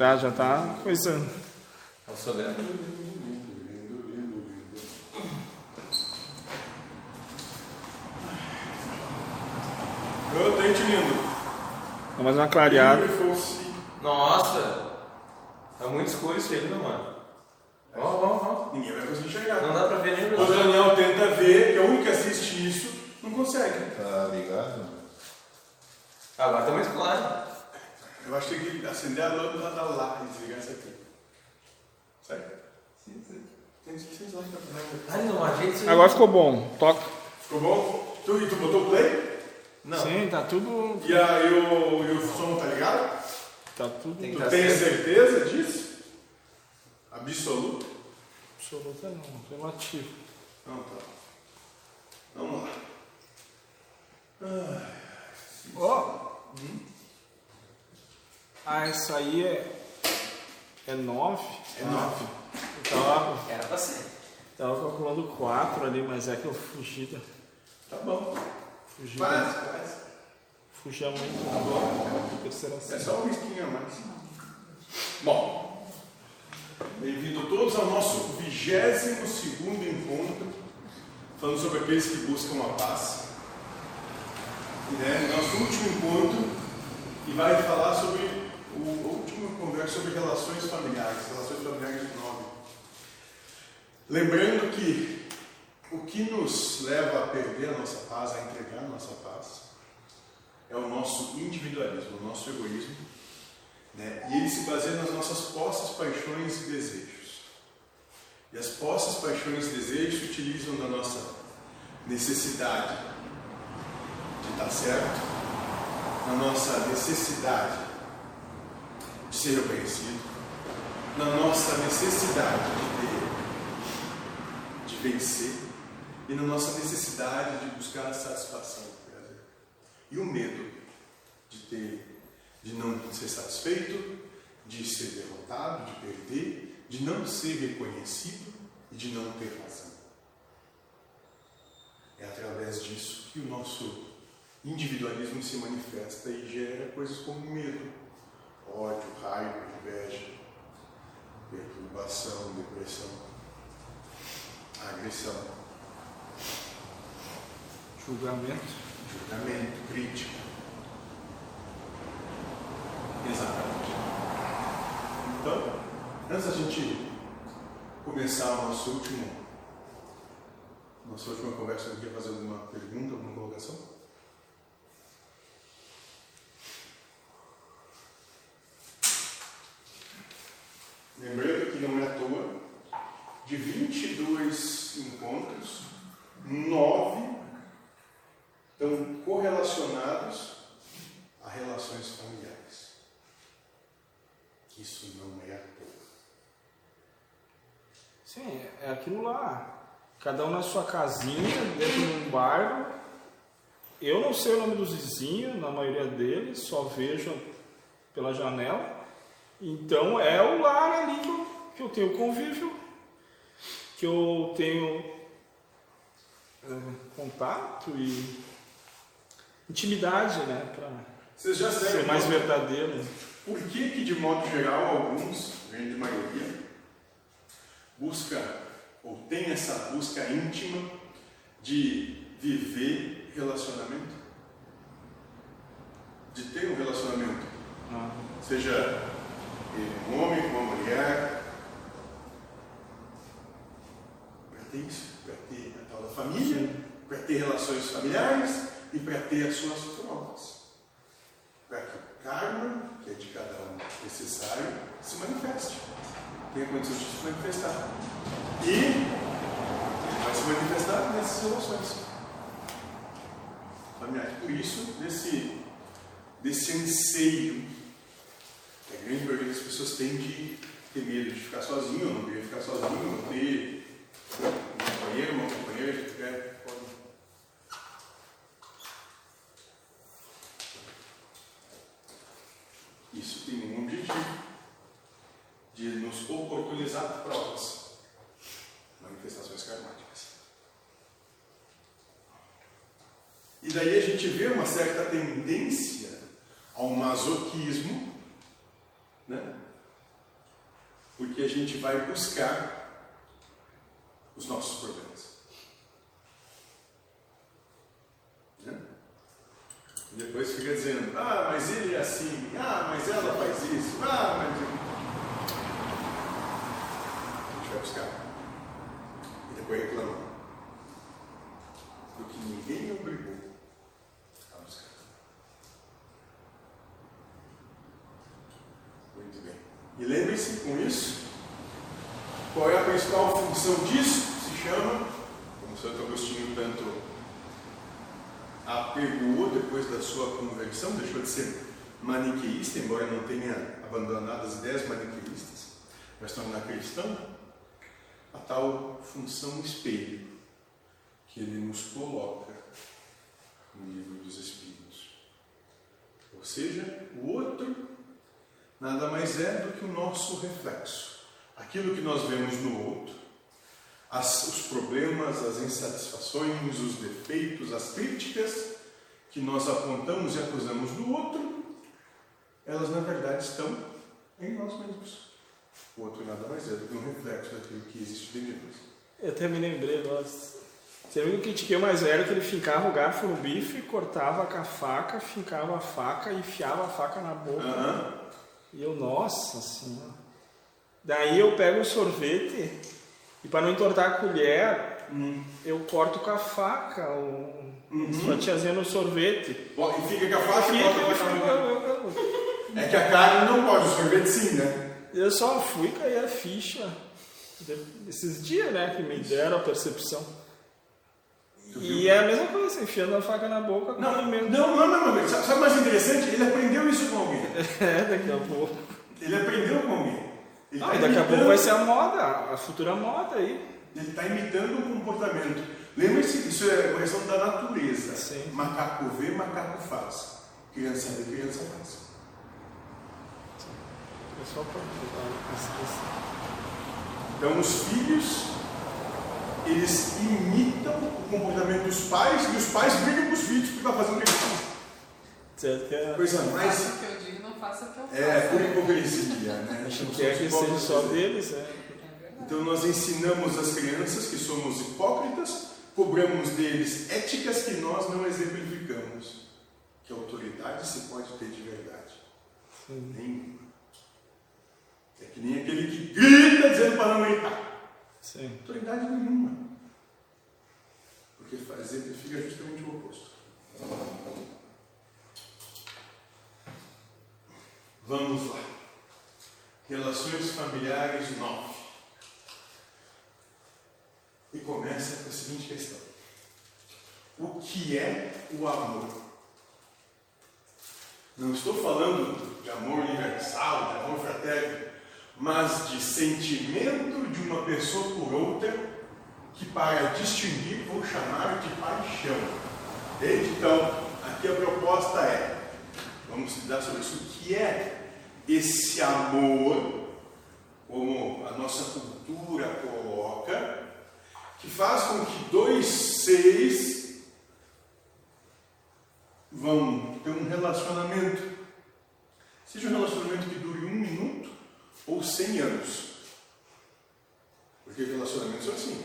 Tá, já tá coisando. Tá sobrando. Eu dente lindo. Dá mais uma clareada. Nossa! Tá muito escuro isso aí, não, mano? Ó, ó, ó. Ninguém vai conseguir enxergar. Não dá pra ver nem O Daniel tenta ver, que é o único que assiste isso, não consegue. Tá ligado? Agora tá mais claro. Eu acho que tem que acender a lâmpada da lá e desligar isso aqui. Sai. Sim, sim. Fazer. Ai, não, a gente. Agora ficou bom. Toca. Ficou bom? Tu, e tu botou play? Não. Sim, tá tudo. E, a, e, o, e o som tá ligado? Tá tudo. Tem Tu tá tem certo. certeza disso? Absoluto? Absoluta não, relativo. Não, tá. Vamos lá. Ó! Ah, isso aí é. É 9? É nove. Eu tava, Era pra ser. tava calculando 4 ali, mas é que eu fugi da. Tá bom. Fugi Faz, da. faz. Fugi a muito da terceira É série. só um risquinho a mais. Bom, bem-vindo todos ao nosso 22 segundo encontro, falando sobre aqueles que buscam a paz. E, né, nosso último encontro, e vai falar sobre o último conversa sobre relações familiares, relações familiares de nove. Lembrando que o que nos leva a perder a nossa paz, a entregar a nossa paz, é o nosso individualismo, o nosso egoísmo, né? e ele se baseia nas nossas posses, paixões e desejos. E as posses, paixões e desejos se utilizam da nossa necessidade de estar certo, na nossa necessidade de ser reconhecido, na nossa necessidade de ter, de vencer e na nossa necessidade de buscar a satisfação do prazer. E o medo de ter, de não ser satisfeito, de ser derrotado, de perder, de não ser reconhecido e de não ter razão. É através disso que o nosso individualismo se manifesta e gera coisas como medo, ódio, raiva, inveja, perturbação, depressão, agressão, Julgamento. julgamento, crítica. Exatamente. Então, antes da gente começar o nosso último, nossa última conversa, eu queria fazer alguma pergunta, alguma colocação? Lembrando que não é à toa, de 22 encontros, nove estão correlacionados a relações familiares. Isso não é à toa. Sim, é aquilo lá. Cada um na sua casinha, dentro de um bairro. Eu não sei o nome dos vizinhos, na maioria deles, só vejo pela janela. Então é o lar ali que eu, tenho convívio, que eu tenho é, contato e intimidade, né? Pra Vocês já ser sabem mais verdadeiro. por que, que, de modo geral, alguns, grande maioria, busca ou tem essa busca íntima de viver relacionamento? De ter um relacionamento Ah, seja um homem com uma mulher, para ter isso, para ter a tal da família, para ter relações familiares e para ter as suas provas. Para que o karma, que é de cada um necessário, se manifeste. Tenha condições de se manifestar. E ele vai se manifestar nessas relações familiares. Por isso, desse, desse anseio a grande maioria das pessoas tem de ter medo de ficar sozinho, não querer ficar sozinho, não ter um companheiro, uma companheira pode- Isso tem um objetivo de nos oportunizar provas, manifestações karmáticas. E daí a gente vê uma certa tendência ao masoquismo, né? Porque a gente vai buscar os nossos problemas. Né? E depois fica dizendo, ah, mas ele é assim, ah, mas ela faz isso, ah, mas. A gente vai buscar. E depois reclama. Do que ninguém obrigou a buscar. Muito bem. E lembre-se com isso, qual é a principal função disso? Se chama, como Santo Agostinho tanto apegou depois da sua conversão, deixou de ser maniqueísta, embora não tenha abandonado as ideias maniqueístas, mas tornar cristão, a tal função espelho que ele nos coloca no livro dos Espíritos. Ou seja, o outro nada mais é do que o nosso reflexo. Aquilo que nós vemos no outro, as, os problemas, as insatisfações, os defeitos, as críticas que nós apontamos e acusamos do outro, elas na verdade estão em nós mesmos. O outro nada mais é do que um reflexo daquilo que existe dentro de nós. Eu até me lembrei. Você viu que critiquei mais velho que ele fincava o garfo no bife, cortava com a faca, fincava a faca e enfiava a faca na boca. Aham. E eu, nossa senhora. Daí eu pego o sorvete e para não entortar a colher, eu corto com a faca o Uhum. fatiazinha no sorvete. Bom, E fica com a faca e eu- É que a carne não pode, o sorvete sim, né? eu só fui cair a ficha. Esses dias, né, que me deram a percepção. E é a mesma coisa, enfiando a faca na boca, Não, não, não, não, não. Sabe o mais interessante? Ele aprendeu isso com alguém. É, daqui a pouco. Ele aprendeu com alguém. Ele Ah, tá e daqui a pouco imitando- vai ser a moda, a futura moda aí. Ele está imitando um comportamento. Lembre-se, isso é uma questão da natureza. Sim. Macaco vê, macaco faz. Criança vê, criança faz. É Então, os filhos, eles imitam o comportamento dos pais e os pais brigam com os filhos porque está fazendo o que eles fazem. Certo que é- Coisa Faça mais. o que eu digo, não faça o que eu faço. É, por hipocrisia, né? Acho que é que seja só deles, é. É. Então nós ensinamos as crianças que somos hipócritas, cobramos deles éticas que nós não exemplificamos. Que autoridade se pode ter de verdade? Sim. Nenhuma. É que nem aquele que grita dizendo para não gritar. Sim. Autoridade nenhuma. Porque faz exemplifica justamente o oposto. Vamos lá. Relações familiares 9. E começa com a seguinte questão: O que é o amor? Não estou falando de amor universal, de amor fraterno, mas de sentimento de uma pessoa por outra, que para distinguir vou chamar de paixão. Entende? Então, aqui a proposta é: vamos estudar sobre isso. O que é esse amor, como a nossa cultura coloca, que faz com que dois seres vão ter um relacionamento, seja um relacionamento que dure um minuto ou cem anos. Porque relacionamentos são assim,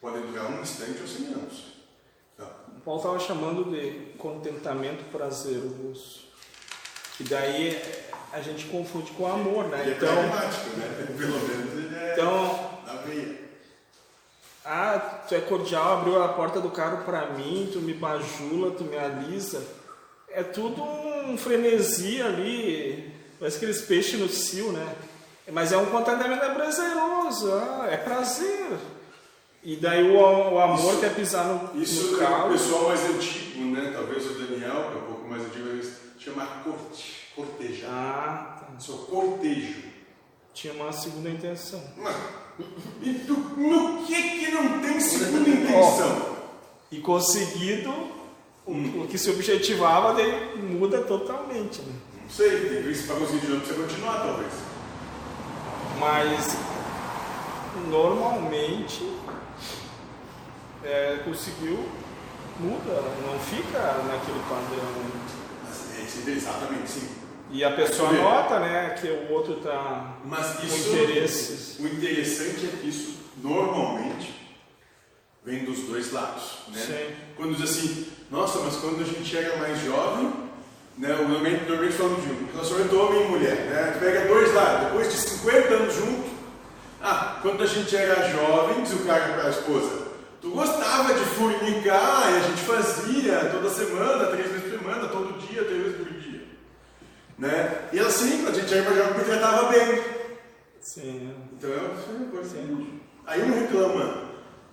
podem durar um instante ou cem anos. Então, O Paulo estava chamando de contentamento prazeroso. E daí a gente confunde com amor, né? ele é Então, né? Pelo menos ele é então na veia. ah, tu é cordial, abriu a porta do carro para mim, tu me bajula, tu me alisa. É tudo um frenesi ali, parece aqueles peixes no cio, né? Mas é um contentamento é prazeroso, ah, é prazer. E daí o, o amor Isso- quer pisar no, Isso no é o calo. pessoal mais antigo, né? Talvez o Daniel, que é um pouco mais antigo, ele chama corte, cortejar. Ah, tá. Isso é o cortejo. tinha uma segunda intenção. Mas, e no que que não tem segunda intenção? E conseguido, o, o que se objetivava daí muda totalmente. Né? Não sei, tem vezes para conseguir de novo pra você continuar, talvez. Mas normalmente é, conseguiu, muda, não fica naquele padrão. É exatamente, sim. E a pessoa nota, né, que o outro tá Mas com interesses. o interessante é que isso normalmente vem dos dois lados, né? Sim. Quando diz assim, nossa, mas quando a gente era mais jovem, né, o normalmente, normalmente falando de um relacionamento homem e mulher, né? Tu pega dois lados, depois de 50 anos junto, ah, quando a gente era jovem, diz o cara para a esposa, tu gostava de fornicar e a gente fazia toda semana, três vezes por semana, todo dia, três vezes por dia. Né? E ela sim, quando a gente era mais jovem, me tratava bem. Sim. Então é uma coisa assim. Aí um reclama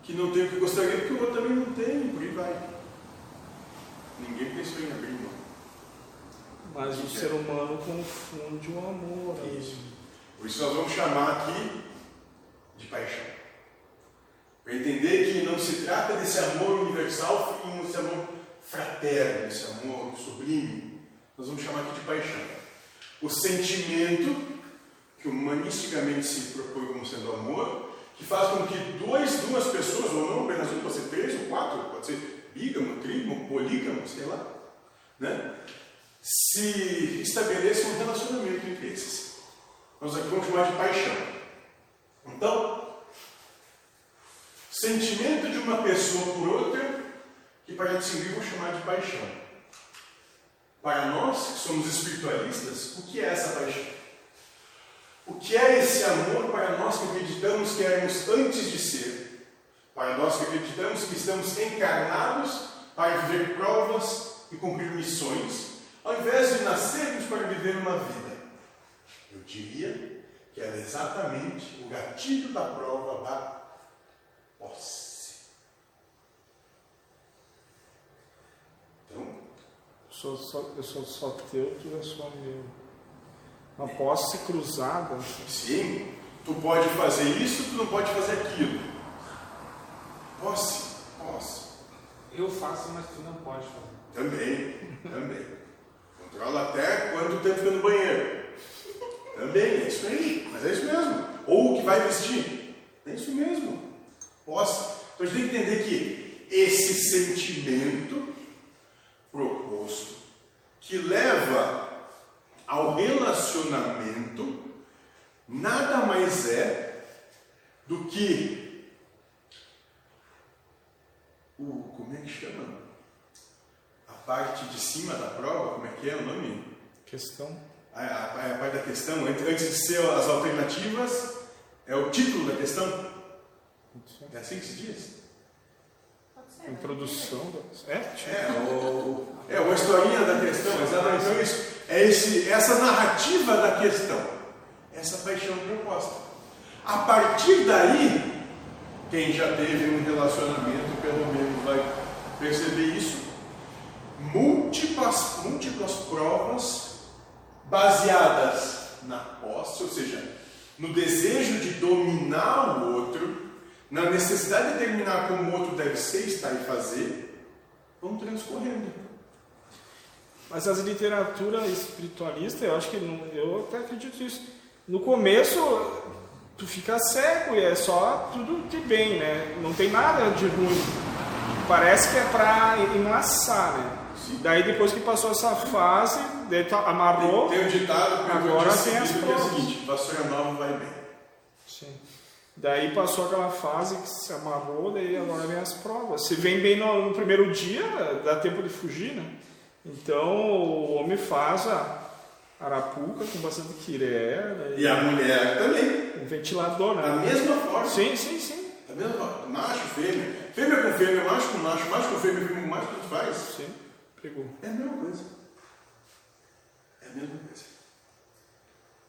que não tem o que gostaria, porque o outro também não tem, por aí vai. Ninguém pensou em abrir mão. Mas o ser humano confunde o amor. Isso. Por isso nós vamos chamar aqui de paixão. Para entender que não se trata desse amor universal, desse amor fraterno, desse amor sublime. Nós vamos chamar aqui de paixão. O sentimento que humanisticamente se propõe como sendo amor, que faz com que dois, duas pessoas, ou não apenas um, pode ser três ou quatro, pode ser bígamo, trígono, polígamo, sei lá, né? Se estabeleça um relacionamento entre esses. Nós aqui vamos chamar de paixão. Então, sentimento de uma pessoa por outra, que para distinguir vamos chamar de paixão. Para nós que somos espiritualistas, o que é essa paixão? O que é esse amor para nós que acreditamos que éramos antes de ser? Para nós que acreditamos que estamos encarnados para viver provas e cumprir missões, ao invés de nascermos para viver uma vida. Eu diria que era exatamente o gatilho da prova da posse. Então, Eu sou só, eu sou só teu, tu é só meu. Uma posse cruzada. sim, tu pode fazer isso, tu não pode fazer aquilo. Posse, posse. Eu faço, mas tu não pode fazer. Também, também. Controla até quanto tempo fica no banheiro. Também, é isso aí, mas é isso mesmo. Ou o que vai vestir. É isso mesmo. Posse. Então a gente tem que entender que esse sentimento proposto, que leva ao relacionamento, nada mais é do que o. Como é que chama? A parte de cima da prova, como é que é o nome? Questão. A, a- a parte da questão, antes de ser as alternativas, é o título da questão. É assim que se diz? Pode ser. Introdução. Da... É? É, o, é uma historinha da questão, exatamente. Então, isso, é esse, essa narrativa da questão, essa paixão proposta. A partir daí, quem já teve um relacionamento, pelo menos vai perceber isso, múltiplas, múltiplas provas baseadas na posse, ou seja, no desejo de dominar o outro, na necessidade de determinar como o outro deve ser, estar e fazer, vão transcorrendo. Mas as literaturas espiritualistas, eu acho que não, eu até acredito nisso. No começo, tu fica cego e é só tudo de bem, né? Não tem nada de ruim. Parece que é pra enlaçar, né? Daí depois que passou essa fase, tu amarrou. Tem um ditado que Agora disse tem as que é o provas. seguinte, vassoura nova vai bem. Sim. Daí passou aquela fase que se amarrou, daí agora vem as provas. Se vem bem no, no primeiro dia, dá tempo de fugir, né? Então o homem faz a arapuca com bastante quiré, né? E a mulher também, um ventilador, da né? mesma forma. Sim, sim, sim. Da mesma forma. Macho, fêmea. Fêmea com fêmea, macho com macho, macho com fêmea, fêmea com macho, tanto faz. Sim, pegou. É a mesma coisa. É a mesma coisa.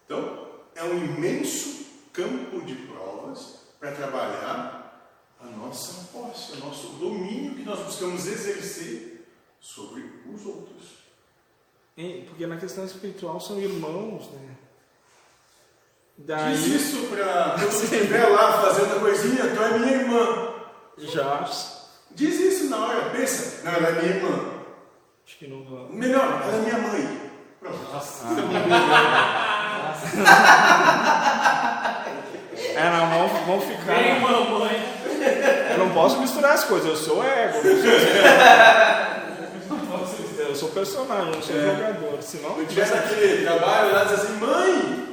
Então, é um imenso campo de provas para trabalhar a nossa posse, o nosso domínio que nós buscamos exercer sobre os outros. E- Porque na questão espiritual são irmãos, né? Diz Daí isso para quando você estiver lá fazendo a coisinha, tu é minha irmã. já Diz isso na hora, pensa, não, ela é minha irmã. Que não vai. Melhor, ela é minha mãe. Pronto. É, não, vamos, vamos ficar. Vem, mamãe! Eu não posso misturar as coisas, eu sou ego. Eu sou, eu sou personagem, eu não sou É. jogador. Senão. Eu tivesse aquele trabalho lá, diz assim, mãe!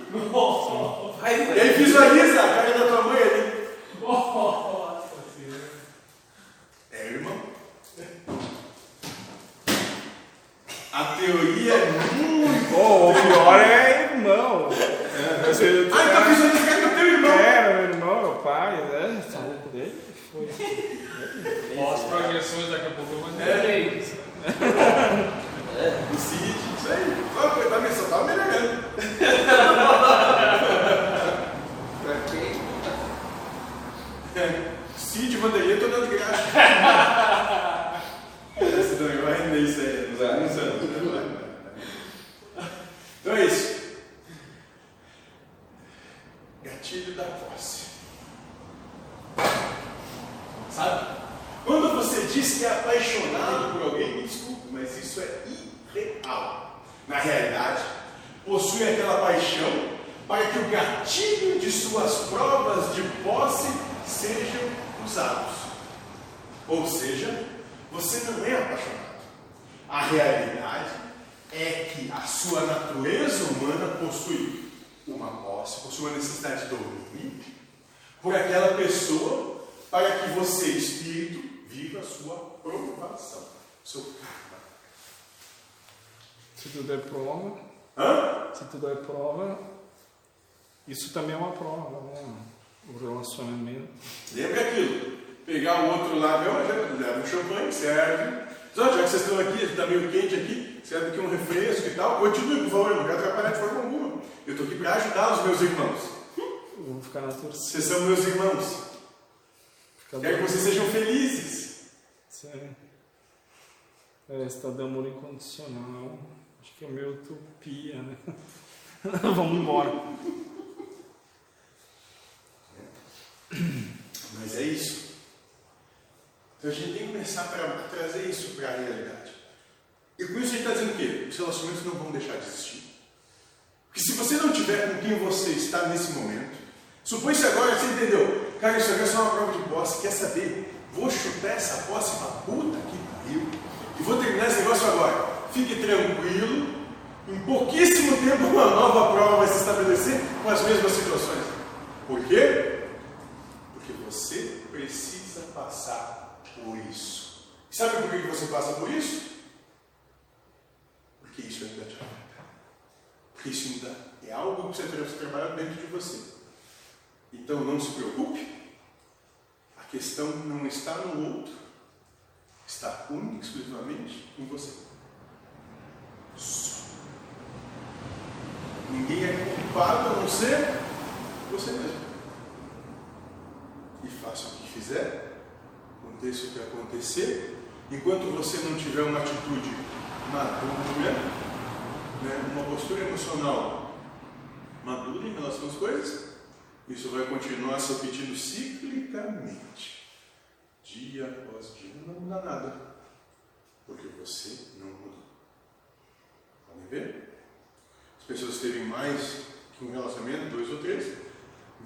Vai, E aí visualiza a cara da tua mãe ali. Nossa senhora. É, irmão. A teoria é muito. Oh, o pior é irmão. Você, Ah, então visualiza a cara do teu irmão. Era meu irmão, meu pai, né? Saúde dele. Foi. As projeções daqui a pouco eu vou É. dizer isso. O Cid, isso aí. Ó, coitado, só tava melhorando. Pra quem? Cid, Vanderlei, tô dando graça. Esse também vai render isso aí nos alguns anos. né? Então é isso. Gatilho da posse. Sabe? Quando você diz que é apaixonado por alguém, me desculpe, mas isso é irreal. Na realidade, possui aquela paixão para que o gatilho de suas provas de posse sejam usados. Ou seja, você não é apaixonado. A realidade é que a sua natureza humana possui uma posse, possui uma necessidade de domínio por aquela pessoa para que você, espírito, viva a sua provação, seu karma. Se tu der prova, Hã? se tu der prova, isso também é uma prova, né? O relacionamento. Lembra aquilo? Pegar o outro lá, meu, já leva um champanhe, serve. Só já que vocês estão aqui, está meio quente aqui, serve aqui um refresco e tal. Continue, por favor, não quero atrapalhar de forma alguma. Eu estou aqui para ajudar os meus irmãos. Eu vou ficar na torcida. Vocês são meus irmãos. Quero que vocês sejam felizes. Sério. É, estado de amor incondicional. Acho que é meio utopia, né? Vamos embora. Mas é isso. Então a gente tem que começar a trazer isso para a realidade. E com isso a gente está dizendo o quê? Os relacionamentos não vão deixar de existir. Porque se você não tiver com quem você está nesse momento, supõe-se agora, você entendeu? Cara, isso aqui é só uma prova de posse, quer saber? Vou chutar essa posse pra puta que pariu. E vou terminar esse negócio agora. Fique tranquilo. Em pouquíssimo tempo uma nova prova vai se estabelecer com as mesmas situações. Por quê? Porque você precisa passar por isso. Sabe por que você passa por isso? Porque isso te afeta. Porque isso ainda é algo que você deve trabalhar dentro de você. Então não se preocupe. A questão não está no outro. Está única e exclusivamente em você. Ninguém é culpado a não ser você mesmo. E faça o que fizer, aconteça o que acontecer, enquanto você não tiver uma atitude madura, né, uma postura emocional madura em relação às coisas, isso vai continuar se repetindo ciclicamente, dia após dia, não muda nada, porque você não mudou. Podem ver? As pessoas terem mais que um relacionamento, dois ou três,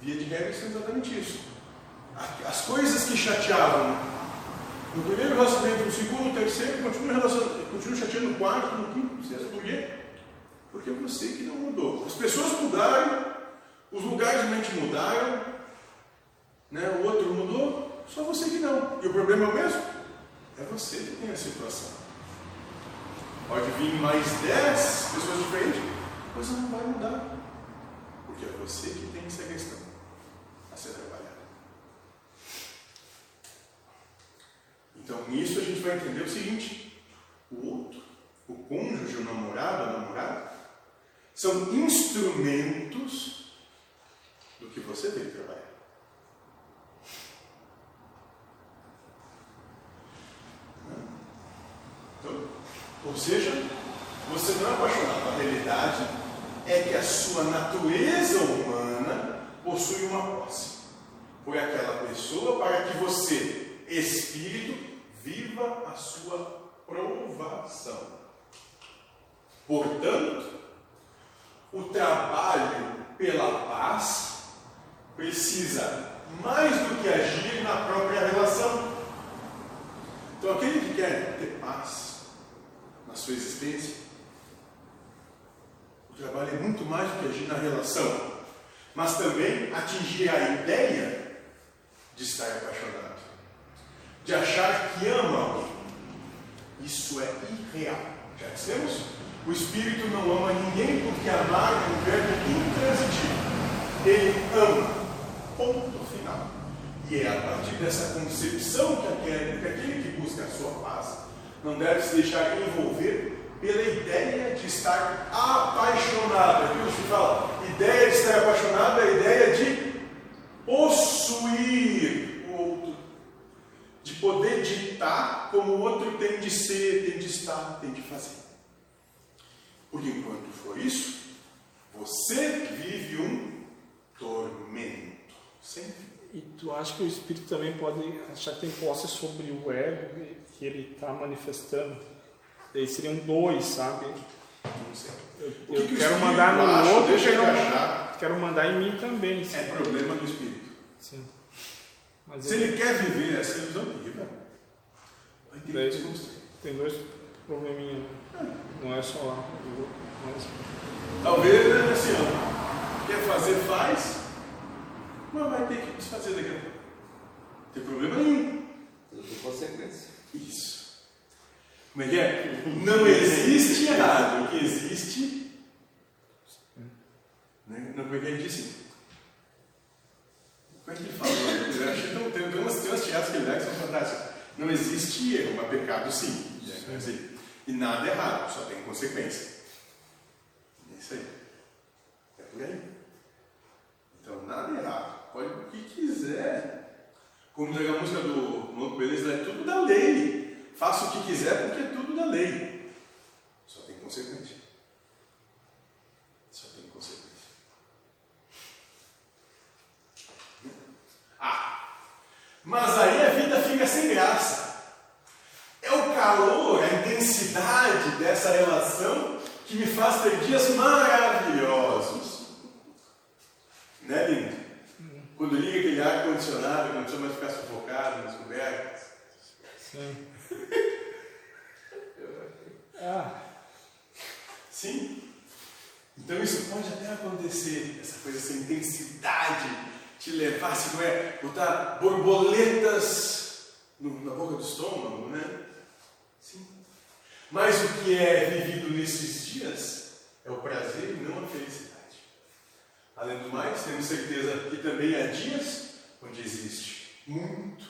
via de regra, são exatamente isso. As coisas que chateavam no primeiro relacionamento, no segundo, no terceiro, continuam, continuam chateando no quarto, no quinto, no sexto. Por quê? Porque é você que não mudou. As pessoas mudaram, os lugares de mente mudaram, né? o outro mudou, só você que não. E o problema é o mesmo? É você que tem a situação. Pode vir mais dez pessoas diferentes, coisa não vai mudar. Porque é você que tem essa questão a ser trabalhada. Então, nisso a gente vai entender o seguinte: o outro, o cônjuge, o namorado, a namorada, são instrumentos do que você veio trabalhar. Então, ou seja, você não é apaixonado. A realidade é que a sua natureza humana possui uma posse por aquela pessoa para que você, espírito, viva a sua provação. Portanto, o trabalho pela paz precisa mais do que agir na própria relação. Então, aquele que quer ter paz na sua existência. O trabalho é muito mais do que agir na relação, mas também atingir a ideia de estar apaixonado, de achar que ama alguém. Isso é irreal. Já dissemos? O Espírito não ama ninguém porque amar é um verbo intransitivo. Ele ama. Ponto final. E é a partir dessa concepção que aquele, que aquele que busca a sua paz não deve se deixar envolver pela ideia de estar apaixonado. Aquilo que se fala, ideia de estar apaixonado é a ideia de possuir o outro, de poder ditar como o outro tem de ser, tem de estar, tem de fazer. Porque enquanto for isso, você vive um tormento. Sempre. E tu acha que o espírito também pode achar que tem posse sobre o ego que ele está manifestando? Daí seriam dois, sabe? Não sei. Eu, O eu que que quero mandar no acha? outro, Deixa quero, achar. quero mandar em mim também. sim. É problema do espírito. Sim. Mas Se ele ele quer viver essa ilusão, viva. Vai ter que Daí- tem dois probleminhas. né? Não é só lá. Mas, Talvez né, assim, ó, quer fazer, faz, mas vai ter que desfazer daqui a pouco. Não tem problema nenhum. Tudo tem consequência. Isso. Como é que é? Não existe errado. O que existe. Né? Não, como é que ele disse? Como é que ele falou? Eu achei tão, tem, tem, umas, tem umas que ele dá que são fantásticas. Não existe erro, mas pecado sim. É assim. E nada errado, só tem consequência. É isso aí. É por aí. Então, nada errado. Pode o que quiser. Como diz a música do Louco Beleza, é tudo da lei. Faça o que quiser porque é tudo da lei. Só tem consequência. Só tem consequência. Ah, mas aí a vida fica sem graça. É o calor, a intensidade dessa relação que me faz ter dias maravilhosos. Né, lindo? Quando liga aquele ar-condicionado, quando a mais ficar sufocado nas cobertas. sim. Ah, Sim? Então isso pode até acontecer, essa coisa, essa intensidade te levar, se não é, botar borboletas no- na boca do estômago, né? Sim. Mas o que é vivido nesses dias é o prazer e não a felicidade. Além do mais, temos certeza que também há dias onde existe muito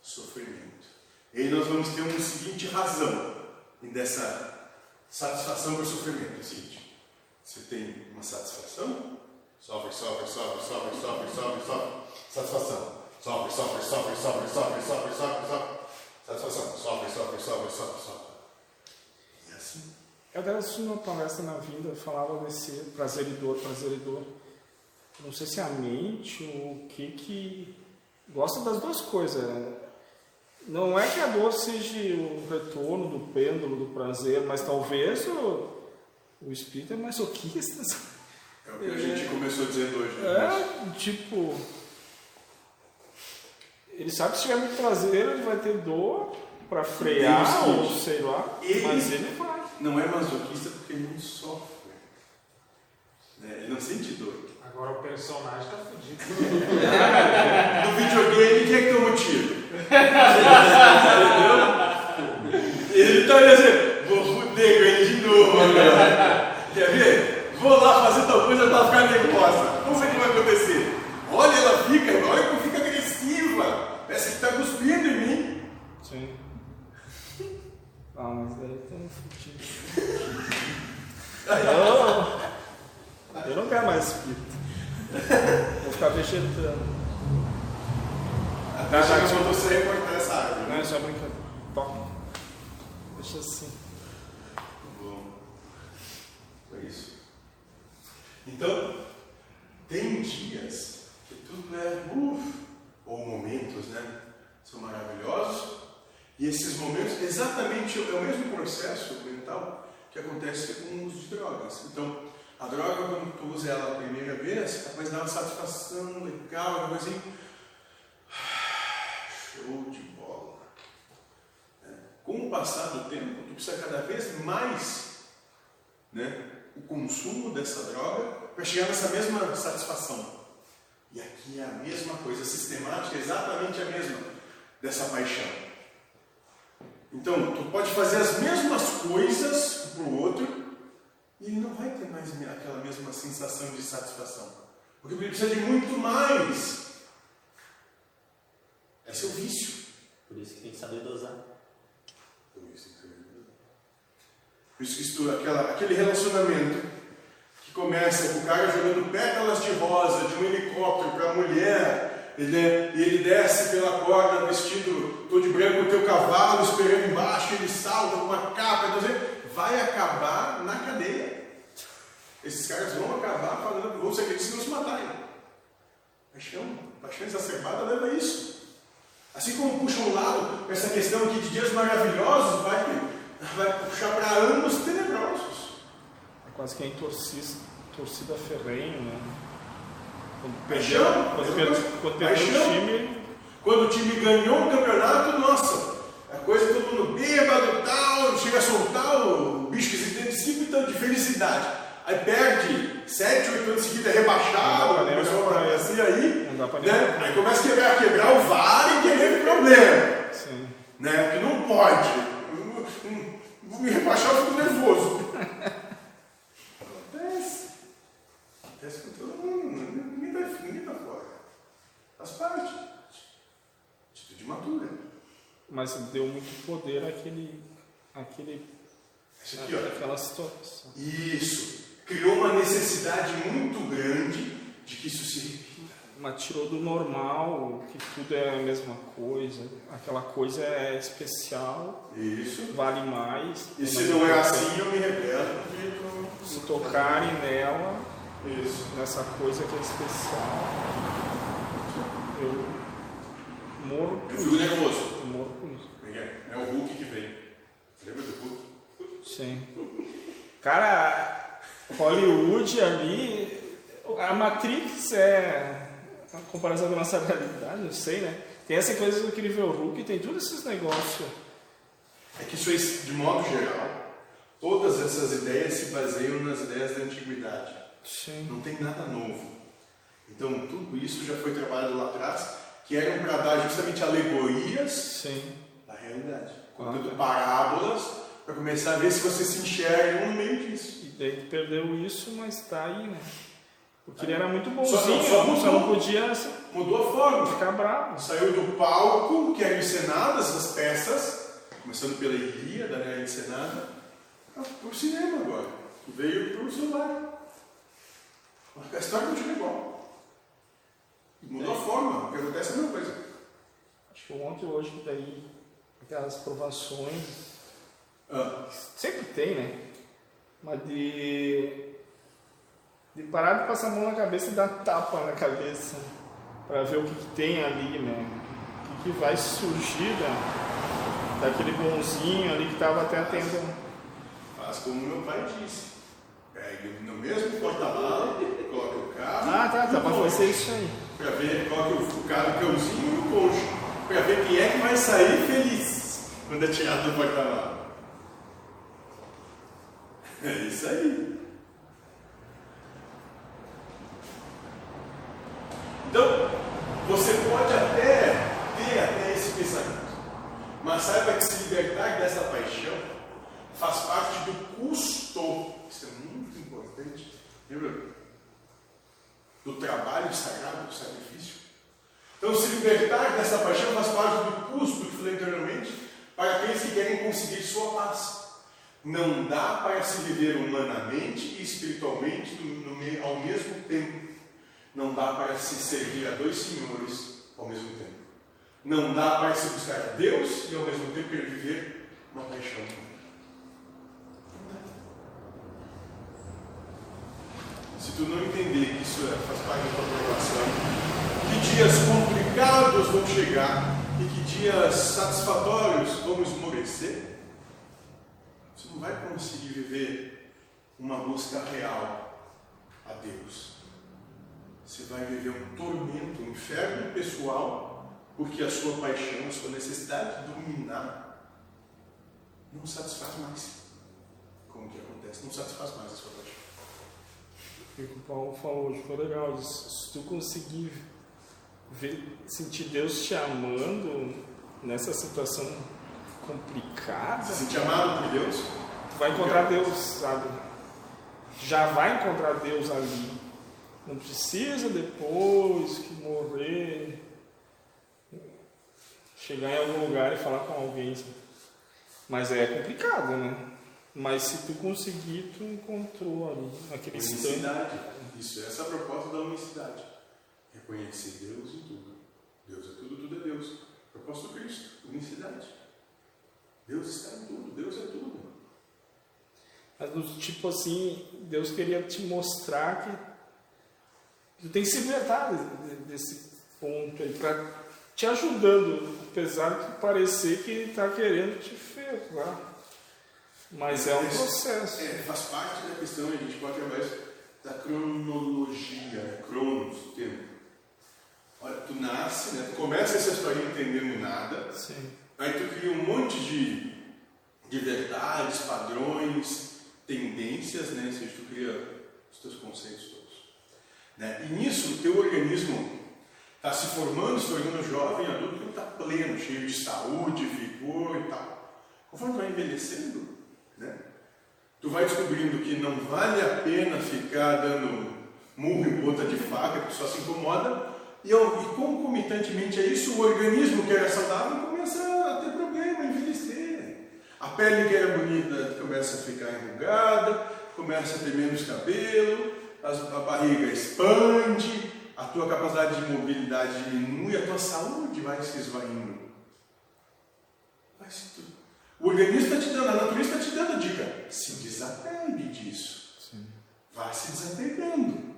sofrimento. E aí nós vamos ter uma seguinte razão dessa satisfação por sofrimento. É seguinte: você tem uma satisfação, sofre, sofre, sofre, sofre, sofre, sofre, sofre, satisfação. Sofre, sofre, sofre, sofre, sofre, sofre, sofre, sofre, satisfação. Sofre, sofre, sofre, sofre, sofre. E assim. Eu até assisti uma palestra na vida, falava desse prazer e dor, prazer e dor. Não sei se é a mente ou o que que gosta das duas coisas. né? Não é que a dor seja o retorno do pêndulo do prazer, mas talvez o, o espírito é masoquista. É o que a gente começou dizendo hoje. né? É, tipo. Ele sabe que se tiver muito prazer, ele vai ter dor pra frear, ou sei lá, ele- mas ele vai. Não é masoquista porque ele não sofre. Né? Ele não sente dor. Agora o personagem tá fudido. No videogame, quem é que toma o tiro? ele tá olhando assim, vou fuder com ele de novo agora. Quer ver? Vou lá fazer tal coisa, ela tá ficando nervosa. Vamos ver o que vai acontecer. Olha, ela fica, olha como fica agressiva. Parece que tá cuspindo em mim. Sim. Ah, mas daí tem fudido. Eu, eu não quero mais espírito. Vou ficar vegetando. Até já que eu vou sair cortar essa árvore. Não, é só brincadeira. Toca. Deixa assim. Bom, foi isso. Então, tem dias que tudo é uff, ou momentos, né? São maravilhosos. E esses momentos, exatamente é o mesmo processo mental que acontece com o uso de drogas. Então, a droga, quando tu usa ela a primeira vez, vai dar uma satisfação legal, uma coisa assim. Show de bola. né? Com o passar do tempo, tu precisa cada vez mais né, o consumo dessa droga para chegar nessa mesma satisfação. E aqui é a mesma coisa, sistemática é exatamente a mesma dessa paixão. Então, tu pode fazer as mesmas coisas para o outro e ele não vai ter mais aquela mesma sensação de satisfação. Porque ele precisa de muito mais. É o vício. Por isso que tem que saber dosar. Por isso que Por isso que aquela, aquele relacionamento que começa com o cara jogando pétalas de rosa de um helicóptero para a mulher, ele, e ele desce pela corda vestido todo de branco o teu cavalo, esperando embaixo, ele salta com uma capa, então, vai acabar na cadeia. Esses caras vão acabar falando, vão ser aqueles que não se matarem. Paixão, paixão exacerbada leva a isso. Assim como puxa um lado, essa questão aqui de dias maravilhosos vai, vai puxar para anos tenebrosos. É quase que a torcida, torcida ferrenho, né? Quando perdeu, quando perdeu, quando perdeu o time. Quando o time ganhou o campeonato, nossa, a coisa todo mundo bêbado tal, chega a soltar o bicho que se identifica então de felicidade. Aí perde 7, 8 anos seguidos, é rebaixado, o pessoal pra assim aí. Né? Aí começa a quebrar, quebrar o VAR e querer problema. Sim. Né? Porque não pode. Vou me rebaixar, eu fico nervoso. Acontece. Acontece com todo mundo. Ninguém fora. Faz parte. Atitude madura. Mas deu muito poder àquele. àquele Isso aqui, ó. aquela situação. Isso. Criou uma necessidade muito grande de que isso se repita. Mas tirou do normal, que tudo é a mesma coisa. Aquela coisa é especial, Isso. vale mais. E se não é assim, eu me rebelo. Se tocarem nela, Isso. nessa coisa que é especial, eu morro por Eu fico isso. nervoso. Eu morro por isso. É é? É o Hulk que vem. Lembra do Hulk? Sim. Cara, Hollywood ali, a Matrix é uma comparação com a nossa realidade, eu sei, né? Tem essa coisa do incrível Hulk, tem todos esses negócios. É que isso é, de modo geral, todas essas ideias se baseiam nas ideias da antiguidade. Sim. Não tem nada novo. Então, tudo isso já foi trabalhado lá atrás, que eram para dar justamente alegorias Sim. da realidade. Ah, Contando tá. parábolas, para começar a ver se você se enxerga no meio disso. E daí tu perdeu isso, mas tá aí, né? Porque ele era muito Só- bonzinho, só só, mudou. não podia Mudou a forma. ficar bravo. Saiu do palco, que eram encenadas as peças, começando pela Ilíada, né, encenada, para o cinema agora. Veio para o celular. A história continua igual. Mudou a forma, o que acontece é a mesma coisa. Acho que ontem ou hoje daí, aquelas provações, Ah, sempre tem, né? Mas de, de parar de passar a mão na cabeça e dar tapa na cabeça para ver o que, que tem ali, né? O que, que vai surgir da, daquele bonzinho ali que estava até atendendo. faz como meu pai disse. No mesmo porta-mala, coloca o carro. Ah, tá, tá, e cônjuge. vai ser isso aí. Para ver, coloca o, carro, o cãozinho e o cônjuge. Para ver quem é que vai sair feliz quando é tirado do porta-mala. É isso aí. Então, você pode até ter até esse pensamento, mas saiba que se libertar dessa paixão faz parte do custo. Isso é muito importante. Lembra? Do trabalho sagrado, do sacrifício. Então, se libertar dessa paixão faz parte do custo que falei anteriormente para aqueles que querem conseguir sua paz. Não dá para se viver humanamente e espiritualmente no- no ao mesmo tempo. Não dá para se servir a dois senhores ao mesmo tempo. Não dá para se buscar a Deus e ao mesmo tempo querer viver uma paixão. Se tu não entender que isso é- faz parte da tua programação, que dias complicados vão chegar e que dias satisfatórios vão esmorecer, você não vai conseguir viver uma busca real a Deus. Você vai viver um tormento, um inferno pessoal, porque a sua paixão, a sua necessidade de dominar não satisfaz mais. Como que acontece? Não satisfaz mais a sua. O que o Paulo falou hoje foi legal. Se tu conseguir ver, sentir Deus te amando nessa situação complicada, Se sentir amado por Deus, tu vai encontrar Deus, sabe? Já vai encontrar Deus ali. Não precisa depois que morrer chegar em algum lugar e falar com alguém. Mas é complicado, né? Mas se tu conseguir, tu encontrou ali, instante. unicidade. Isso, essa é a proposta da unicidade. Reconhecer Deus em tudo. Deus é tudo, tudo é Deus. Proposta do Cristo, unicidade. Deus está em tudo, Deus é tudo. Mas do tipo assim, Deus queria te mostrar que tu tem que se libertar de- de- desse ponto aí, para te ajudando, apesar de parecer que está querendo te ferrar. Mas é um processo. É, faz parte da questão, a gente pode isso da cronologia, né? cronos, tempo. Olha, tu nasce, né? tu começa essa história entendendo nada, Sim. aí tu cria um monte de, de verdades, padrões, tendências, né? Ou seja, tu cria os teus conceitos todos. Né? E nisso, o teu organismo está se formando, se tornando jovem, adulto, ele está pleno, cheio de saúde, vigor e tal. Conforme tu vai envelhecendo, né? tu vai descobrindo que não vale a pena ficar dando murro em ponta de faca, que só se incomoda, e, e concomitantemente a isso, o organismo que era saudável começa a ter problema, a envelhecer. A pele que era bonita começa a ficar enrugada, começa a ter menos cabelo, a barriga expande, a tua capacidade de mobilidade diminui, a tua saúde vai se esvaindo. Vai se tudo. O organismo está te dando, a natureza está te dando a dica. Se desapegue disso. Vá se desapegando.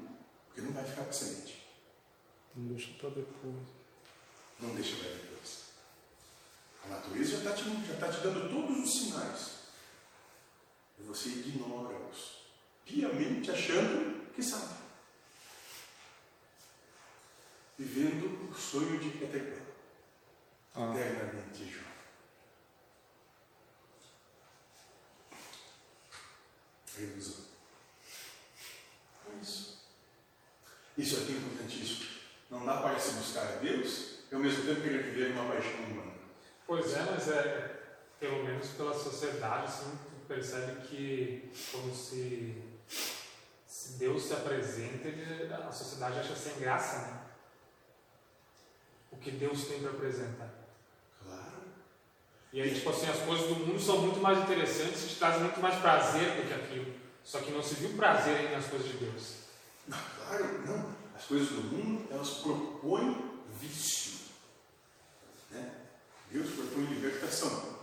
Porque não vai ficar para semente. Não deixa para depois. Não deixa para depois. A natureza já está te, já tá te dando todos os sinais. E você ignora-os. Piamente achando que sabe. Vivendo o sonho de Peter Pan. Ah. Eternamente jovem. Ilusão. É isso. Isso aqui é importantíssimo. Não dá para se buscar a Deus e ao mesmo tempo querer viver uma paixão humana. Pois é, mas é, pelo menos pela sociedade, assim, tu percebe que como se, se Deus se apresenta, ele- a sociedade acha sem graça, né? O que Deus tem para apresentar. E aí, tipo assim, as coisas do mundo são muito mais interessantes te trazem muito mais prazer do que aquilo. Só que não se viu prazer aí nas coisas de Deus. Não, claro, não. As coisas do mundo, elas propõem vício. Né? Deus propõe libertação.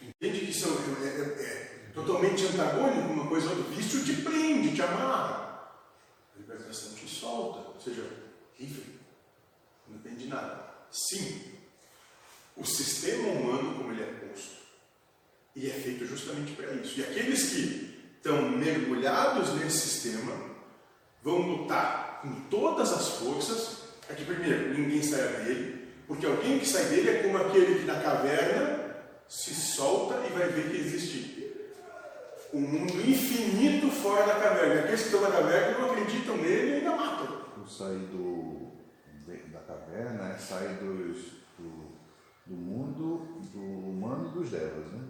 Entende que isso é, é- é totalmente antagônico uma coisa outra. Vício te prende, te amarra. A libertação te solta. Ou seja, livre. Não depende de nada. Sim, o sistema humano, como ele é posto, e é feito justamente para isso. E aqueles que estão mergulhados nesse sistema vão lutar com todas as forças para que, primeiro, ninguém saia dele, porque alguém que sai dele é como aquele que na caverna se solta e vai ver que existe um mundo infinito fora da caverna. Aqueles que estão na caverna não acreditam nele e ainda matam. O sair do, da caverna é sair dos, do, do mundo do humano e dos devas, né?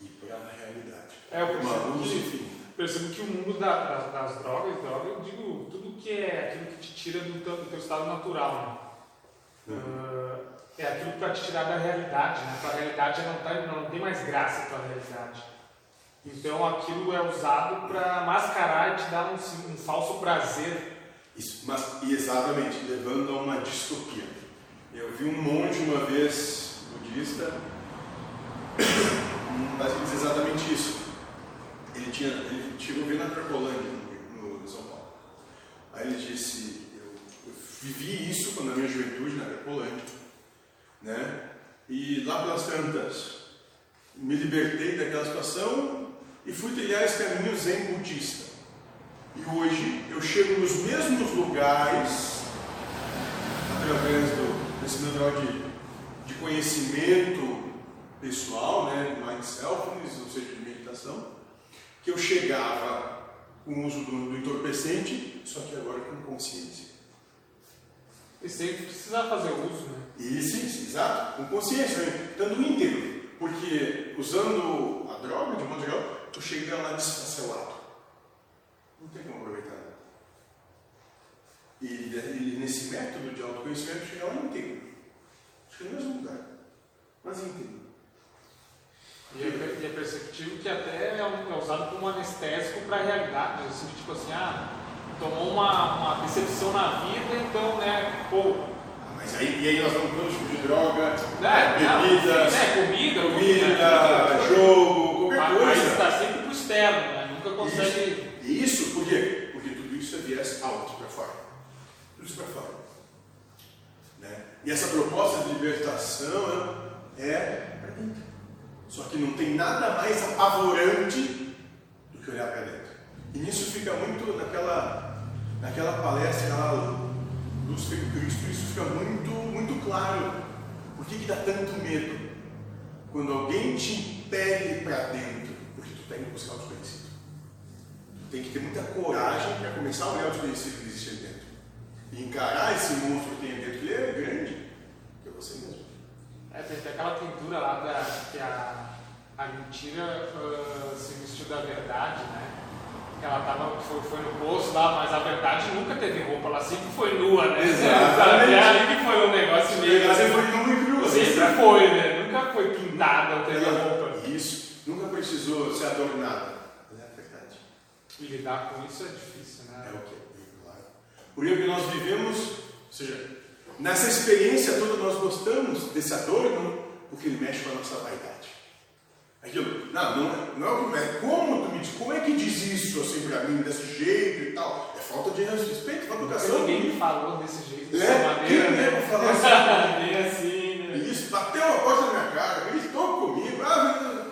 E para a realidade. É, eu uma percebo luz que-. Percebo que o mundo da- da- das drogas, droga, eu digo tudo que é aquilo que te tira do teu, do teu estado natural, né? Ah, é aquilo para te tirar da realidade, né? Tua realidade já não, tá, não tem mais graça a tua realidade. Então aquilo é usado para mascarar e te dar um, um falso prazer. Isso, mas e exatamente, levando a uma distopia. Eu vi um monge uma vez, budista, mas diz exatamente isso. Ele, tinha, ele chegou a ver na Cracolândia, no, no São Paulo. Aí ele disse, eu, eu vivi isso quando na minha juventude, na Cracolândia, né? E lá pelas tantas, me libertei daquela situação e fui trilhar esse caminho zen budista. E hoje eu chego nos mesmos lugares, através do, desse meu grau de, de conhecimento pessoal, né, mindfulness, ou seja, de meditação, que eu chegava com o uso do, do entorpecente, só que agora com consciência. E sem precisar fazer uso, né? Sim, sim, exato, com consciência, né? estando íntegro. Porque usando a droga, de modo geral, tu chega lá desfacelado. Não tem como. E, e nesse método de autoconhecimento, chega lá íntegro. Acho que no mesmo lugar, mas íntegro. E é, e é perceptível que até é, é usado como anestésico para a realidade. Assim, tipo assim, ah, tomou uma, uma decepção na vida, então, né, pô, Mas aí, e aí nós vamos para todo tipo de droga, né, não, bebidas, né, comida, comida, jogo, qualquer Mas, mas coisa. está sempre pro externo, né? Nunca consegue. E isso, por quê? Porque tudo isso é viés alto isso para fora. Né? E essa proposta de libertação é para dentro. Só que não tem nada mais apavorante do que olhar para dentro. E nisso fica muito naquela, naquela palestra, aquela luz feito Cristo, isso fica muito, muito claro. Por que, que dá tanto medo? Quando alguém te impele para dentro, porque tu está indo buscar o desconhecido. Tu tem que ter muita coragem para começar a olhar o desconhecido que existe aí dentro. E encarar esse monstro que tem dentro, que ele é grande, que é você mesmo. É, tem até aquela pintura lá da, que a, a mentira ah, se vestiu da verdade, né? Que ela tava, foi, foi no poço lá, mas a verdade nunca teve roupa, ela sempre foi nua, né? Exatamente. É ali que foi um negócio meio. Você foi nu e cru, assim, Sempre foi, né? Nunca foi pintada ou teve Ela- roupa. Isso, nunca precisou ser adornada. Mas é a verdade. E lidar com isso é difícil, né? É o que é, Por isso que nós vivemos, ou seja, nessa experiência toda nós gostamos desse adorno, porque ele mexe com a nossa vaidade. Aquilo, não, não, é- não é o que é como tu me diz, como é que diz isso assim pra mim, desse jeito e tal? É falta de respeito, falta de educação. ninguém me falou desse jeito, dessa É, maneira, quem né? mesmo falou assim? Assim, né? Isso, bateu uma coisa na minha cara, gritou comigo. Ah.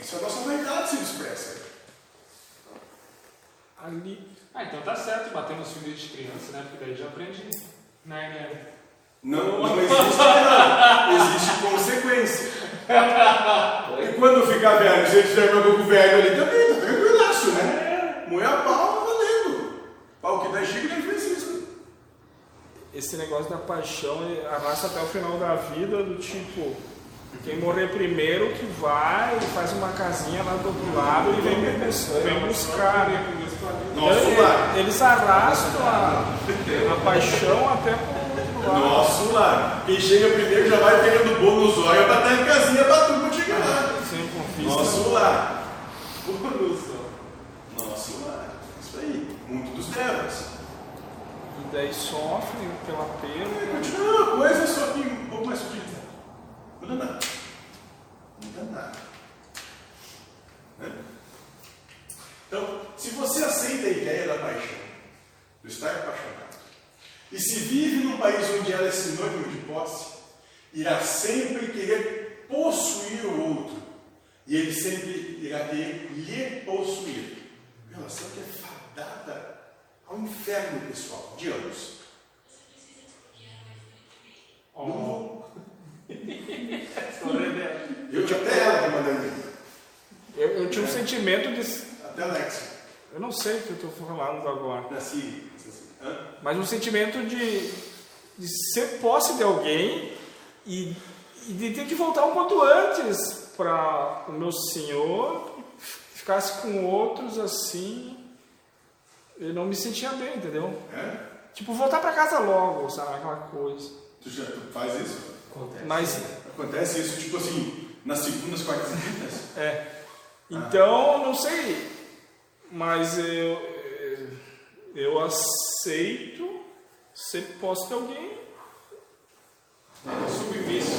Isso é a nossa vaidade se expressa. Ali. Ah, então tá certo bater nos filhos de criança, né? Porque daí já aprende, né? né? Não, não existe nada. Existe consequência. E quando ficar velho, se a gente já jogou com o velho ali também, tá tranquilaço, né? Moer a pau, valendo. Pau que dá Chico nem Francisco. Esse negócio da paixão ele arrasta até o final da vida, do tipo, quem morrer primeiro que vai, faz uma casinha lá do outro lado e vem, vem buscar. né? Nosso Então, lar. Eles arrastam a, a paixão até pro outro lado. Nosso lar. Quem chega primeiro já vai pegando bolo nos olhos pra estar em casinha pra turma chegar lá. Sem confisco. Nosso lar. Nosso lar. Isso aí. Mundo dos trevas. E daí sofrem pela É, perda. Continua a coisa, só que um pouco mais sutil. Não muda nada. Não muda nada. Né? Então, se você aceita a ideia da paixão, do estar apaixonado, e se vive num país onde ela é sinônimo de posse, irá sempre querer possuir o outro, e ele sempre irá querer lhe possuir. Relação que é fadada ao inferno pessoal, de ambos. Não vou. Eu tinha até ela que mandando Eu, eu tinha um sentimento de. Até a Alexia. Eu não sei o que eu estou falando agora. Nasci. assim, Hã? Mas um sentimento de, de ser posse de alguém e, e de ter que voltar um quanto antes para o meu senhor ficasse com outros assim. Eu não me sentia bem, entendeu? É? Tipo, voltar para casa logo, sabe? Aquela coisa. Tu já tu faz isso? Mas, Acontece isso, tipo assim, nas segundas, quartas e quintas? é. Então, não sei. Mas eu, eu aceito ser de alguém Submissa.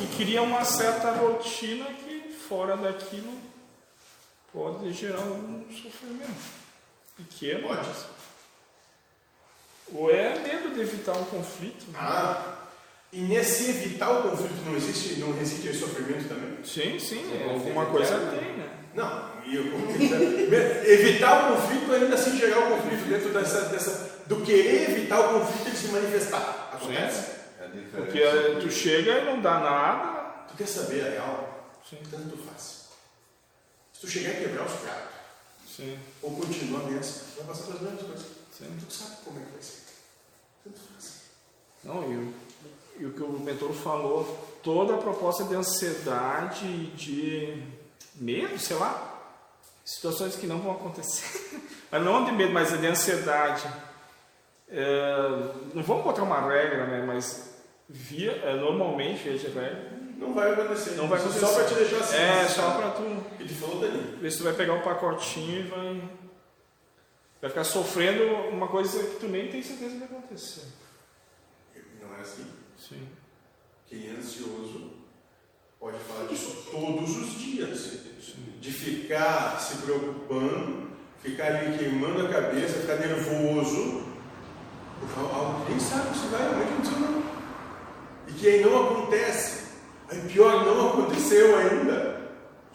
e, e cria uma certa rotina que fora daquilo pode gerar um sofrimento pequeno. Pode. mas- Ou é medo de evitar um conflito. Ah, e nesse evitar o conflito não existe, não resiste esse sofrimento também? Sim, sim, É, alguma coisa tem, né? Não, e o conflito, evitar o conflito ainda assim gerar o conflito dentro dessa, dessa do querer evitar o conflito de se manifestar. Acontece? É a Porque tu chega e não dá nada, Tu quer saber a real? Sim, Tanto faz. Se tu chegar e quebrar os pratos, sim, ou continuar nessa, tu vai passar pelas mesmas coisas. sim. Tu sabe como é que vai ser. Tanto faz. Não, e e o que o mentor falou, toda a proposta de ansiedade e de medo, sei lá, situações que não vão acontecer. Mas não de medo, mas de ansiedade. É, não vamos botar uma regra, né? Mas via, é, normalmente, via de regra, Não vai acontecer. Não vai acontecer. Só para te deixar assim. é só para tu E te falou Dani. ver se tu vai pegar o pacotinho e vai, vai ficar sofrendo uma coisa que tu nem tem certeza que vai acontecer. Não é assim. Sim. Quem é ansioso pode falar disso todos os dias. De ficar se preocupando, ficar ali queimando a cabeça, ficar nervoso, por algo que nem sabe se vai acontecer não. E que aí não acontece. Aí pior, não aconteceu ainda.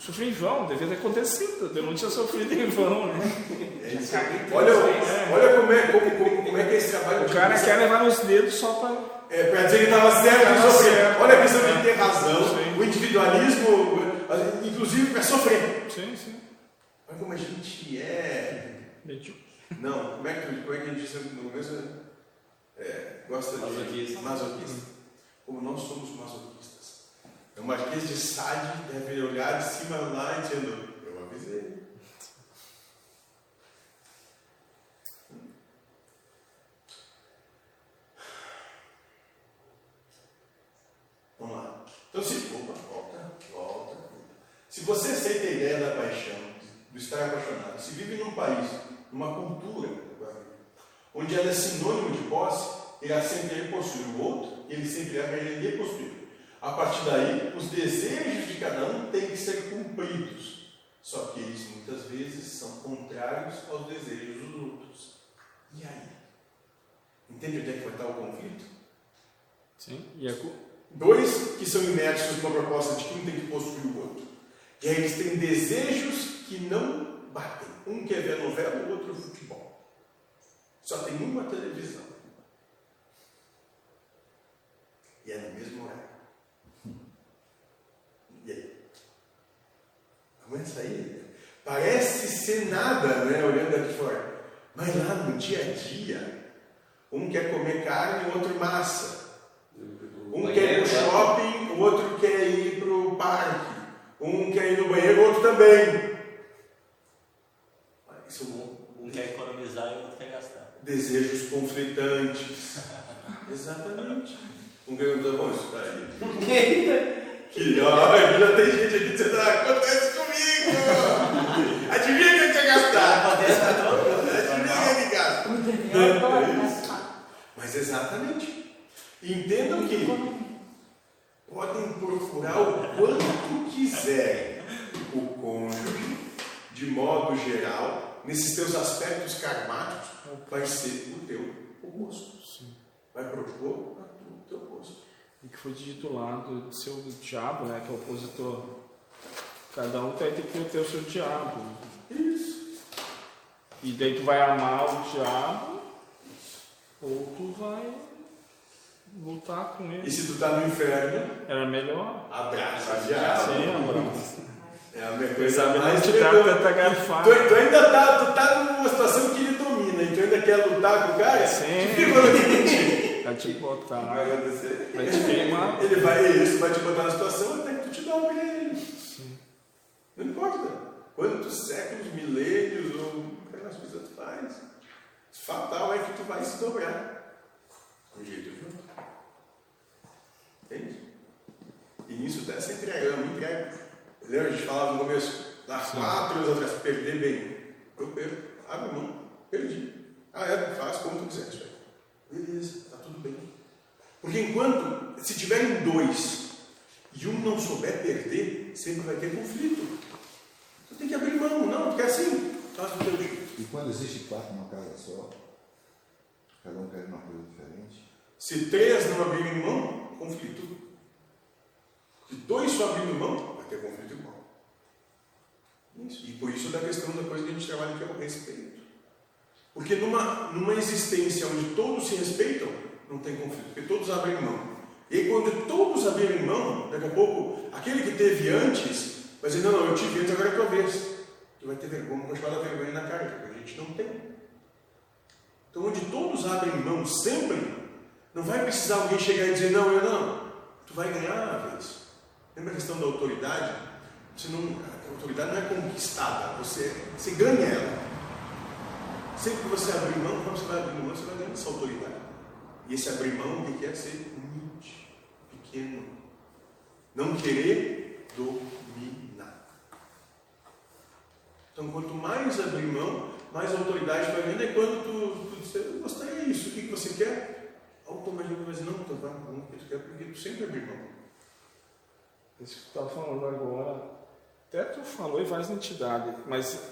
Sofri em vão, devia ter acontecido. Eu não tinha sofrido em vão, né? É isso aí. Olha, olha como, é, como, como, como é que é esse trabalho O cara quer levar nos dedos só para. É, para dizer que estava certo Tava certo. Olha a questão de ter razão, Sim. o individualismo, inclusive para sofrer. Sim, sim. Olha como a gente é. Medíocre. Não, como é que, como é que a gente sempre no começo é, gosta de. Masoquista. Masoquista. Como nós somos masoquistas. É o Marquês de Sade deve olhar de cima lá e dizendo: Eu avisei. Vamos lá. Então, se. Opa, volta, volta. Se você aceita a ideia da paixão, do estar apaixonado, se vive num país, numa cultura, onde ela é sinônimo de posse, ele sempre irá possuir o outro, ele sempre irá querer possuir. A partir daí, os desejos de cada um têm que ser cumpridos. Só que eles muitas vezes são contrários aos desejos dos outros. E aí? Entende onde é que vai estar o conflito? Sim. E a Dois que são imersos numa proposta de que um tem que possuir o outro. E aí eles têm desejos que não batem. Um quer ver a novela, o outro o futebol. Só tem uma televisão. E é no mesmo horário. E aí? Aguenta aí? Parece ser nada, né? Olhando aqui fora. Mas lá no dia a dia, um quer comer carne, o outro massa. Um quer ir pro shopping, o outro quer ir pro parque. Um quer ir no banheiro, o outro também. Isso é bom. Um quer economizar e o outro quer gastar. Desejos conflitantes. Exatamente. Um perguntou, bom, isso tá aí. Que ó, já tem gente aqui dizendo, ah, acontece comigo! Adivinha quem quer gastar? Adivinha quem gasta? Mas exatamente. Entendam que podem procurar o quanto quiserem o cônjuge, de modo geral, nesses teus aspectos karmáticos, vai ser o teu oposto. Vai propor a tu o teu oposto. E que foi dito lá do seu diabo, né? Que é o opositor. Cada um ter que ter o seu diabo. Isso. E daí tu vai amar o diabo, ou tu vai lutar com E ele. se tu tá no inferno, Era melhor. abraça o diabo. Sim, abraço. É a minha coisa a mais te dá tanta garfada. Tu, tu ainda tá, tu tá numa situação que ele domina, e tu ainda quer lutar com o cara? Sim. Vai te botar, Vai acontecer. vai te queimar. Ele vai, isso vai te botar na situação até que tu te dá um ele. Não importa quantos séculos, milênios ou aquelas coisas tu faz. Fatal é que tu vai se dobrar. Um jeito de. Entende? E nisso tá essa entrega, eu me entrego. Lembra? A gente falava no começo, das quatro anos atrás, perder bem. Eu perco, abre mão, perdi. Ah, é, faz como tu quiser, isso. Beleza, tá. Porque enquanto, se tiverem dois e um não souber perder, sempre vai ter conflito. Tu tem que abrir mão, não, porque é assim, faz do teu jeito. E quando existe quatro numa casa só, cada um quer uma coisa diferente, Se três não abrirem mão, conflito. Se dois só abrirem mão, vai ter conflito igual. Isso. E por isso da questão da coisa que a gente trabalha que é o respeito. Porque numa, numa existência onde todos se respeitam, não tem conflito, porque todos abrem mão. E aí, quando todos abrirem mão, daqui a pouco aquele que teve antes, vai dizer, não, não, eu tive antes, agora é a tua vez. Tu vai ter vergonha, continuar da vergonha na cara, que a gente não tem. Então, onde todos abrem mão sempre, não vai precisar alguém chegar e dizer, não, eu não. Tu vai ganhar a vez. Lembra a questão da autoridade? Você não, a autoridade não é conquistada, você, você ganha ela. Sempre que você abrir mão, quando você vai abrir mão, você vai ganhar essa autoridade. E esse abrir mão, o que é ser humilde, pequeno. Não querer dominar. Então, quanto mais abrir mão, mais autoridade vai vindo. E quando tu, tu disser, eu gostaria disso, o que, que você quer? Automaticamente vai dizer, não, tu vai não, tu quer, porque tu sempre abre mão. Isso que tu estava falando agora, até tu falou e faz entidade, mas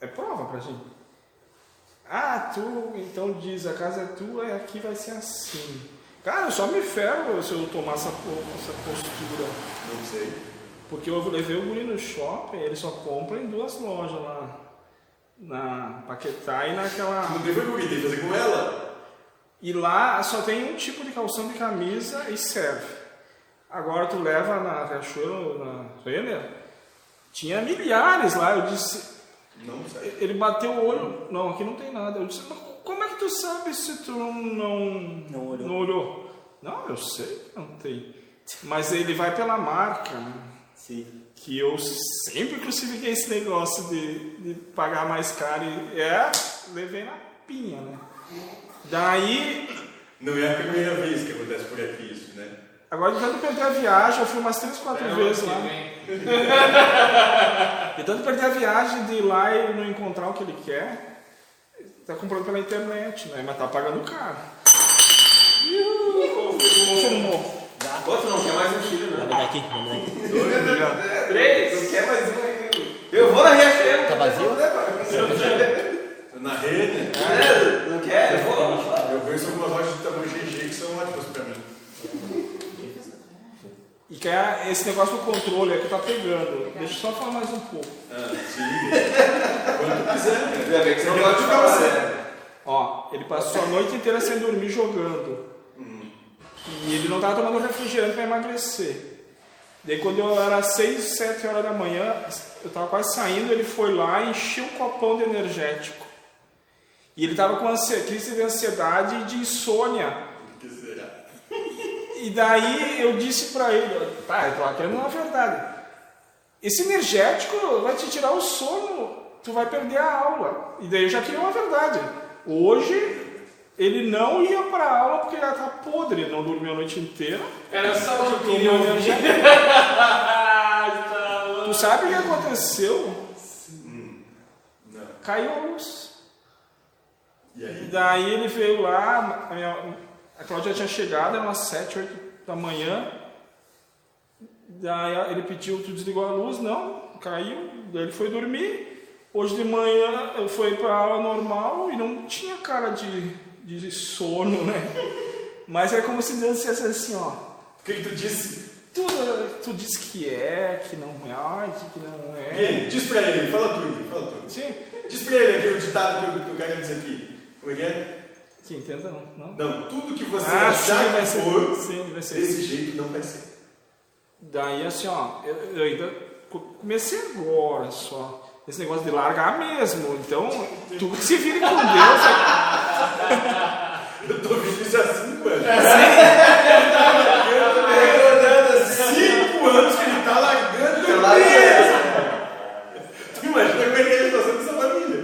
é prova pra gente. Ah, tu então diz, a casa é tua e aqui vai ser assim. Cara, eu só me ferro se eu tomar essa, essa postura. Não sei. Porque eu levei o guri no shopping, ele só compra em duas lojas lá. Na Paquetá e naquela. Não tem vergonha, tem que fazer com ela. E lá só tem um tipo de calção de camisa e serve. Agora tu leva na Riachuelo, na Renner, tinha milhares lá. Eu disse, Não serve. ele bateu o olho, não, aqui não tem nada. Eu disse, mas como é que tu sabe se tu não, não, Não olhou. não olhou? Não, eu sei que não tem. Mas ele vai pela marca, né? Sim. que eu sempre crucifiquei esse negócio de, de pagar mais caro e é, levei na pinha, né? Daí, Não é a primeira vez que acontece por aqui isso, né? agora de tanto perder a viagem, eu fui umas três, quatro É, vezes lá. vem. De tanto perder a viagem de ir lá e não encontrar o que ele quer, tá comprando pela internet, né? Mas tá pagando caro. Confirmou. Outro não quer mais um filho, né? dar aqui, dar aqui. Três, não quer mais um. Eu vou na Riachuelo. Tá vazio? Na rede, Não quer? Eu vou. eu conheço algumas lojas de tamanho GG que são ótimas pra mim. E quer esse negócio do controle é que tá pegando. Deixa eu só falar mais um pouco. Ah, sim. Quando quiser, né? Bem que você não pode ficar você. Ó, ele passou a noite inteira sem dormir jogando. E ele não estava tomando refrigerante para emagrecer. Daí quando eu era 6, 7 horas da manhã, eu estava quase saindo, ele foi lá e encheu um copão de energético. E ele estava com ansia- crise de ansiedade e de insônia. E daí eu disse para ele, tá, eu tô querendo uma verdade. Esse energético vai te tirar o sono, tu vai perder a aula. E daí eu já queria uma verdade. Hoje ele não ia para a aula porque já tá podre, não dormiu a noite inteira. Era só o que eu queria. Ah, Tu sabe o que aconteceu? Não. Caiu a luz. E E aí? daí ele veio lá, a, Cláudia tinha chegado, eram umas 7, 8 da manhã. Daí ele pediu, tu desligou a luz? Não, caiu. Daí ele foi dormir. Hoje de manhã eu fui para aula normal e não tinha cara de, de sono, né? Mas é como se Deus dissesse assim, ó. O que, que tu disse? Tu, tu diz que é, que não é, que não é. Quem? Diz pra ele, fala tu, Gui, fala tu. Sim. Diz pra ele aquele ditado que eu, que eu quero dizer aqui. Como é que é? Não. não. Não, tudo que você Ah, sim, achar vai que ser. for, Sim, vai ser. desse jeito não vai ser. Daí assim, ó, eu, eu ainda co- comecei agora só. Esse negócio de largar mesmo. Então, tu que se vire com Deus. Eu tô vendo isso há cinco anos. Cinco anos que ele tá largando mesmo. Tu imagina como é que ele tá sendo essa família.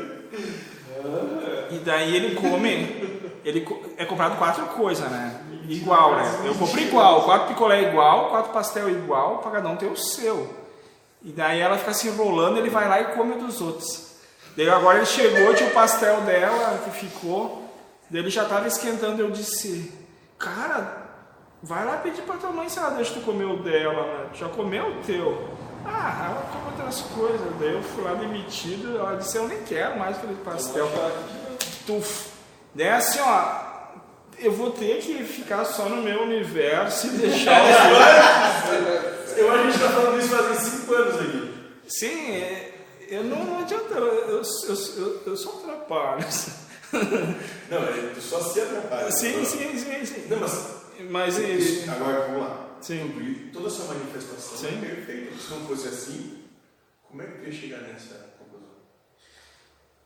E daí ele come. Ele é comprado quatro coisas, né? Igual, né? Eu compro igual, quatro picolé igual, quatro pastel igual, pra cada um ter o seu. E daí ela fica se enrolando, ele vai lá e come dos outros. Daí agora ele chegou, tinha o pastel dela que ficou, daí ele já tava esquentando, eu disse, cara, vai lá pedir pra tua mãe se ela deixa tu comer o dela, né? Tu já comeu o teu. Ah, ela come outras coisas. Daí eu fui lá demitido, ela disse, eu nem quero mais aquele pastel. Tuf. Daí assim, ó, eu vou ter que ficar só no meu universo e deixar os Eu a gente tá falando isso fazem cinco anos aqui. Sim, é, eu não, não adianta, eu, eu, eu, eu, sou atrapalho. Não, é, tu só se atrapalha. Sim, sim, sim, sim. Não, mas Mas ele. agora vamos lá. Sim. Isso, toda essa manifestação Sim. é perfeita. Se não fosse assim, como é que eu ia chegar nessa?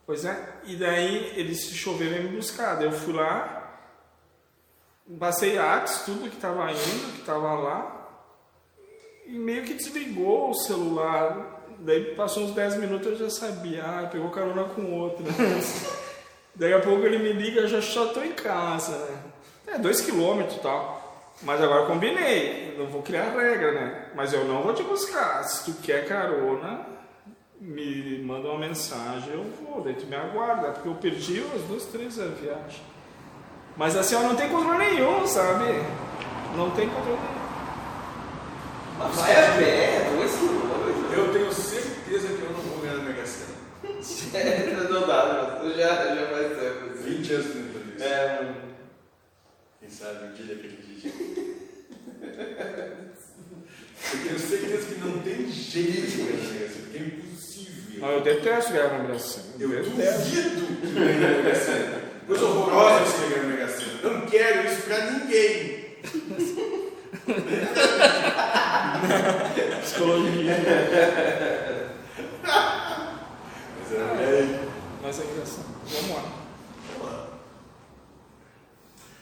Pois é. E daí eles choveram e me buscar. Eu fui lá, passei Axe, tudo que estava indo, que estava lá, e meio que desligou o celular. Daí passou uns 10 minutos eu já sabia, ah, pegou carona com outro. Daí a pouco ele me liga, eu já só tô em casa, né? É, dois quilômetros e tal. Mas agora combinei, não vou criar regra, né? Mas eu não vou te buscar. Se tu quer carona, me manda uma mensagem, eu vou, daí tu me aguarda, porque eu perdi as duas, três a viagem. Mas assim, ó, não tem controle nenhum, sabe? Não tem controle nenhum. Mas vai a pé, dois quilômetros. Eu tenho certeza que eu não vou ganhar na Mega Sena. não dá, mas já, já faz tempo. assim. 20 anos tentando isso. É, mano. Quem sabe um dia daquele dia. Eu tenho certeza que não tem jeito de ganhar na Mega Sena, é impossível. Mas eu detesto ganhar na Mega Sena. Eu detesto. duvido que ganhe na Mega Sena. Coisa horrorosa que você ganhar na Mega Sena. Não quero isso pra ninguém. Psicologia. Mas é, Mas é engraçado. Vamos lá. Vamos lá.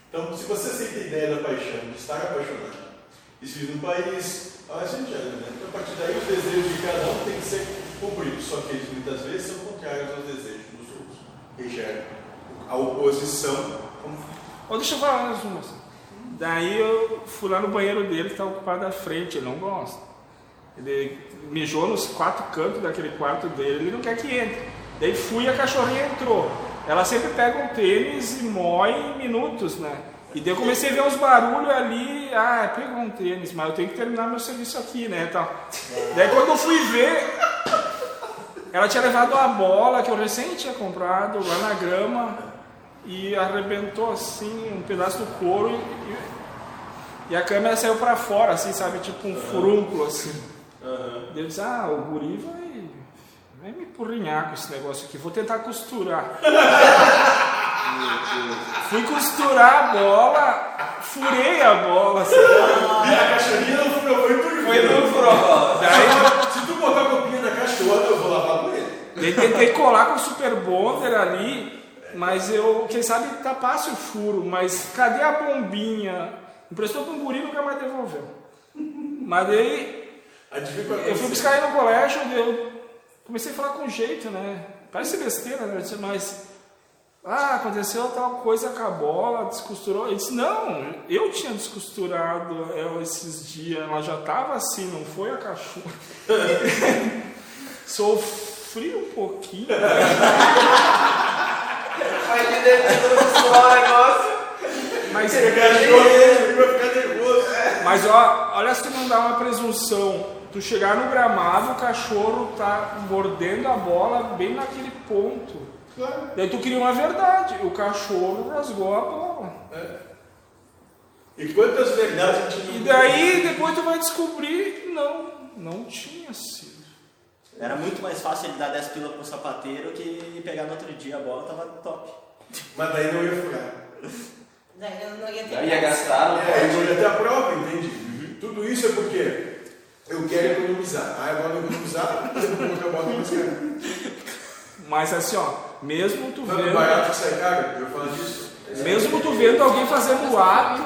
Então, se você aceita a ideia da paixão, de estar apaixonado, e se vive num país, ah, a gente anda, né? Então, a partir daí, os desejos de cada um têm que ser cumpridos, só que eles muitas vezes são contrários aos desejos dos outros. Gera a oposição. Como... Ó, deixa eu falar mais uma. Daí eu fui lá no banheiro dele, que tá ocupado à frente, ele não gosta. Ele mijou nos quatro cantos daquele quarto dele, ele não quer que entre. Daí fui e a cachorrinha entrou. Ela sempre pega um tênis e mói em minutos, né? E daí eu comecei a ver uns barulhos ali, ah, pegou um tênis, mas eu tenho que terminar meu serviço aqui, né? Tal. Daí quando eu fui ver, ela tinha levado a bola que eu recém tinha comprado lá na grama e arrebentou assim um pedaço do couro e, e- a câmera saiu pra fora, assim, sabe? Tipo um furúnculo, assim. Daí Eu disse, ah, o guri vai, vai me empurrinhar com esse negócio aqui, vou tentar costurar. Fui costurar a bola, furei a bola, assim. E a cachorrinha não foi, foi por Foi no prova. Daí Se tu botar a copinha na cachorra, eu vou lavar Daí tentei colar com o Super Bonder ali, mas eu, quem sabe tapasse o furo, mas cadê a bombinha? Emprestou para um guri e nunca mais devolveu. Mas daí é eu fui buscar ele no colégio, eu comecei a falar com jeito, né? Parece besteira, né? Mas ah, aconteceu tal coisa com a bola, descosturou. Ele disse, não, eu tinha descosturado ela esses dias, ela já estava assim, não foi a cachorra. Sofri um pouquinho. Deve ter todo só o negócio. Mas, O cachorro vai ficar nervoso. mas ó, olha se não dá uma presunção. Tu chegar no gramado, o cachorro tá mordendo a bola bem naquele ponto. Claro. Daí tu queria uma verdade. O cachorro rasgou a bola. E quantas verdades a gente não E daí depois tu vai descobrir, não, não tinha sido. Era muito mais fácil ele dar 10 pila pro sapateiro que pegar no outro dia a bola tava top. Mas daí não ia furar. Daí eu não ia ter Daí ia gastar, não É, eu pode. ia ter a prova, entende? Tudo isso é porque eu quero economizar. Ah, eu vou economizar, eu vou colocar a bola mais cara. Mas assim, ó, mesmo tu Quando vendo, barato sai caro, eu falo disso. mesmo tu vendo alguém fazendo ato,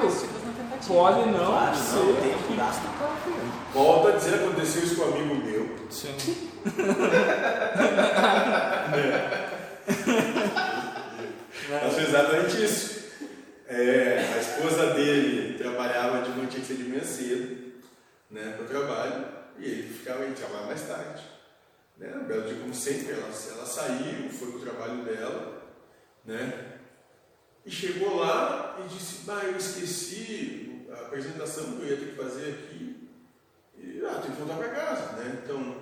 pode não Claro, ser não, o tempo que gasta. tu vendo. Volta a dizer, aconteceu isso com um amigo meu. Sim. Mas foi exatamente isso. É, a esposa dele trabalhava de manhã, tinha que ser de manhã cedo, né, para o trabalho, e ele ficava em trabalho mais tarde. Né, um belo dia, como sempre, ela, ela saiu, foi para o trabalho dela, né, e chegou lá e disse: Bah, eu esqueci a apresentação que eu ia ter que fazer aqui, e ah, tem que voltar para casa, né, então,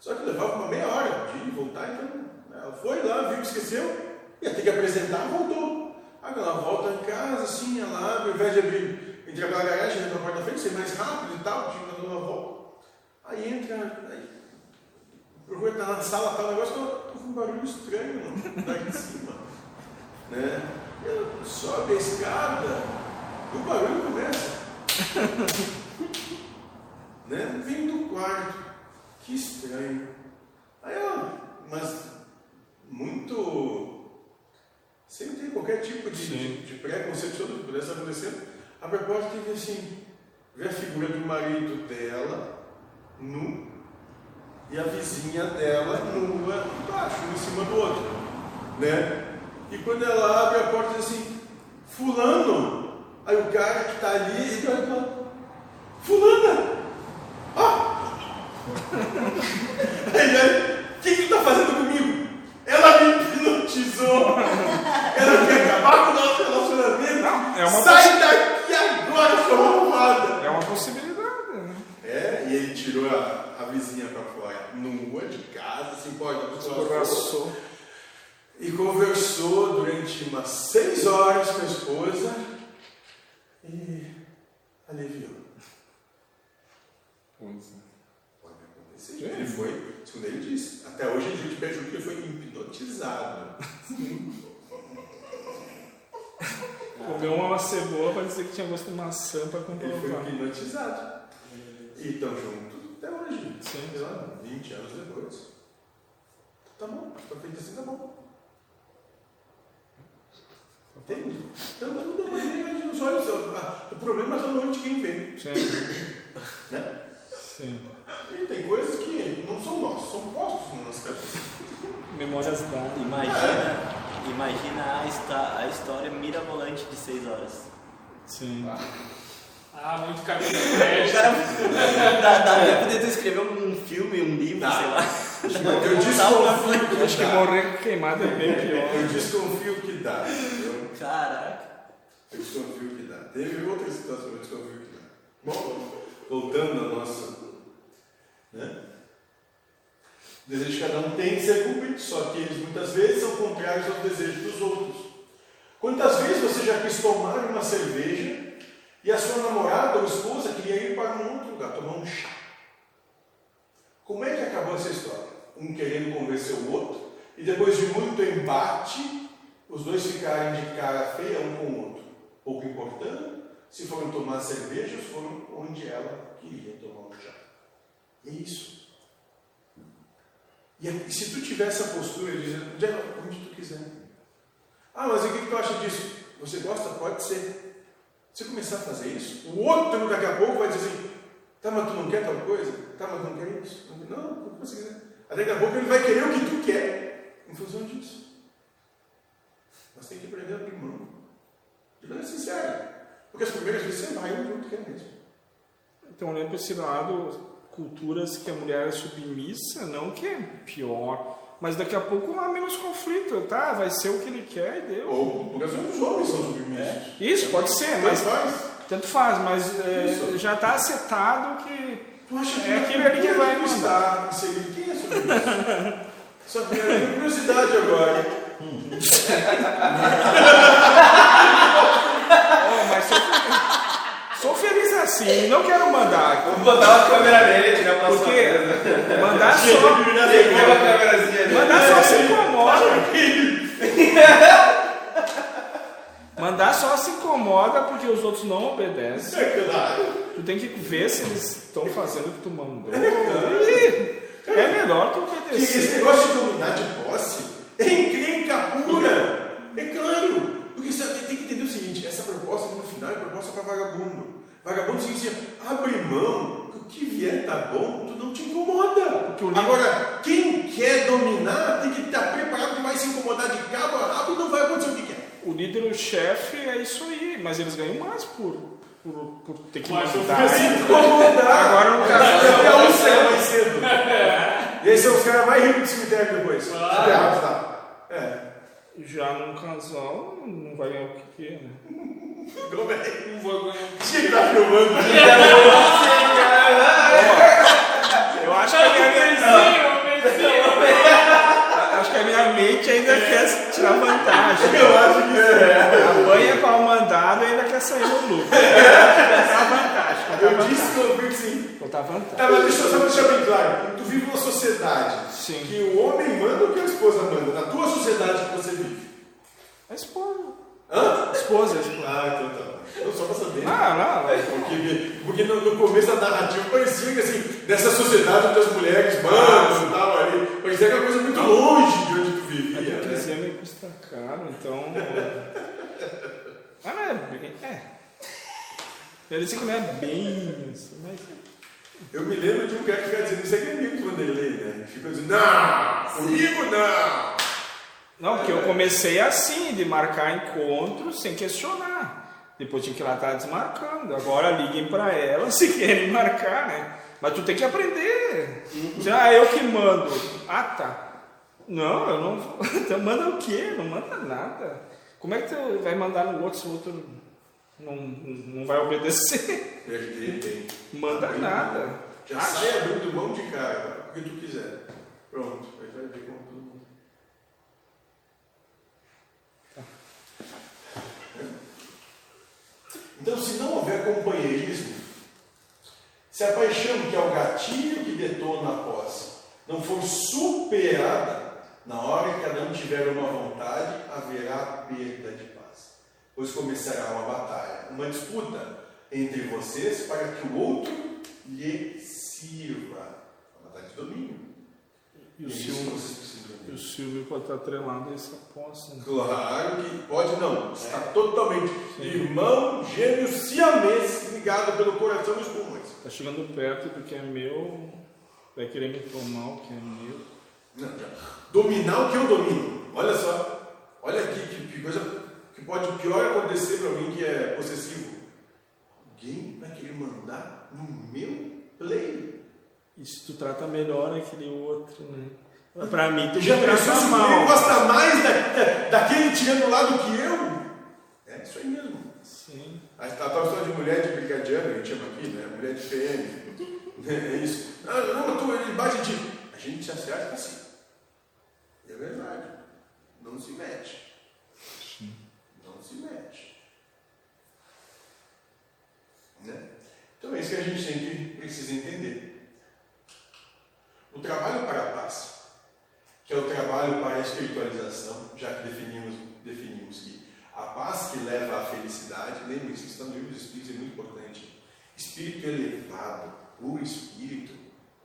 só que levava uma meia hora de e voltar, então, né, ela foi lá, viu, esqueceu, ia ter que apresentar, voltou. Aí ela volta em casa, assim, ela abre, ao invés de abrir, entrar pela garagem, entra na porta da frente, ser mais rápido e tal, tinha que dar uma volta. Aí entra, aí, procura estar na sala, tal, o negócio, ela tô com um barulho estranho no andar de cima. Né? E ela sobe a escada, e o barulho começa. né? Vem do quarto. Que estranho. Aí ela, mas muito. sem ter qualquer tipo de, de, de preconceito sobre o que pudesse acontecer, abre a porta e vê assim, vê a figura do marido dela, nu, e a vizinha dela nua embaixo, um em cima do outro. Né? E quando ela abre a porta diz assim, fulano, aí o cara que está ali, e fala, fulana! Aí ele, o que que tu tá fazendo comigo? Ela me hipnotizou! Ela quer acabar com o nosso relacionamento! Não, é uma Sai daqui agora, sua malvada! É uma possibilidade, né? É, e ele tirou a, a vizinha pra fora, nua de casa, assim, pode, Escorraçou. e conversou durante umas seis horas com a esposa e aliviou. Pode Ele foi, segundo ele disse, até hoje a gente pede que ele foi hipnotizado. Comeu uma cebola pra dizer que tinha gosto de maçã pra Ele foi comprovar. hipnotizado. E estão juntos até hoje. Sim. Sei lá, 20 anos depois. Tá bom, tá feito assim, tá bom. Entende? Então, tudo é maneira nos olhos. ah, O problema é só no olho de quem vê. Sim. Né? Sim. E tem coisas que não são nossas, são postos na nossa cabeça. Memórias da. Imagina, imagina a, histó- a história mirabolante de 6 horas. Sim. Ah, muito caminho O cara dá, dá tempo de tu escrever um filme, um livro, Dá. sei lá. Eu desconfio que Acho que dá. morrer queimado é bem pior. Eu desconfio que dá. entendeu? Caraca. Eu desconfio que dá. Teve outra situação que eu desconfio que dá. Bom, voltando à nossa. Né? O desejo de cada um tem que ser cumprido, só que eles muitas vezes são contrários aos desejos dos outros. Quantas vezes você já quis tomar uma cerveja e a sua namorada ou esposa queria ir para um outro lugar, tomar um chá? Como é que acabou essa história? Um querendo convencer o outro, e depois de muito embate, os dois ficarem de cara feia um com o outro. Pouco importando, se foram tomar cervejas, foram onde ela queria tomar um chá. É isso. E se tu tiver essa postura dizer, "Já, onde tu quiser. Ah, mas o que tu acha disso? Você gosta? Pode ser. Se começar a fazer isso, o outro daqui a pouco vai dizer assim, tá, mas tu não quer tal coisa? Tá, mas não quer isso? Não, o que você quiser. Aí daqui a pouco ele vai querer o que tu quer em função disso. Mas tem que aprender a abrir mão. De maneira sincera. Porque as primeiras vezes você vai onde tu quer mesmo. Então, olhando para esse lado, culturas que a mulher é submissa, não que é pior, mas daqui a pouco há menos conflito, tá? Vai ser o que ele quer e deu. Ou onde os homens são submissos. Isso, pode ser, Mas faz. tanto faz, mas é, já está acertado que que É aquilo ali que vai mandar. inserido? Quem é submisso? Só que curiosidade agora mas sou, sou feliz assim, não quero mandar. Vou botar uma câmera nele e tirar uma Porque foto. mandar só, mandar só se incomoda. Mandar só se incomoda porque os outros não obedecem. É claro. Tu tem que ver se eles estão fazendo o que tu mandou. É melhor tu Que esse obedecer. negócio de dominar de posse é encrenca pura. É claro. Porque você tem que entender o seguinte: essa proposta no final é proposta para vagabundo. Vagabundo significa abre mão, que o que vier tá bom, tu não te incomoda. o Agora, quem quer dominar tem que estar preparado que vai se incomodar de cabo a rabo e não vai acontecer o que quer. O líder, o chefe, é isso aí, mas eles ganham mais por, por, por ter que Mas mandar. eu fiz incomodar. Agora no caso. até o céu mais cedo. E aí são os caras mais ricos do cemitério depois. Claro. É. Já num casal, não vai ganhar o que quer, né? Como é? Vou ganhar. Tinha que estar filmando. Eu acho que a minha, acho que a minha mente ainda quer tirar vantagem. Eu acho que é. Apanha pau mandado e ainda quer sair no lucro. Vantagem. Botar Eu disse que eu vi sim. Botar vantagem. Tá, mas deixa eu só deixar bem claro. Tu vive numa sociedade Sim. que o homem manda o que a esposa manda. Na tua sociedade que você vive. A esposa. Hã? Esposa, esposa. Ah, então tá. Não, só pra saber. Ah, não, É, porque, porque no, no começo da narrativa parecia que assim, nessa sociedade onde as mulheres mandam e tal, ali, que era uma coisa muito longe de onde tu É vivia, porque né? esse me custa caro, então. Ah, não é. É. Eu disse que não é bem isso, mas. Eu me lembro de um cara que fica dizendo, isso aqui é amigo do Vanderlei, né? Fica dizendo, não, comigo não. Não, porque eu comecei assim, de marcar encontros sem questionar. Depois tinha que ir lá estar desmarcando. Agora liguem pra ela se querem marcar, né? Mas tu tem que aprender. Ah, eu que mando. Ah, tá. Não, eu não. Então manda o quê? Não manda nada. Como é que tu vai mandar no outro se o outro não, não vai obedecer? Tem. Manda nada. Já sai abrindo mão de cara, o que tu quiser. Pronto, aí vai ver como todo mundo. Então, se não houver companheirismo, se a paixão, que é o gatilho que detona a posse, não for superada, na hora que cada um tiver uma vontade, haverá perda de paz. Pois começará uma batalha, uma disputa entre vocês para que o outro lhe sirva. A batalha de domínio. E o É Silvio, e o Silvio pode estar atrelado a essa posse. né? Claro que pode não, está totalmente irmão gêmeo siamês ligado pelo coração dos pulmões. Tá chegando perto do que é meu, vai querer me tomar o que é meu. Não. Dominar o que eu domino. Olha só, olha aqui que, que coisa que pode pior acontecer para alguém que é possessivo. Alguém vai querer mandar no meu play. E se tu trata melhor aquele outro, né? Pra mim, tu Tu já pensou se mal. alguém gosta mais da, da- daquele tirando lá do que eu? É isso aí mesmo. Sim. A, a tal história de mulher de brigadiano, a gente chama aqui, né? Mulher de PM. É isso. Ah, não, tu, ele bate de. A gente se acerta assim. É verdade. Não se mete. Não se mete. Né? Então é isso que a gente tem que precisa entender. O trabalho para a paz, que é o trabalho para a espiritualização, já que definimos, definimos que a paz que leva à felicidade, lembre-se, isso está no livro dos Espíritos, é muito importante. Espírito elevado, o espírito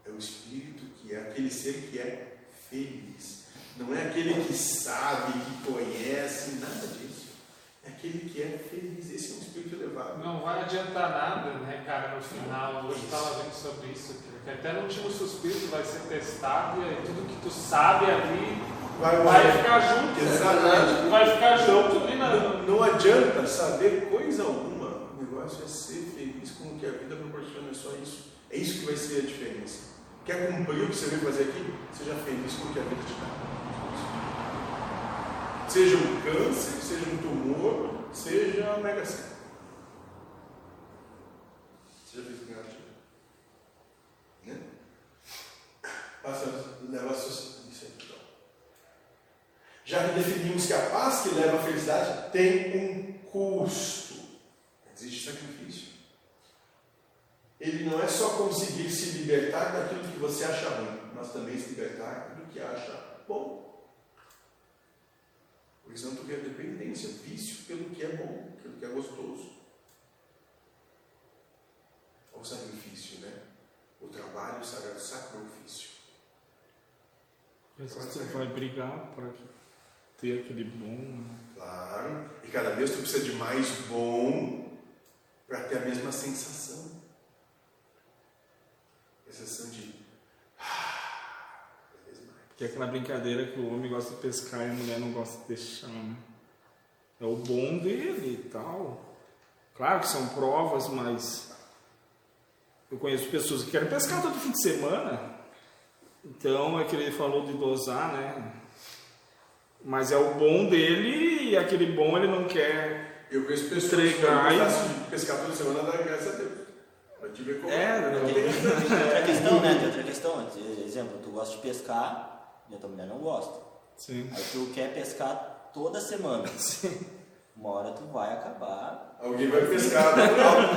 é o espírito que é aquele ser que é feliz. Não é aquele que sabe, que conhece, nada disso. É aquele que é feliz. Esse é um espírito elevado. Não vai adiantar nada, né, cara, no final. Eu estava vendo sobre isso, que até no último suspiro tu vai ser testado e aí tudo que tu sabe ali Vai, vai ficar junto. Exatamente. Vai ficar junto ali na. Não, não adianta saber coisa alguma. O negócio é ser feliz com o que a vida proporciona, é só isso. É isso que vai ser a diferença. Quer cumprir o que você veio fazer aqui? Seja feliz com o que a vida te dá. Seja um câncer, seja um tumor, seja a mega. Seja feliz com o que ela te dá. Né? Passa, leva a sua. Isso aí, então. Já que definimos que a paz que leva à felicidade tem um custo. Existe sacrifício. Ele não é só conseguir se libertar daquilo que você acha ruim, mas também se libertar do que acha bom. Por isso não cria dependência, vício pelo que é bom, pelo que é gostoso. Olha o sacrifício, né? O trabalho, o sagrado sacrifício. Às vezes tu vai brigar para ter aquele bom. né? Claro. E cada vez tu precisa de mais bom para ter a mesma sensação. A sensação de. ah. Que é aquela brincadeira que o homem gosta de pescar e a mulher não gosta de deixar, né? É o bom dele e tal. Claro que são provas, mas eu conheço pessoas que querem pescar todo fim de semana. Então é que ele falou de dosar, né? Mas é o bom dele e aquele bom ele não quer. Eu conheço pessoas Entregar que e- gostam de pescar toda semana, dá graças a Deus. Vai te ver como. É, Tem outra questão, né? Tem outra questão. Exemplo, tu gosta de pescar e a tua mulher não gosta. Sim. Aí tu quer pescar toda semana. Uma hora tu vai acabar. Alguém vai pescar né?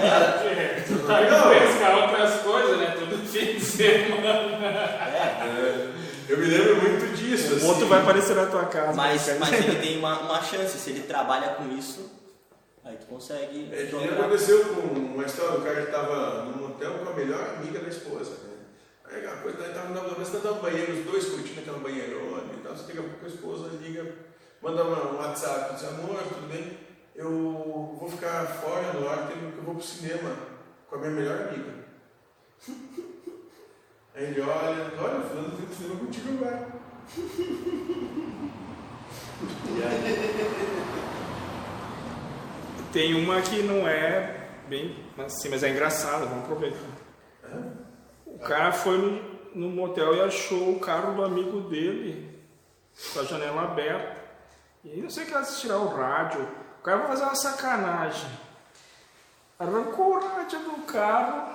É, tu tá indo pescar outras coisas, né? Todo fim de semana. É, É, eu me lembro muito disso. O assim. outro vai aparecer na tua casa. mas, né? mas ele tem uma, uma chance, se ele trabalha com isso, aí tu consegue É, que nem aconteceu com uma história do cara que estava num hotel com a melhor amiga da esposa. Né? Aí aquela coisa, daí tava na vez no banheiro, os dois curtindo aquela banheirona e tal. Você daqui a pouco a esposa liga, manda um WhatsApp, diz, amor, tudo bem? Eu vou ficar fora no ar, eu vou pro cinema com a minha melhor amiga. Aí ele olha, olha, fulano tem cinema contigo vai. E aí, Tem uma que não é bem assim, mas é engraçada, vamos aproveitar. O cara foi no, no motel e achou o carro do amigo dele com a janela aberta. E não sei o que ela tirar o rádio. O cara vai fazer uma sacanagem. Arrancou o rádio do carro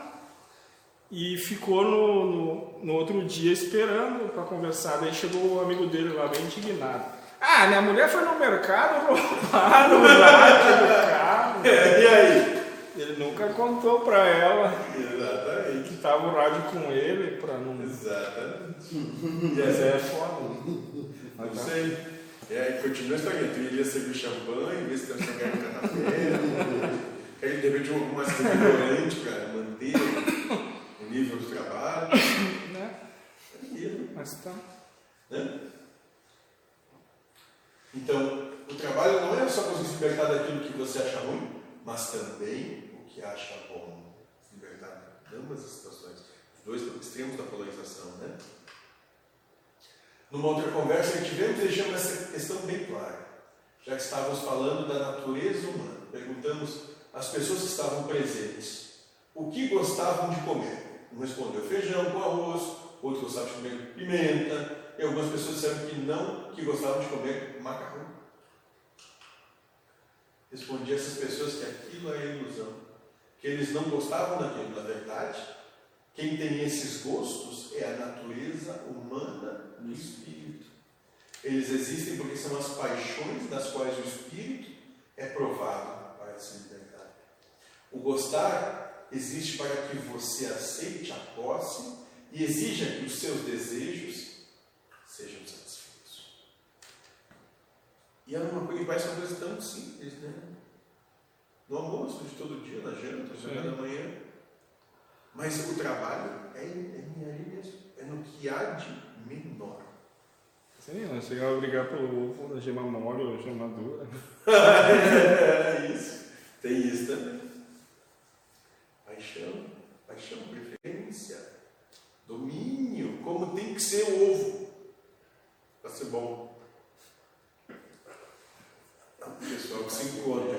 e ficou no, no, no outro dia esperando para conversar. Daí chegou o amigo dele lá bem indignado. Ah, minha mulher foi no mercado, roubaram o rádio do carro. e aí? Ele nunca contou pra ela Exatamente. que tava o rádio com ele pra não. Exatamente. Mas é foda. Não sei. É, aí continua a história. Tu iria servir champanhe, ver se tem garrafa na perna. Aí de repente uma restaurante para manter o nível do trabalho. Né? É aquilo, Mas tá. né? Então, o trabalho não é só conseguir se libertar daquilo que você acha ruim, mas também o que acha bom. Se libertar de ambas as situações. Os dois extremos da polarização, né? Numa outra conversa que tivemos, deixamos essa questão bem clara. Já que estávamos falando da natureza humana, perguntamos às pessoas que estavam presentes o que gostavam de comer. Um respondeu feijão com arroz, outro gostava de comer pimenta, e algumas pessoas disseram que não, que gostavam de comer macarrão. Respondi a essas pessoas que aquilo é ilusão, que eles não gostavam daquilo. Na verdade, quem tem esses gostos é a natureza humana do espírito. Eles existem porque são as paixões das quais o espírito é provado para se libertar. O gostar existe para que você aceite a posse e exija que os seus desejos sejam satisfeitos. E é uma coisa parece uma coisa tão simples, né? No almoço de todo dia, na janta, no café da manhã. Mas o trabalho é, é ali mesmo, é no que há de menor. Sim, não chegava a brigar pelo ovo da gema mole ou gema dura. é isso. Tem isso também. Paixão, paixão, preferência, domínio, como tem que ser o ovo para ser bom. O pessoal que se encontra.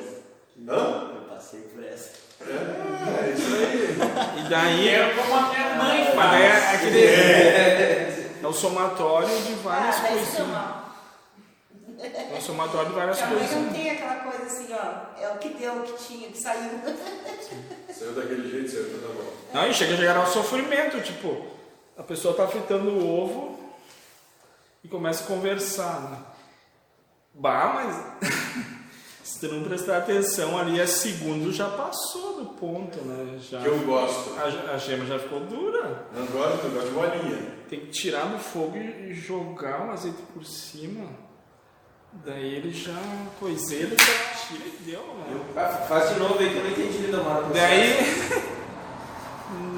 Hã? Eu passei por essa. É, é isso aí. E daí é, É como a minha mãe é faz. aquele. É o somatório de várias Ah, se coisinhas. tomar. É o somatório de várias Minha mãe não coisinhas. tem aquela coisa assim, ó. É o que deu, o que tinha, o que saiu. Saiu daquele jeito, saiu tudo bom. Não, e chega a gerar um sofrimento, tipo, a pessoa tá fritando o ovo e começa a conversar, né? Bah, mas se tu não prestar atenção ali, a segundo já passou do ponto, né? Já, Que eu gosto. a, a gema já ficou dura. Não gosto, eu gosto de bolinha. Tem que tirar do fogo e jogar o azeite por cima. Daí ele já coiseira, já tira e deu, né? Ah, Faz de novo aí que eu não entendi da hora. Daí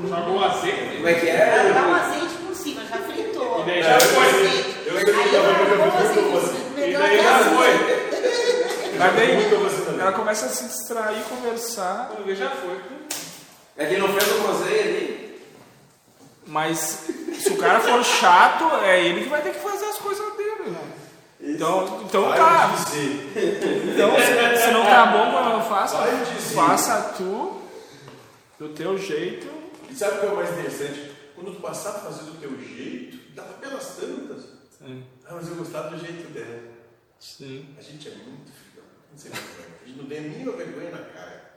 Joga o azeite. Como é que Ela dá um é? azeite por cima, já fritou. E daí já foi. Eu sei que Aí tava ela com pôs a assim, muito você. E melhor daí que já assim. foi. Mas daí Muito você também. ela começa a se distrair, conversar, Quando vê, já foi. É que não fez o groselha ali. mas se o cara for chato, é ele que vai ter que fazer as coisas dele, né? Então, então Vai tá. Então, se, se não tá bom quando eu faço, faça tu, do teu jeito. E sabe o que é o mais interessante? Quando tu passar a fazer do teu jeito, dá pelas tantas. Sim, Ah, mas eu gostava do jeito dela. sim. A gente é muito. Não sei vergonha. A gente não tem a mínima vergonha na cara.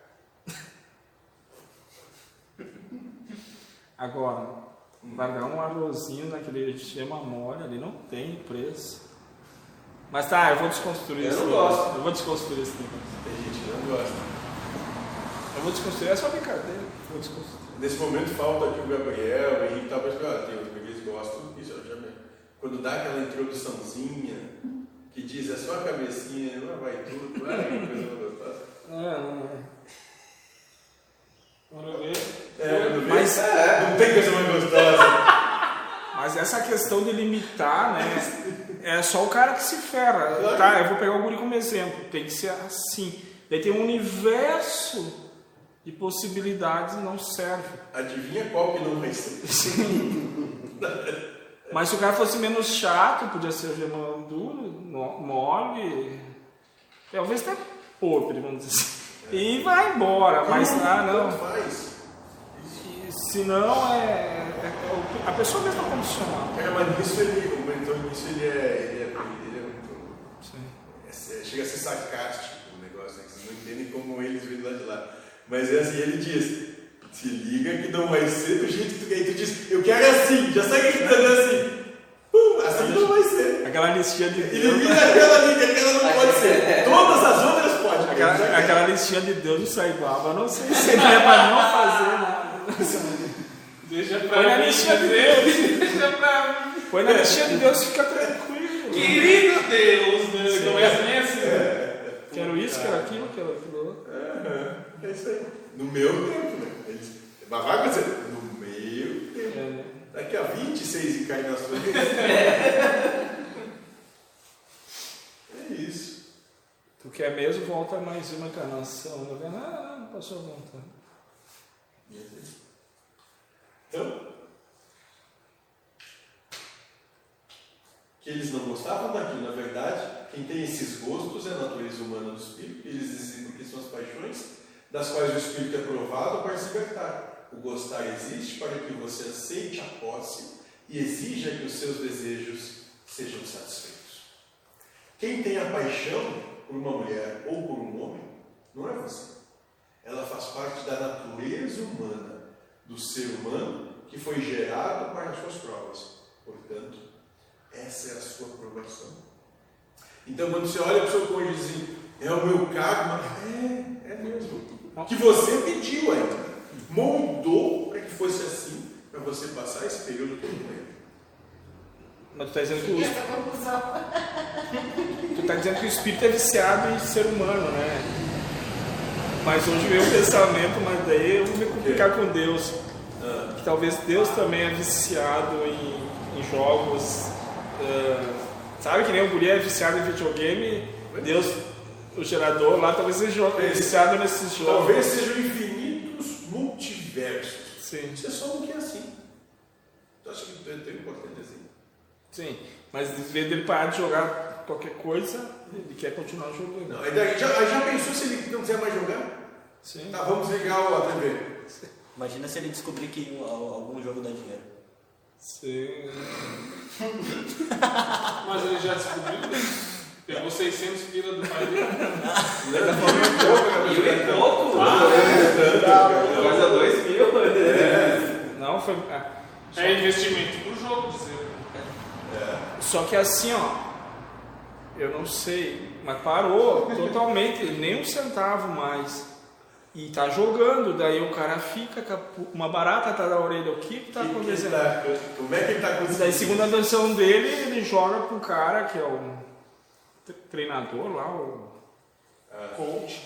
Agora, largar um arrozinho naquele gema mole ali não tem preço. Mas tá, eu vou desconstruir Eu esse não negócio. gosto. Eu vou desconstruir esse negócio. Tem gente que não gosta. Eu vou desconstruir, é só brincadeira. Eu Vou desconstruir. Nesse momento falta aqui o Gabriel, o Henrique, talvez ah, tem outro que eles gostam. Isso eu já. Quando dá aquela introduçãozinha que diz é só a cabecinha, não vai tudo, vai, que coisa gostosa. É, não é. É, quando vê, Mas- é, não tem coisa mais gostosa. Mas essa questão de limitar, né? É só o cara que se ferra. Claro. Tá, eu vou pegar o guri como exemplo. Tem que ser assim. Daí tem um universo de possibilidades e não serve. Adivinha qual que não vai ser? Mas se o cara fosse menos chato, podia ser gemão duro, mo- mole, talvez até podre, vamos dizer assim. E vai embora, mas ah, não. Faz. E Se não, é, é- é a pessoa mesma condicional. Cara, mas nisso ele, o mentor nisso ele é, ele é, ele é muito. É- é- chega a ser sarcástico o negócio, né? que vocês não entendem como eles vêm lá de lá. Mas é assim, ele diz, se liga que não vai ser do jeito que tu quer. E tu diz, eu quero assim, já sai gritando assim. Assim não vai ser. Aquela listinha de Ele Deus. vira aquela ali que aquela não pode ser. Todas as outras podem. Aquela, aquela listinha de Deus do Saibaba, não sei se é pra não fazer nada. Deixa Põe pra na mim listinha de dizer. Deixa pra mim. Põe na listinha de Deus, fica tranquilo. Querido Deus, né? Começa nem assim. Quero isso, quero aquilo, quero aquilo outro. É isso aí. No meu tempo, né? Mas vai acontecer. No meu tempo. É? Daqui a 26 encarnações. é isso. Tu quer mesmo, volta mais uma encarnação. né? Ah, não, passou a vontade. Então, que eles não gostavam daquilo, na verdade, quem tem esses gostos é a natureza humana do espírito, eles existem porque são as paixões, das quais o espírito é provado para se libertar. O gostar existe para que você aceite a posse e exija que os seus desejos sejam satisfeitos. Quem tem a paixão por uma mulher ou por um homem, não é você. Ela faz parte da natureza humana do ser humano que foi gerado para as suas provas. Portanto, essa é a sua aprovação. Então, quando você olha para o seu cônjuge e diz assim, é o meu karma, é, é mesmo. Que você pediu ainda. Moldou para que fosse assim, para você passar esse período todo com ele. Mas tu tá dizendo que o, tu tá dizendo que o espírito é viciado em ser humano, né? Mas hoje veio o pensamento, mas daí eu vou me complicar com Deus. Que talvez Deus também é viciado em, em jogos. ah, sabe que nem o guri é viciado em videogame? Deus, o gerador lá, talvez seja viciado nesses jogos. talvez sejam infinitos multiversos. Sim, Você só não quer assim. Tu acha que é importante assim? sim. Mas em vez dele parar de jogar qualquer coisa, ele quer continuar jogando. Não, aí daí já, aí já pensou se ele não quiser mais jogar? Sim. Tá, vamos ligar a TV. Imagina se ele descobrir que al- algum jogo dá dinheiro. Sim. Mas ele já descobriu. né? Pegou 600 pila do pai dele. Coisa 2 mil. Não, foi. ah, É investimento pro jogo, dizer. Só que assim, ó. Eu não sei, mas parou totalmente, nem um centavo mais. E tá jogando, daí o cara fica uma barata tá na orelha. O que que tá Que- que acontecendo? tá- como é que ele tá conseguindo? Daí, segundo a atenção dele, ele joga pro cara que é o treinador lá, o coach.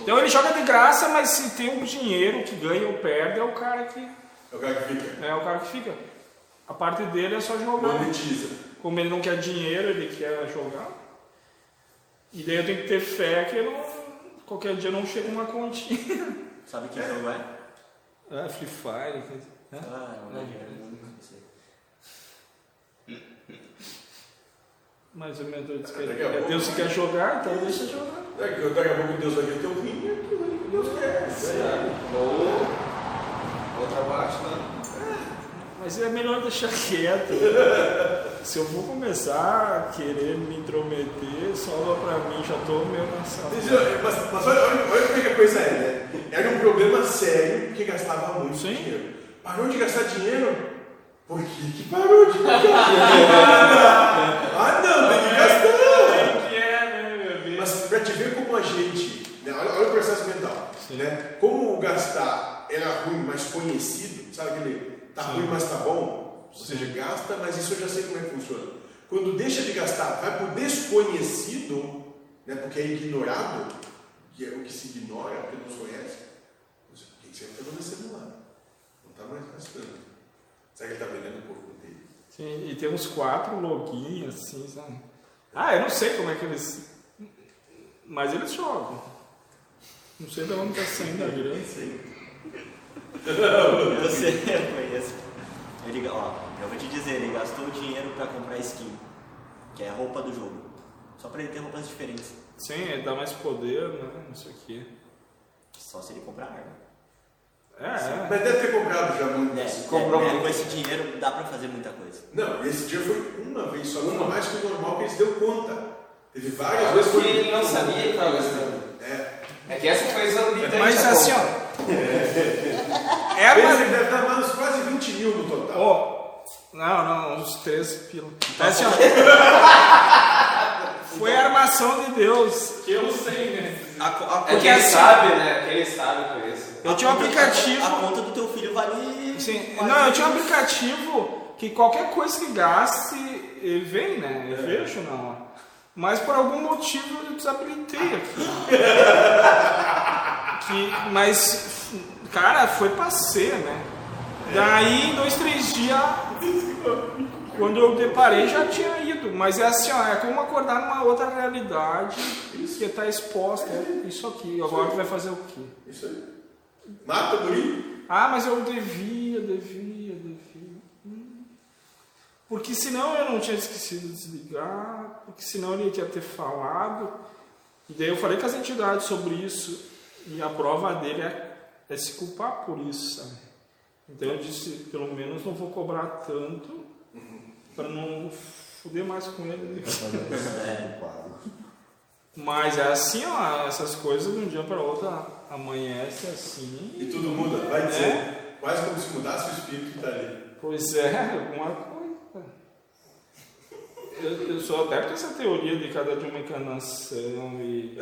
Então ele joga de graça, mas se tem um dinheiro que ganha ou perde, é o cara que É o cara que fica. é o cara que fica. A parte dele é só jogar. Monetiza. Como ele não quer dinheiro, ele quer jogar. E daí eu tenho que ter fé que eu não, qualquer dia não chega uma continha. Sabe que jogo é? Ah, Free Fire. né? Ah, não, não, não sei. Mas o mentor diz que é pouco- Deus que quer jogar, então deixa jogar. Daqui, daqui a pouco Deus vai ver teu rim, é aquilo que Deus quer. Ou outra parte, né? Mas é melhor deixar quieto. Se eu vou começar a querer me intrometer, sobra pra mim, já tô meio cansado. Mas, mas olha, olha, olha como é que a coisa é, né? Era um problema sério que gastava muito Sim. dinheiro. Parou de gastar dinheiro? Por que, que parou de gastar dinheiro? ah, não, tem que gastar! ver como a gente, né, olha, olha o processo mental, né? Como o gastar era ruim, mas conhecido, sabe aquele tá ruim, mas tá bom? Ou seja, gasta, mas isso eu já sei como é que funciona. Quando deixa de gastar, vai pro desconhecido, né? Porque é ignorado, que é o que se ignora, porque não se conhece. Por que você está acontecendo lá? Não está mais gastando. Será que ele está vendendo o corpo? Sim, e tem uns quatro login assim, sabe? Ah, eu não sei como é que eles. Mas eles jogam. Não sei de onde está saindo a grana. Eu sei, eu conheço. Ele, ó, eu vou te dizer, ele gastou dinheiro pra comprar skin, que é a roupa do jogo. Só pra ele ter roupas diferentes. Sim, ele dá mais poder, né? Não sei o quê. Só se ele comprar arma. É, é. Mas deve ter comprado já muito. É, comprou é, é, muito. com esse dinheiro dá pra fazer muita coisa. Não, esse dia foi uma vez só, uma mais que o normal que eles deu conta. Teve várias Às vezes que ele não sabia que estava gastando. É. É que essa foi exorbitante. Mas a assim, ó. É Esse uma. ele deve dar mais quase 20 mil no total. Ó, não, não, uns 13 pila. É assim, ó. Foi a armação de Deus. Que eu sei, né? A, a, É Porque que ele assim- sabe, né? Que ele sabe com isso. Eu tinha um aplicativo. A, conta do teu filho vale. Sim, não, eu tinha um aplicativo que qualquer coisa que gaste, ele vem, né? Eu vejo não. Mas por algum motivo eu desabilitei aqui. que, mas, cara, foi passeio, né? Daí, em dois, três dias, quando eu deparei, já tinha ido. Mas é assim, ó, é como acordar numa outra realidade que está exposta. É isso aqui. Agora tu vai fazer o quê? Isso aí. Mata o guri. Ah, mas eu devia, devia, devia. Hum. Porque senão eu não tinha esquecido de desligar, porque senão ele tinha ter falado. E daí eu falei com as entidades sobre isso. E a prova dele é, é se culpar por isso, sabe? Então eu disse, pelo menos não vou cobrar tanto para não fuder mais com ele. É. Mas é assim, ó, essas coisas de um dia para outro amanhece assim. E tudo muda. Vai dizer. É. Quase como se mudasse o espírito que está ali. Pois é, alguma coisa. Eu, eu sou adepto a essa teoria de cada de uma encarnação e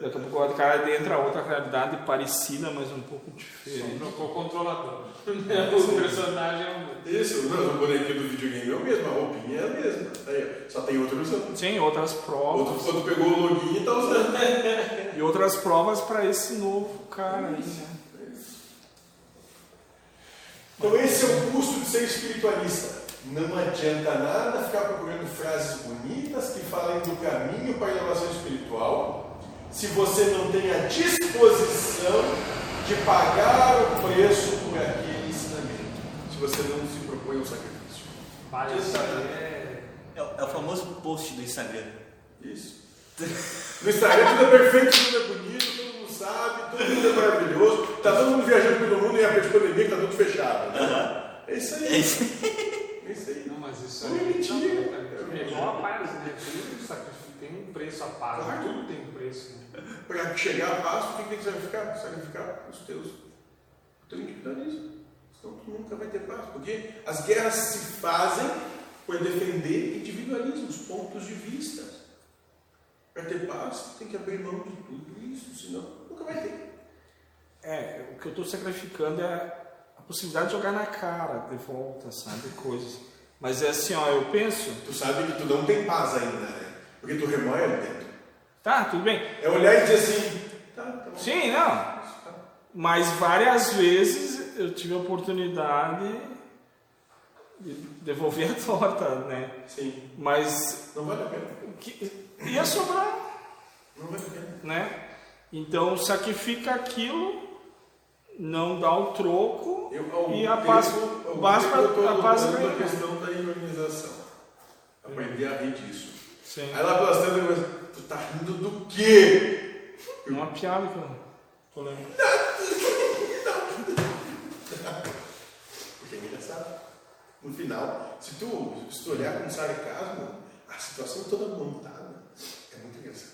daqui a pouco o cara entra outra realidade parecida, mas um pouco Só diferente. trocou o controlador. o personagem é o mesmo. Isso, não, o bonequinho do videogame é o mesmo, a roupinha é a mesma. Aí, só tem outro usando. Sim, outras provas. Outro quando pegou o login e tá usando. E outras provas para esse novo cara aí, né? Então esse é o custo de ser espiritualista. Não adianta nada ficar procurando frases bonitas que falem do caminho para a elevação espiritual se você não tem a disposição de pagar o preço por aquele ensinamento. Se você não se propõe um sacrifício. Vale, é. É, o- é o famoso post do Instagram. Isso. No Instagram tudo é perfeito, tudo é bonito, todo mundo sabe, todo mundo é maravilhoso. Tá todo mundo viajando pelo mundo época de pandemia que tá tudo fechado. Né? É isso aí. É isso aí. Não, mas isso Não é aí. mentira. É igual a paz, né? Tudo sacrifício tem um preço a pagar. Claro. Tudo tem um preço, né? Para chegar a paz, o que tem que sacrificar? Sacrificar os teus. O teu individualismo. Senão tu nunca vai ter paz. Porque as guerras se fazem por defender individualismos, pontos de vista. Para ter paz, tem que abrir mão de tudo isso, senão nunca vai ter. É, o que eu estou sacrificando é possibilidade de jogar na cara de volta, sabe? Coisas. Mas é assim, ó, eu penso, Tu sabe que tu não tem paz ainda, né? Porque tu remói ali dentro. tá, tudo bem. É olhar e dizer assim, tá, tá bom. Sim, não. Mas várias vezes eu tive a oportunidade de devolver a torta, né? Sim. Mas Não vale a pena. que- ia sobrar, Não vale a pena. né? Então sacrifica aquilo, não dá o troco Eu, algum e a paz, paz eu tô a paz a questão da imunização. Aprender a rir disso. Sim. Aí lá pelas tantas eu começo, tu tá rindo do quê? É uma piada que eu tô lembrando. Porque é engraçado. No final, se tu, se tu olhar com sarcasmo, a situação toda montada é muito engraçado.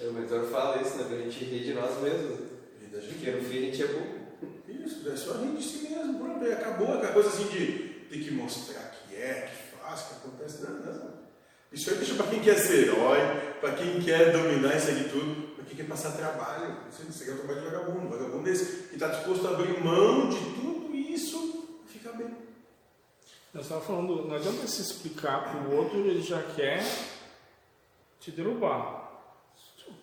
O mentor fala isso, né? Pra gente rir de nós mesmos. Vida da gente. Porque no fim a gente é burro. Isso, é só rir de si mesmo, pronto, aí acabou aquela coisa assim de ter que mostrar que é, que faz, que acontece. Não, não. Isso aí deixa pra quem quer ser herói, para quem quer dominar isso aqui tudo, para quem quer passar trabalho. Isso isso aqui é o trabalho de vagabundo, vagabundo é esse, que está disposto a abrir mão de tudo isso e ficar bem. Nós estávamos falando, não adianta se explicar para o outro, ele já quer te derrubar.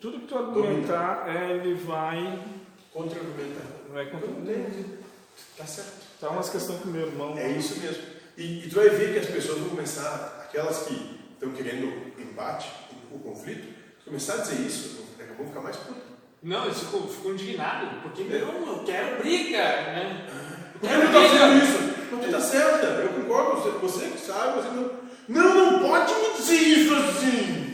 Tudo que tu argumentar, é, ele vai, Contra-argumentar. vai contra. Tá certo. Tá umas questões com meu irmão. É isso mesmo. E, e tu vai ver que as pessoas vão começar, aquelas que estão querendo embate, o conflito, começar a dizer isso, daqui a pouco ficar mais puto. Não, eles ficam, ficam indignados, porque não, eu quero briga, né? Eu Por que quero não tá briga. fazendo isso? Não, tu tá certa, eu concordo, você, você que sabe, você não. Não, não pode me dizer isso assim!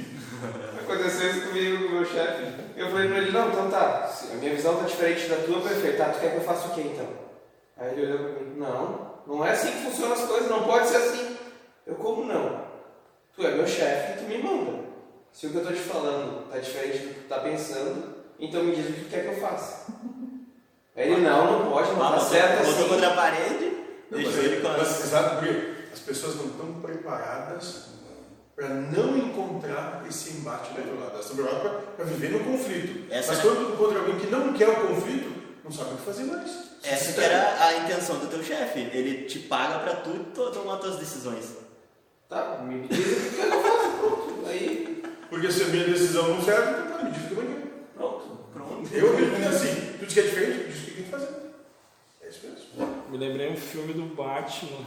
Aconteceu isso comigo com o meu chefe. Eu falei pra ele, não, então tá, a minha visão tá diferente da tua, perfeito. Tá, tu quer que eu faça o quê então? Aí ele olhou pra mim, não, não é assim que funcionam as coisas, não pode ser assim. Eu como não? Tu é meu chefe tu me manda. Se o que eu tô te falando tá diferente do que tu tá pensando, então me diz o que tu quer que eu faça. Aí ele, não, não pode, não Ah, tá botou- certo botou assim. contra a parede, deixou ele com mas, as... exato, porque as pessoas não estão preparadas para não encontrar esse embate do outro lado. Elas estão preparadas para viver no conflito. Essa mas é- quando tu encontra alguém que não quer o conflito, não sabe o que fazer mais. Essa que era a intenção do teu chefe. Ele te paga pra tu to- tomar tuas decisões. Tá, me diz o que eu faça, pronto. Aí, Porque se a minha decisão não serve, então tá, me diz o que eu quero. pronto. Pronto. Eu acredito assim. Tu diz que é diferente, diz o que tem que fazer. É isso mesmo. Me lembrei um filme do Batman.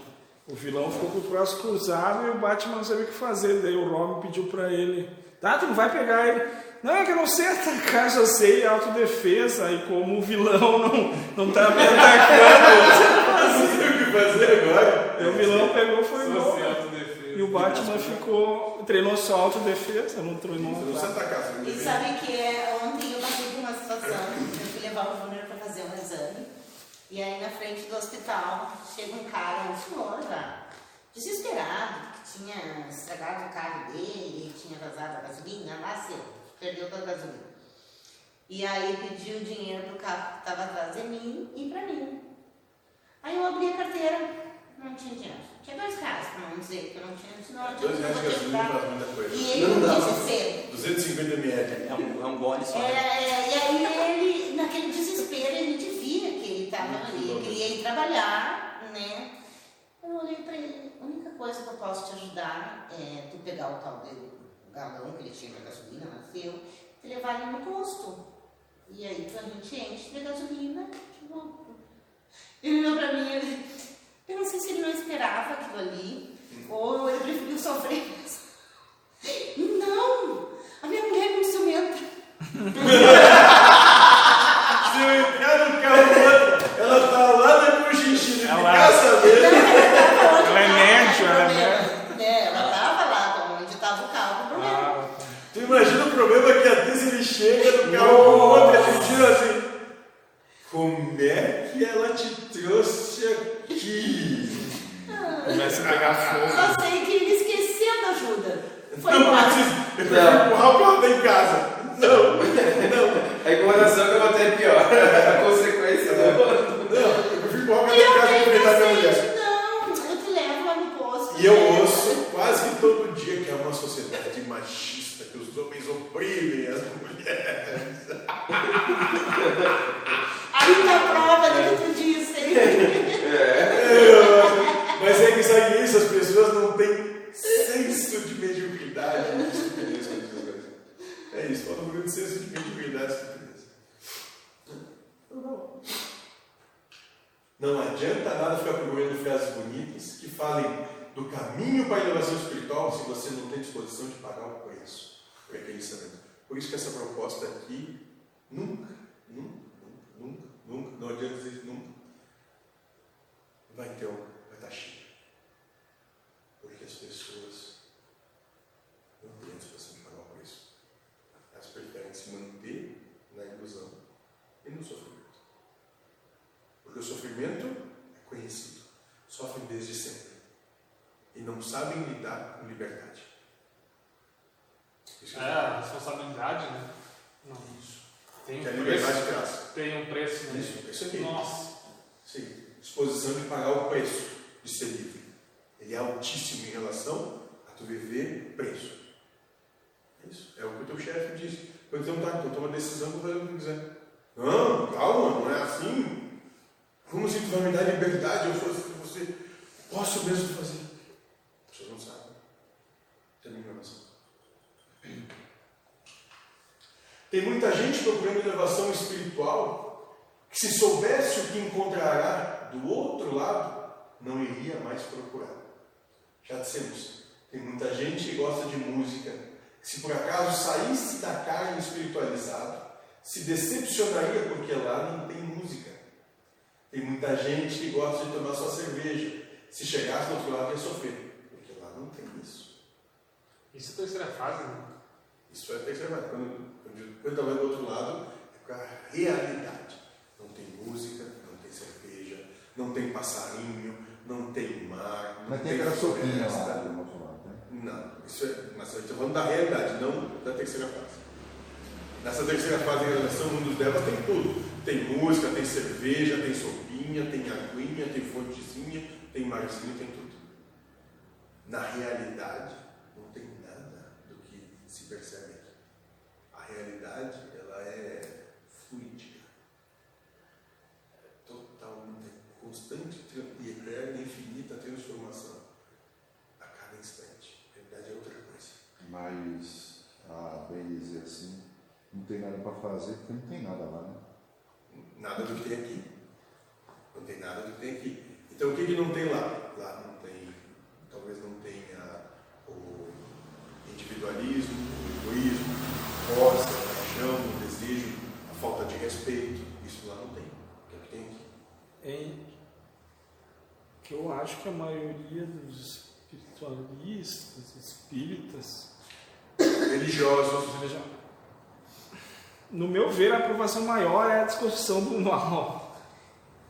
O vilão ficou com o braço cruzado e o Batman não sabia o que fazer. Daí o Robin pediu pra ele: Tá, tu não vai pegar ele. Não, é que eu não sei atacar, já sei autodefesa. E como o vilão não, não tá me atacando, Não sei o que fazer agora. aí o vilão pegou e foi se autodefesa. E o Batman ficou. treinou só autodefesa, não treinou. Você não precisa atacar, E sabem que é, ontem eu passei por uma situação, eu fui levar o Júnior para fazer um exame, e aí na frente do hospital chega um cara, um senhor já, desesperado, que tinha estragado o carro dele, tinha vazado a gasolina, lá seu, perdeu toda a gasolina. E aí pediu dinheiro pro carro que estava atrás de mim e para mim. Aí eu abri a carteira, não tinha dinheiro. Tinha dois reais, para não dizer que eu não tinha, senão eu Dois reais de tinha gasolina faz muita coisa. E ele, Não dá. desespero, 250 ml. É um, é um gole só. é, é, e aí ele, naquele desespero, ele ele estava ali, queria ir trabalhar, né? Eu olhei para ele, a única coisa que eu posso te ajudar é tu pegar o tal dele, o galão que ele tinha de gasolina, nasceu, e levar ele no posto. E aí a gente enche de gasolina volta. Ele olhou para mim e ele, eu não sei se ele não esperava aquilo ali, ou ele preferiu sofrer. Não! A minha mulher é muito ciumenta. Se eu entrar no carro dela, ela tá lá na Cochichina, Ela- ficar sabendo. Ela é médio, ela é médio. É, ela tava lá onde estava o carro com problema. Ah, Tu problema que às vezes ele chega no carro com outra e tira assim. Como é que ela te trouxe aqui? começa a pegar fogo. Só sei que ele esqueceu da ajuda. Foi não embora. Eu prefiro empurrar o carro em casa. Não, não, A incomodação que eu é pior. A consequência do. não. Eu prefiro empurrar o carro E eu em casa e enfrentar minha mulher. não, eu te levo lá no posto. E eu ouço quase todo dia que é uma sociedade machista, os homens oprimem as mulheres. Aí na prova do que tu disse. Mas é que sabe isso, as pessoas não têm senso de mediocridade. É isso, falta um pouco de senso de mediocridade. Não adianta nada ficar procurando frases bonitas que falem do caminho para a elevação espiritual se você não tem disposição de pagar o preço por isso que essa proposta aqui nunca, nunca, nunca, nunca, não adianta dizer nunca, vai ter vai estar cheio. Porque as pessoas não têm disposição de pagar o preço. Elas preferem se manter na ilusão e no sofrimento. Porque o sofrimento é conhecido. Sofrem desde sempre. E não sabem lidar com liberdade. É, a responsabilidade, né? Não, isso. Tem que a um liberdade preço. Tem um preço, né? Isso, isso aqui. Nossa. Sim, disposição de pagar o preço de ser livre. Ele é altíssimo em relação a tu viver preso. É isso. É o que o teu chefe diz. Então tá, então toma decisão para fazer o que quiser. Não, calma, não é assim. Como se tu vai me dar liberdade, eu fosse você. Posso mesmo fazer. As pessoas não sabem. Termina a oração. Tem muita gente procurando elevação espiritual que, se soubesse o que encontrará do outro lado, não iria mais procurar. Já dissemos, tem muita gente que gosta de música, que, se por acaso saísse da carne espiritualizada, se decepcionaria porque lá não tem música. Tem muita gente que gosta de tomar só cerveja, se chegasse do outro lado ia sofrer, porque lá não tem isso. Isso é a terceira fase, né? Isso é a terceira fase. Quando, quando eu estava do outro lado, é com a realidade. Não tem música, não tem cerveja, não tem passarinho, não tem mar, não Mas tem aquela sopinha floresta. lá do outro lado, né? Não, isso é, mas eu estou falando da realidade, não da terceira fase. Nessa terceira fase em relação ao mundo dela tem tudo. Tem música, tem cerveja, tem sopinha, tem aguinha, tem fontezinha, tem marzinho, tem tudo. Na realidade, não tem nada do que se percebe realidade, ela é fluídica. É totalmente, constante e eterna, infinita transformação a cada instante. A realidade é outra coisa. Mas, ah, bem dizer assim, não tem nada para fazer porque não tem nada lá, né? Nada do que tem aqui. Não tem nada do que tem aqui. Então o que, que não tem lá? Lá não tem, talvez não tenha o individualismo, o egoísmo, a força, a paixão, o desejo, a falta de respeito. Isso lá não tem. Que é o que tem aqui. É que eu acho que a maioria dos espiritualistas, espíritas, Religiosos. no meu ver, a aprovação maior é a desconstrução do mal.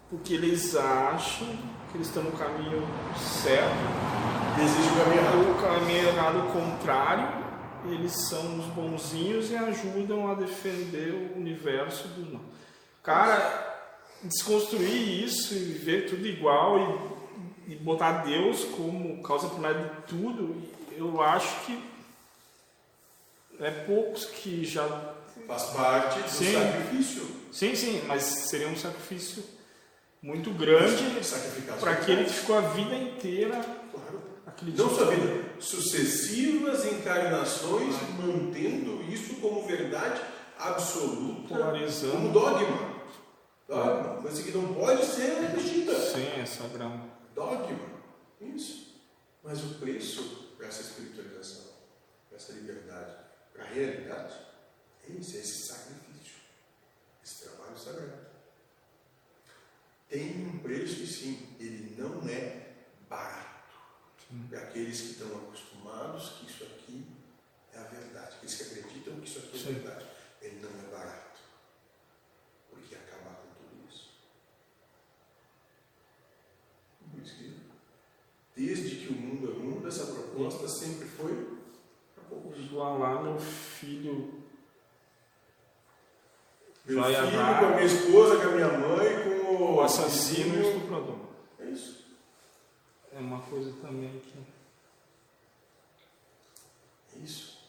Porque eles acham que eles estão no caminho certo, Existe o caminho errado. o caminho errado o contrário, eles são os bonzinhos e ajudam a defender o universo do mal. Cara, desconstruir isso e ver tudo igual e, e botar Deus como causa primária de tudo, eu acho que é poucos que já. Faz parte do Sim. sacrifício. Sim, sim, mas seria um sacrifício muito grande para aquele que ficou a vida inteira. Não sua vida, sucessivas encarnações mantendo isso como verdade absoluta, Polarizando. como dogma. Dogma, coisa que não pode ser repetida. Sim, essa grama. Dogma, isso. Mas o preço para essa espiritualização, para essa liberdade, para a realidade, é isso, é esse sacrifício, esse trabalho sagrado. Tem um preço sim, ele não é barato. Para aqueles que estão acostumados que isso aqui é a verdade, aqueles que acreditam que isso aqui é Sim. verdade, ele não é barato. Porque acabar com tudo isso. Por isso que, desde que o mundo é mundo, essa proposta sempre foi. Igualar meu filho. Meu Vai filho amar. com a minha esposa, com a minha mãe, com o, assassino e o estuprador. É isso. É uma coisa também que. É isso.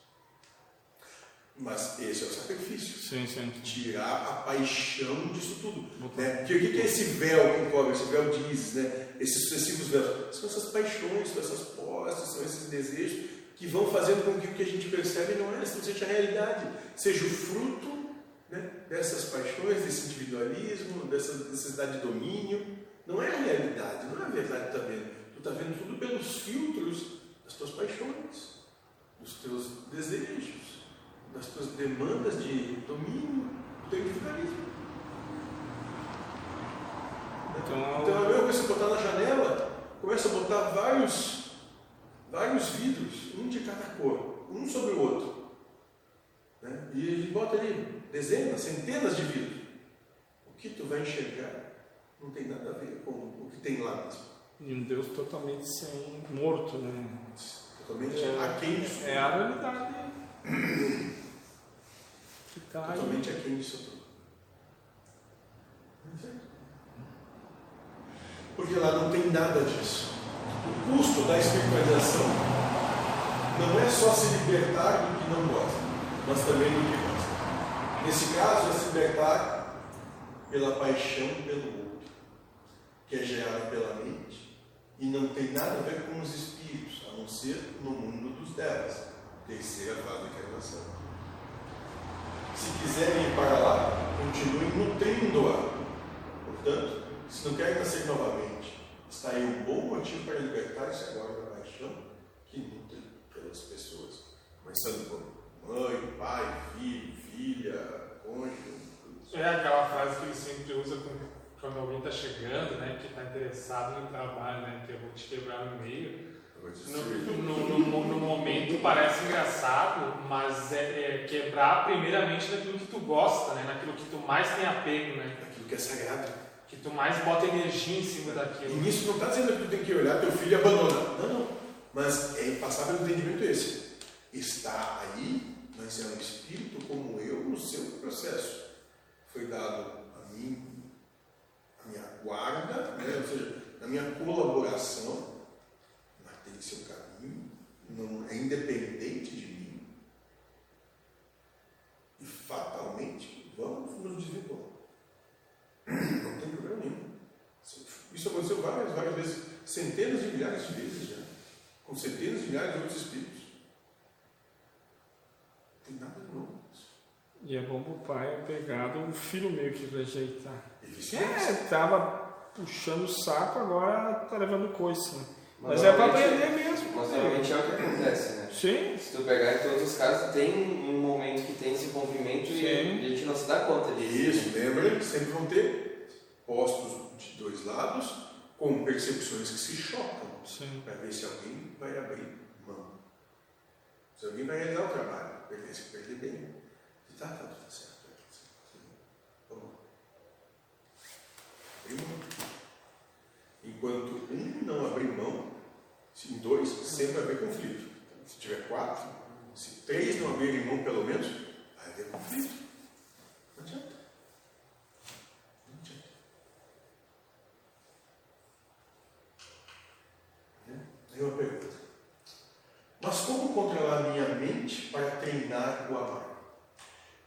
Mas esse é o sacrifício. Sim, sim. Tirar a paixão disso tudo. Botar- Né? Porque o que é esse véu que encobre, esse véu de Isis, né? esses sucessivos véus? São essas paixões, são essas posses, são esses desejos que vão fazendo com que o que a gente percebe não é necessariamente a realidade, seja o fruto né? dessas paixões, desse individualismo, dessa necessidade de domínio. Não é a realidade, não é a verdade tu está vendo. Tu está vendo tudo pelos filtros das tuas paixões, dos teus desejos, das tuas demandas de domínio, do teu individualismo. Então, Então a mesma coisa botar na janela, começa a botar vários, vários vidros, um de cada cor, um sobre o outro. Né? E ele bota ali dezenas, centenas de vidros. O que tu vai enxergar não tem nada a ver com o que tem lá mesmo. E um Deus totalmente sem morto, né? Totalmente É, aquém disso É a realidade que está aí. Totalmente aquém disso tudo. Porque lá não tem nada disso. O custo da espiritualização não é só se libertar do que não gosta, mas também do que gosta. Nesse caso, é se libertar pela paixão pelo outro, que é gerada pela mente e não tem nada a ver com os espíritos, a não ser no mundo dos devas, terceira fase da encarnação. Se quiserem ir para lá, continuem nutrindo-a. Portanto, se não querem nascer novamente, está aí um bom motivo para libertar-se agora da paixão que nutre pelas pessoas, começando por mãe, pai, filho, filha, cônjuge. É aquela frase que ele sempre usa com- quando alguém está chegando, né, que está interessado no trabalho, né, que eu vou te quebrar no meio. No, no- no- no momento parece engraçado, mas é, é quebrar primeiramente naquilo que tu gosta, né, naquilo que tu mais tem apego, né, Aquilo que é sagrado. que tu mais bota energia em cima E daquilo. nisso não está dizendo que tu tem que olhar teu filho e abandonar. Não, não. Mas é passar pelo entendimento esse. Está aí, mas é um espírito como eu no seu processo. Foi dado a mim, minha guarda, né? ou seja, na minha colaboração, mas tem seu caminho, não é independente de mim. E fatalmente vamos nos desvirtuar. Não tem problema nenhum. Isso aconteceu várias, várias vezes, centenas de milhares de vezes já, com centenas de milhares de outros espíritos. Não tem nada de novo. E é bom pro pai pegar o filho meio que rejeitar. E. É, tava puxando o saco, agora tá levando coice, né? Mas, Mas é pra aprender mesmo. Mas normalmente é o que acontece, né? Sim, Se tu pegar em todos os casos, tem um momento que tem esse envolvimento e Sim. a gente não se dá conta disso. Isso, lembra que sempre vão ter postos de dois lados com percepções que se chocam sim. para ver se alguém vai abrir mão. Se alguém vai realizar o trabalho, tem que perder bem. E tá, tá tudo tá tudo certo. Vamos lá. Abrir mão. Enquanto um não abrir mão, se em dois, sempre haver conflito. Se tiver quatro, se três não abrirem mão pelo menos, vai haver conflito. Não adianta. Não adianta. Aí uma pergunta. Mas como controlar minha mente para treinar o amar?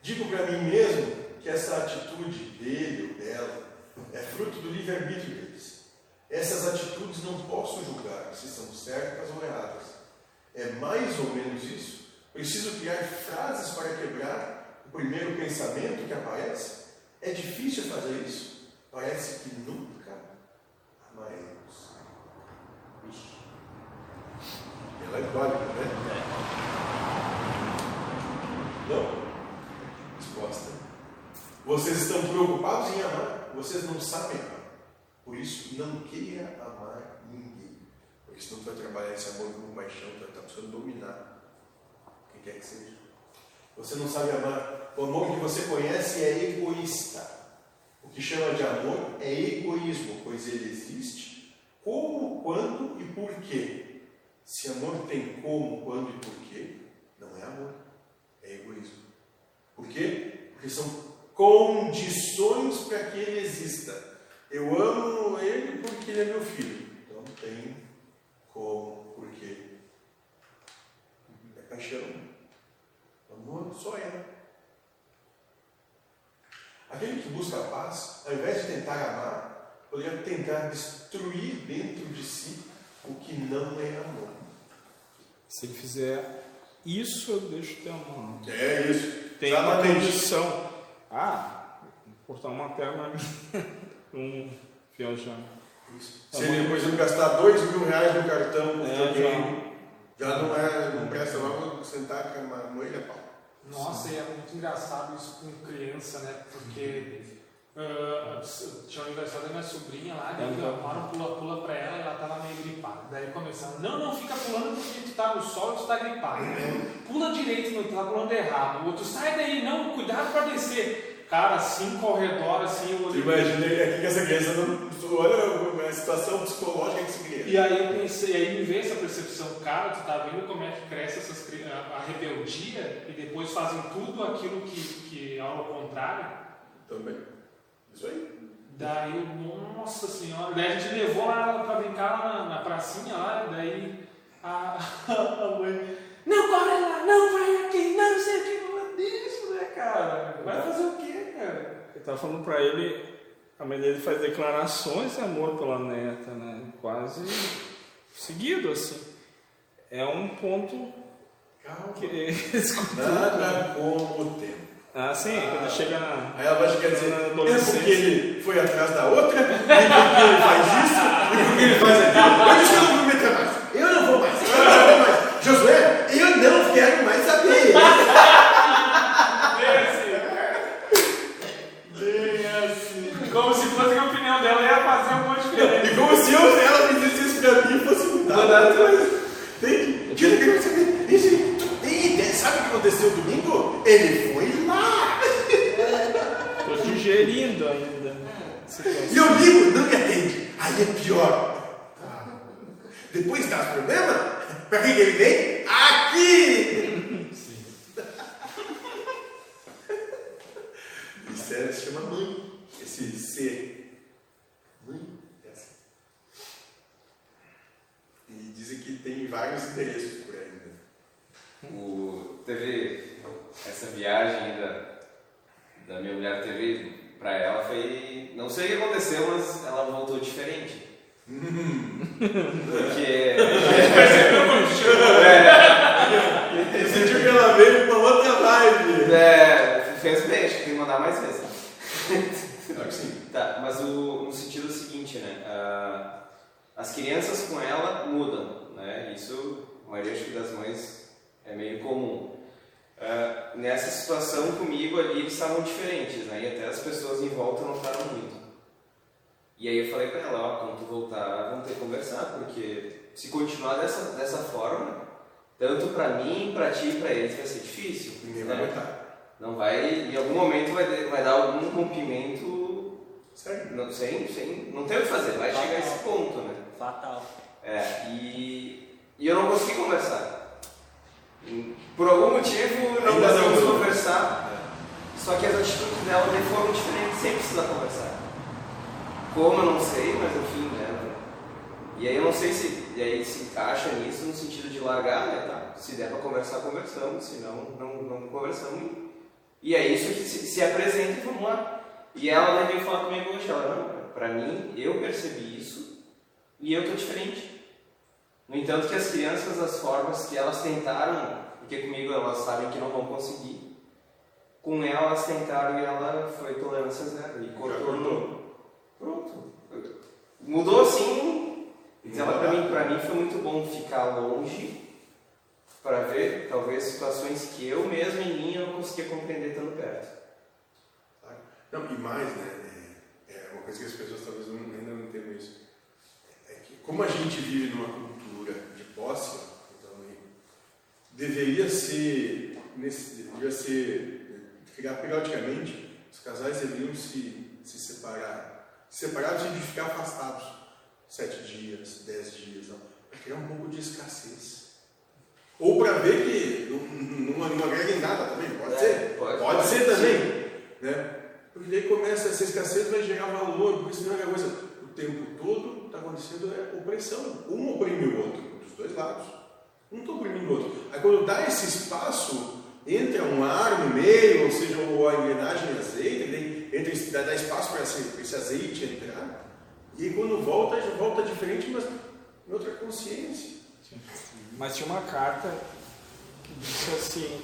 Digo para mim mesmo que essa atitude dele ou dela é fruto do livre-arbítrio deles. Essas atitudes não posso julgar se são certas ou erradas. É mais ou menos isso. Preciso criar frases para quebrar o primeiro pensamento que aparece. É difícil fazer isso. Parece que nunca amaremos. Ela é válida, né? Não? Resposta. Vocês estão preocupados em amar, vocês não sabem amar. Por isso, não queira amar ninguém. Porque senão tu vai trabalhar esse amor com paixão, tu vai estar buscando dominar quem quer que seja. Você não sabe amar. O amor que você conhece é egoísta. O que chama de amor é egoísmo, pois ele existe como, quando e por quê. Se amor tem como, quando e porquê, não é amor, é egoísmo. Por quê? Porque são condições para que ele exista. Eu amo ele porque ele é meu filho. Então tem como, porquê. É paixão. Amor só é. Aquele que busca a paz, ao invés de tentar amar, poderia tentar destruir dentro de si o que não é amor. Se ele fizer isso, eu deixo de amar. É isso. Tem uma Exatamente. condição. Ah, vou cortar uma perna um viajando. Isso. Se ele, por exemplo, gastar dois mil reais no cartão com É, videogame, já não é, não presta logo sentar com uma moelha pau. Nossa, e é muito engraçado isso com criança, né? Porque tinha o aniversário da minha sobrinha lá, daí Uhum. arrumaram um pula-pula pra ela e ela tava meio gripada. Daí começaram, não, não, fica pulando porque tu tá no sol e tu tá gripado. Pula direito, não, tu tá pulando errado. O outro, sai daí, não, cuidado pra descer. Cara, cinco ao redor, assim, eu olhei. imagina aqui que essa criança não. Olha a situação psicológica que se cria. E aí eu pensei, aí me veio essa percepção, cara, tu tá vendo como é que cresce essas, a, a rebeldia e depois fazem tudo aquilo que, que é ao contrário. Também. Isso aí. Daí nossa senhora, daí a gente levou lá pra brincar lá na, na pracinha lá, daí a, a mãe, Não corre lá, não vai aqui, não sei o que. Isso, né, cara? Vai fazer o quê, cara? Eu tava falando pra ele, a mãe dele faz declarações de amor pela neta, né? Quase seguido, assim. É um ponto Calma. que. Nada como o tempo. Ah, sim, quando chega na. Aí ela vai chegar e dizer, é porque ele foi atrás da outra, e porque ele faz isso, e porque ele faz aquilo. Eu disse que não vou meter mais. Eu não vou mais. Eu não vou mais. Josué, eu não quero mais saber. Bem assim. Como se fosse que a opinião dela ia fazer um monte de diferença. E como se eu, ela fizesse isso pra mim fosse mudar. Tem que. Eu quero saber. Isso, tu tem ideia? Sabe o que aconteceu domingo? Ele foi lá. Tô digerindo ainda. a situação. E eu ligo, não me atende. Aí é pior. Problema, que que ele vem? Aqui! Que eu mesmo em mim eu não conseguia compreender estando perto. Não, e mais, né? É, é uma coisa que as pessoas talvez não, ainda não entendam isso. É que como a gente vive numa cultura de posse, então, deveria ser, nesse, deveria ser, periodicamente, os casais deveriam se, se separar. Se separar de ficar afastados. Sete dias, dez dias, para criar um pouco de escassez. Ou para ver que não, não, não agrega em nada também, pode É, ser. pode- Pode, pode, ser sim. também. Né? Porque daí começa essa escassez, vai gerar valor, porque senão é coisa. O tempo todo está acontecendo é opressão. Um oprime o outro, dos dois lados. Um está oprimindo o outro. Aí quando dá esse espaço, entra um ar no meio, ou seja, a engrenagem de azeite, entra, dá, espaço para esse, esse azeite entrar. E aí quando volta, volta diferente, mas em outra consciência. Mas tinha uma carta que disse assim: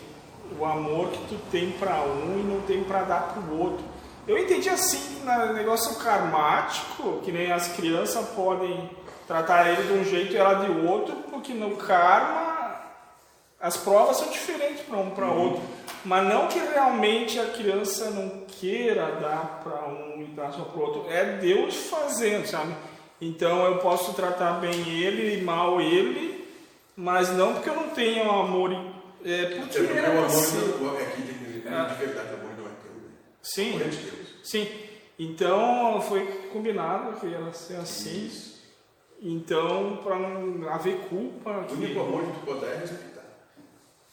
o amor que tu tem para um e não tem para dar para o outro. Eu entendi assim, no negócio karmático, que nem as crianças podem tratar ele de um jeito e ela de outro, porque no karma as provas são diferentes para um para outro. Mas não que realmente a criança não queira dar para um e dar só para o outro. É Deus fazendo, sabe? Então eu posso tratar bem ele e mal ele, mas não porque eu não tenho amor. e- É porque porque era o amor assim. não, é que de, de Ah. verdade, o amor não é teu. né? Sim, O amor é de Deus. sim. Então foi combinado que ia ser assim. Isso. Então, para não haver culpa. O único amor que tu pode dar é respeitar.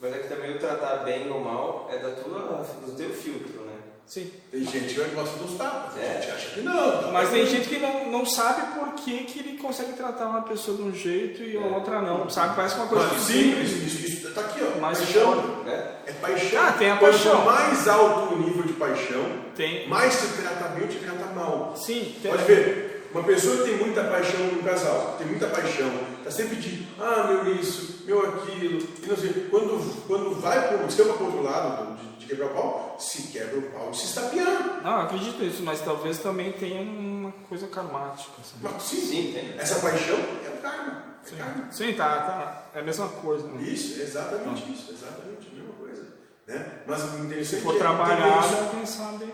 Mas é que também o tratar bem ou mal é da tua, do teu filtro, né? Sim. Tem gente que gosta dos tapas, É. a gente acha que não. tá? Mas tem gente que não, não sabe por que, que ele consegue tratar uma pessoa de um jeito e a outra não. Sabe? Parece uma coisa Mas simples. isso, isso tá aqui, ó. Mas paixão. né? É paixão. Ah, tem a Quanto paixão. mais alto o nível de paixão, Tem. mais se trata bem ou te trata mal. Sim, tem. Pode ver, uma pessoa que tem muita paixão no casal, tem muita paixão, está sempre de, ah, meu isso, meu aquilo, e não sei, quando, quando vai para o escama para o outro lado de, de quebrar o pau, se quebra o pau se estapeando. Não, eu acredito nisso, mas talvez também tenha uma coisa karmática. sabe? Mas sim, Sim, tem. essa paixão é o karma. É Sim, karma. Sim tá, tá. É a mesma coisa. Né? Isso, é exatamente isso, exatamente a mesma coisa. Né? Mas o interessante Se for é trabalhado, quem sabe.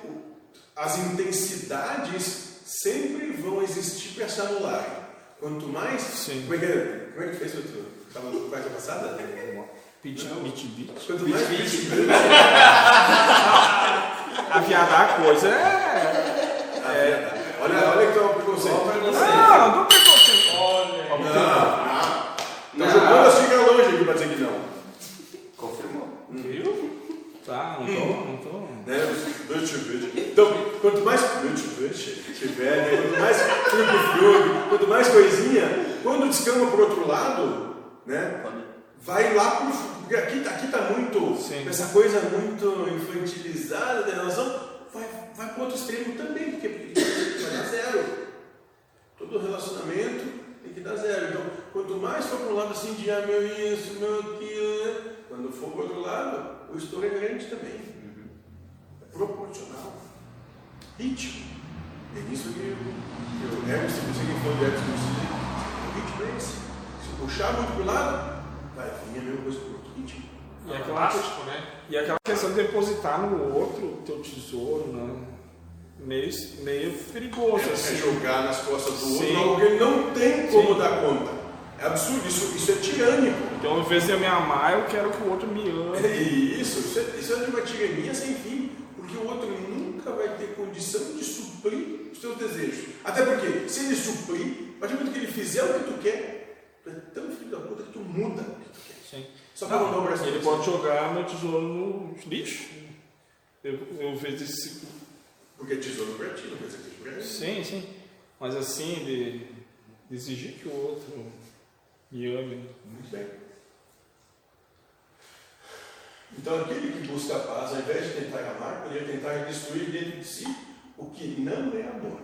as intensidades sempre vão existir para se anularem. Quanto mais. Sim. Como é que, é? como é que fez outro? Estava na quarta passada? Pedir beat beat. Quanto mais. Aviadar a coisa é. É, olha, olha que é o preconceito. Não, não preconceito. Olha. Não, não. Tá jogando as fica longe aqui para dizer que não. Confirmou. Viu? Tá, não tô, não tô. Né? Então, quanto mais tiver, né? quanto mais frug quanto mais coisinha, quando descamba para o outro lado, né? Vai lá pro. Porque aqui, aqui tá muito. Sim. Essa coisa muito infantilizada da relação, vai, vai para outro extremo também, porque vai dar zero. Todo relacionamento tem que dar zero. Então, quanto mais for para um lado assim de ah, meu isso, meu aquilo, né? quando for para outro lado, o estouro é grande também. É proporcional. Ritmo. É isso que eu, Hermes, se você que for do Hermes, o ritmo é esse. Se puxar muito para o lado, vai vir a mesma coisa para o outro ritmo. E aquela, Fantástico, né? e aquela questão de depositar no outro o teu tesouro, né? Meio, meio perigoso, É assim. jogar nas costas do outro Sim. algo que ele não tem como Sim. dar conta. É absurdo, isso, isso é tirânico. Então, ao invés de eu me amar, eu quero que o outro me ame. É isso, isso é, isso é de uma tirania sem fim, porque o outro nunca vai ter condição de suprir os teus desejos. Até porque, se ele suprir, a partir do momento que ele fizer o que tu quer, tu é tão filho da puta que tu muda o que tu quer. Sim. Só abraço Ele pode jogar meu tesouro no lixo. Eu, eu vejo esse. Porque tesouro para ti, não quer dizer que é para ele. Sim, sim. Mas assim, de, de exigir que o outro me ame. Muito bem. Então, aquele que busca a paz, ao invés de tentar amar, poderia tentar destruir dentro de si o que não é amor.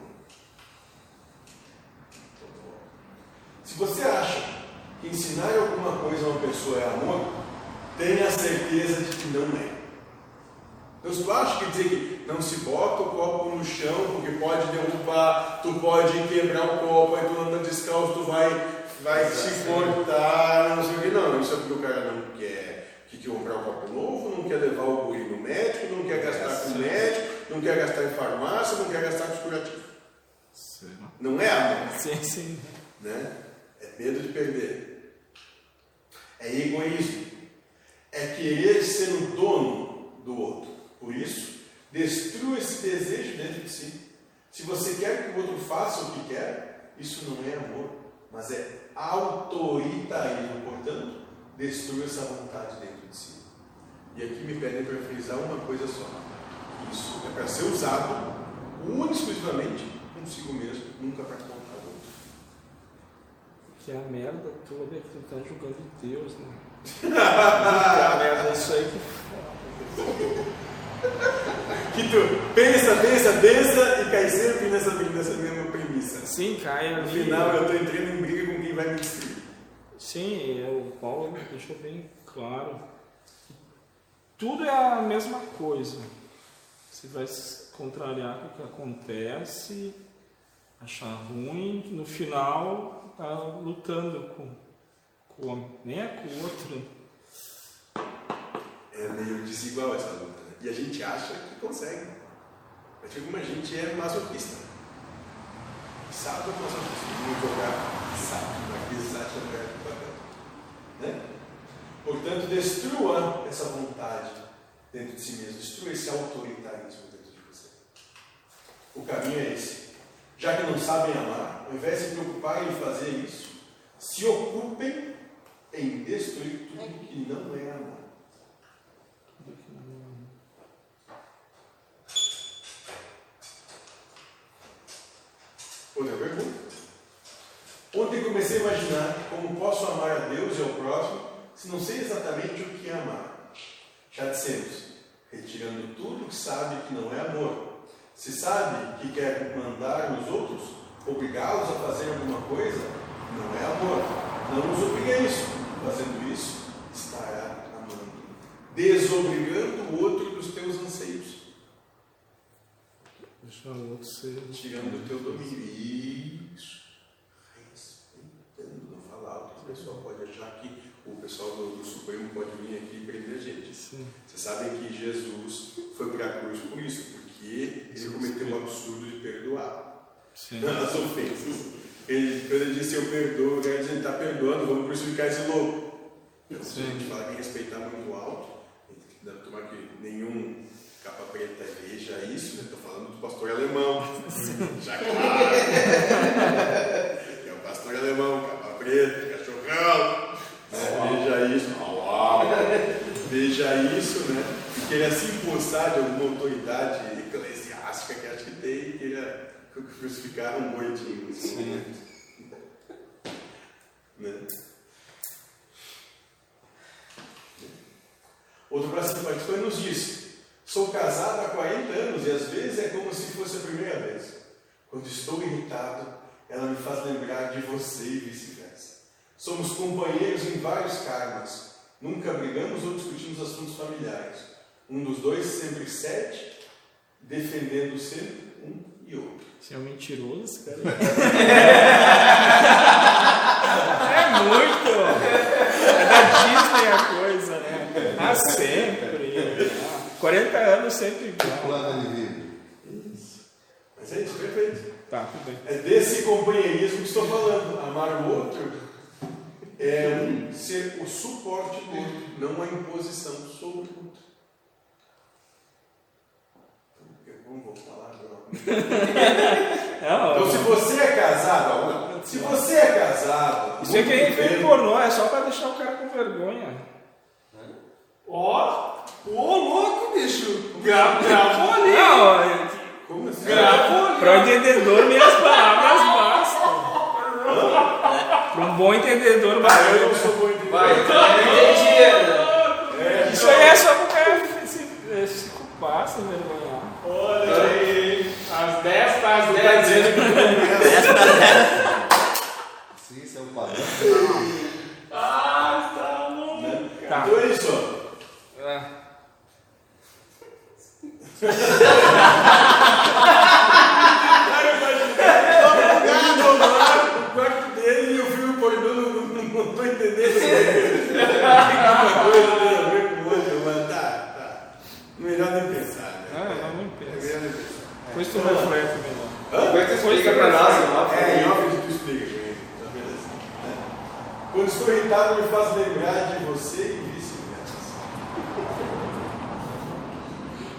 Se você acha ensinar alguma coisa a uma pessoa é amor, tenha certeza de que não é. Se tu acha que dizer que não se bota o copo no chão porque pode derrubar, tu pode quebrar o copo, aí tu anda descalço, tu vai, vai se cortar, não sei o que, não. Isso é porque o cara não quer que quer comprar um copo novo, não quer levar o guri no médico, não quer gastar com o médico, não quer gastar em farmácia, não quer gastar com curativo. Não é amor Sim, sim. né? É medo de perder. É egoísmo. É querer ser o dono do outro. Por isso, destrua esse desejo dentro de si. Se você quer que o outro faça o que quer, isso não é amor, mas é autoritarismo. Portanto, destrua essa vontade dentro de si. E aqui me pedem para frisar uma coisa só. Isso é para ser usado única e exclusivamente consigo mesmo, nunca para outro. Que a merda toda é que tu tá julgando Deus, né? a merda é isso aí que Que tu pensa, pensa, pensa e cai sempre nessa, nessa mesma premissa. Sim, cai No ali. final eu estou entrando em briga com quem vai me destruir. Sim, é, o Paulo deixou bem claro. Tudo é a mesma coisa. Você vai se contrariar com o que acontece, achar ruim, no final tá lutando com, com. Nem é com o outro. É meio desigual essa luta. Né? E a gente acha que consegue. Mas como a gente é masoquista. Sabe o masoquista? Vamos jogar sabe, aqui sabe jogar papel. Né? Portanto, destrua essa vontade dentro de si mesmo. Destrua esse autoritarismo dentro de você. O caminho é esse já que não sabem amar, ao invés de se preocuparem em fazer isso, se ocupem em destruir tudo que não é amar. Outra pergunta. Ontem comecei a imaginar como posso amar a Deus e ao próximo se não sei exatamente o que é amar. Já dissemos, retirando tudo que sabe que não é amor, se sabe que quer mandar nos outros, obrigá-los a fazer alguma coisa, não é amor. Não os obrigue a isso. Fazendo isso, estará amando. Desobrigando o outro dos teus anseios. O outro ser. Tirando o teu domínio. Isso. Respeitando, não falar alto, que o pessoal pode achar que o pessoal do, do Supremo pode vir aqui e prender a gente. Sim. Vocês sabem que Jesus foi para a cruz por isso, porque ele cometeu o absurdo de perdoar Sim. as ofensas. Ele, quando ele disse eu perdoo, dizer, ele está perdoando, vamos crucificar esse louco. Então, se a gente fala em respeitar muito alto, dá pra tomar que nenhum capa preta veja isso, né? Estou falando do pastor alemão. Já claro. Que é o pastor alemão, capa preta, cachorrão. Né? Veja isso. Veja isso, né? E queira se impulsar de alguma autoridade eclesiástica que acho que tem e queira crucificar um boitinho. nesse momento. Né? Outro participante nos disse: Sou casado há 40 anos e às vezes é como se fosse a primeira vez. Quando estou irritado, ela me faz lembrar de você e vice-versa. Somos companheiros em vários karmas. Nunca brigamos ou discutimos assuntos familiares. Um dos dois sempre cede, defendendo sempre e outro. Você é um mentiroso, esse cara. é muito! É da Disney a coisa, né? Ah, sempre. Ah, 40 anos sempre igual. Plano de vida. Mas é isso, perfeito. Tá, tudo bem. É desse companheirismo que estou falando. Amar o outro é um ser o suporte do outro, não a imposição sobre o outro. Eu não vou falar agora. Não, Então, se você é casado, se você é casado, Isso é quem fez bem, pornô, é só pra deixar o cara com vergonha. Ó, ô louco, bicho. Gra- Gravou ali. Não, é- Como assim? Gravou ali. para o entendedor, minhas palavras bastam. Para um bom entendedor, Ah, eu não sou bom entendedor. Vai, então entendi. É, Isso aí é só pro cara se, se culpar, se envergonhar. Olha aí. Às 10 para as tá 10. dizendo que não conhece. Sim, isso é o padrão. Ah, tá louco. Tá. Então é isso. É. Ele lá no quarto dele e o filme pornô não, não, não tô entendendo. Uma coisa tem a ver com outra, mas tá, tá. Melhor nem pensar, Ah, né? não, não É pensa. melhor nem pensar. Depois tu reflete melhor. Depois tu explica pra nós, ó. É, em off tu explica pra mim. tá beleza. né? Quando estou irritado, me faz lembrar de você e vice-versa.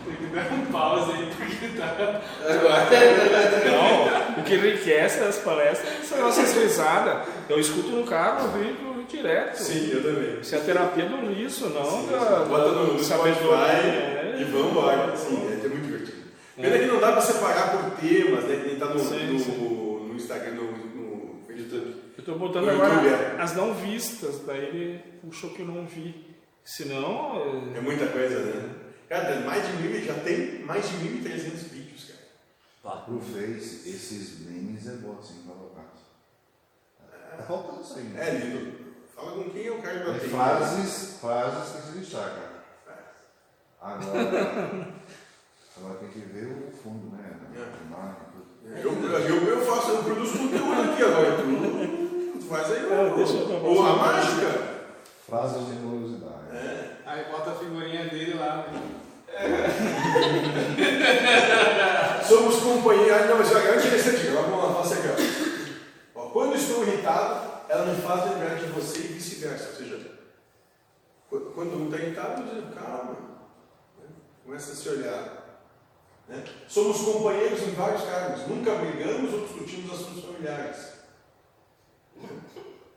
Tem que dar um pause aí, porque tá. Não, o que enriquece as palestras são nossas risadas. Eu escuto no carro o vídeo direto. Sim, eu também. Isso é a terapia do riso, não da, Bota no, no. Spotify É. e vambora. Sim, é, é muito divertido. Pena que não dá pra separar por temas, né? Que nem tá no, Sim, no, sim. no Instagram, no, no Facebook. Eu tô botando No agora YouTube, é. as não vistas, daí ele puxou que eu não vi. Senão. É muita coisa, né? Cara, tem mais de mil, já tem mais de 1.300 vídeos, cara. Pá. Pro Face, esses memes é bom assim colocar. Tá faltando isso aí. né? É lindo. Fala com quem é o cara que É vai ter. frases, frases que se destacam. Agora, agora tem que ver o fundo, né? É. Imagem, tudo. Eu, eu, eu faço, eu produzo conteúdo aqui agora. Tu, tu faz aí, É, deixa eu Ou a mágica. Frases de curiosidade. É. Aí bota a figurinha dele lá. né? Somos companheiros. Ah, não, mas olha, é interessante. Agora vamos lá, faça aqui, ó. Quando estou irritado, ela me faz lembrar de você e vice-versa. Ou seja, qu- quando um está irritado, eu digo, calma. Começa a se olhar. Né? Somos companheiros em vários cargos. Nunca brigamos ou discutimos assuntos familiares.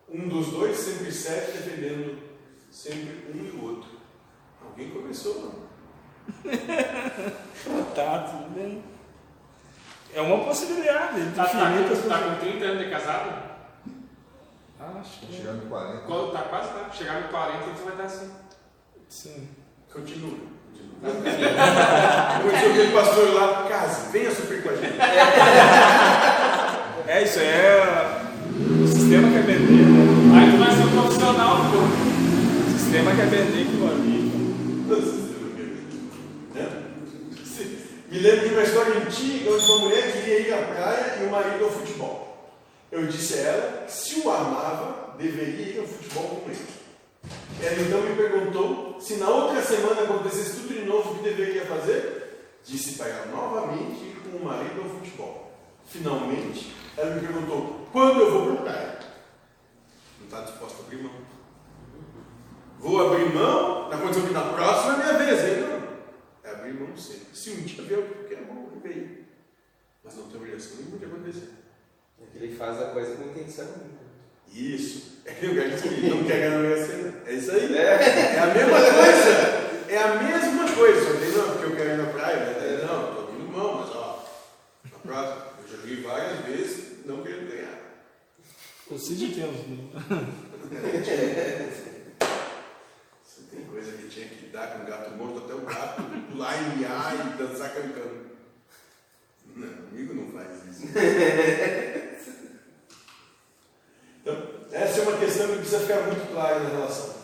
Um dos dois sempre cede defendendo sempre um e o outro. Alguém começou, não? Tá, tudo bem. É uma possibilidade. de Tá, tá, com, tá com 30 anos de casado? Acho que Chegando 40. Quando tá quase, tá? Chegar no 40, você vai estar assim. sim. Continua. Como diz aquele pastor lá, casa, venha sofrer com a gente. É, isso é o sistema quer vender, né? Aí tu vai ser um profissional, pô. O sistema quer vender aquilo ali. Né? Me lembro de uma história antiga onde uma mulher queria ir à praia e o marido ao futebol. Eu disse a ela que se o amava, deveria ir ao futebol com ele. Ela então me perguntou se na outra semana acontecesse tudo de novo o que deveria fazer. Disse para ela novamente ir com o marido ao futebol. Finalmente, ela me perguntou quando eu vou para a praia. Não está disposta a abrir mão. Vou abrir mão na condição que na próxima é minha vez, hein? Não. É abrir mão sempre. Se um dia vier o que é bom, ele veio. Mas não tem obrigação nenhuma de acontecer. É que ele faz a coisa com intenção. Isso. É que o cara disse que ele não quer ganhar na Mega Sena. É isso aí. É. É a mesma coisa. É a mesma coisa. Só tem não, porque eu quero ir na praia. Né? Não, estou abrindo mão, mas ó, na próxima. Eu já joguei várias vezes não querendo ganhar. O Cid tem uns. Você tem coisa que tinha que dar com o gato morto até o gato pular em miar e dançar cantando. Não, comigo não faz isso. Essa é uma questão que precisa ficar muito clara na relação.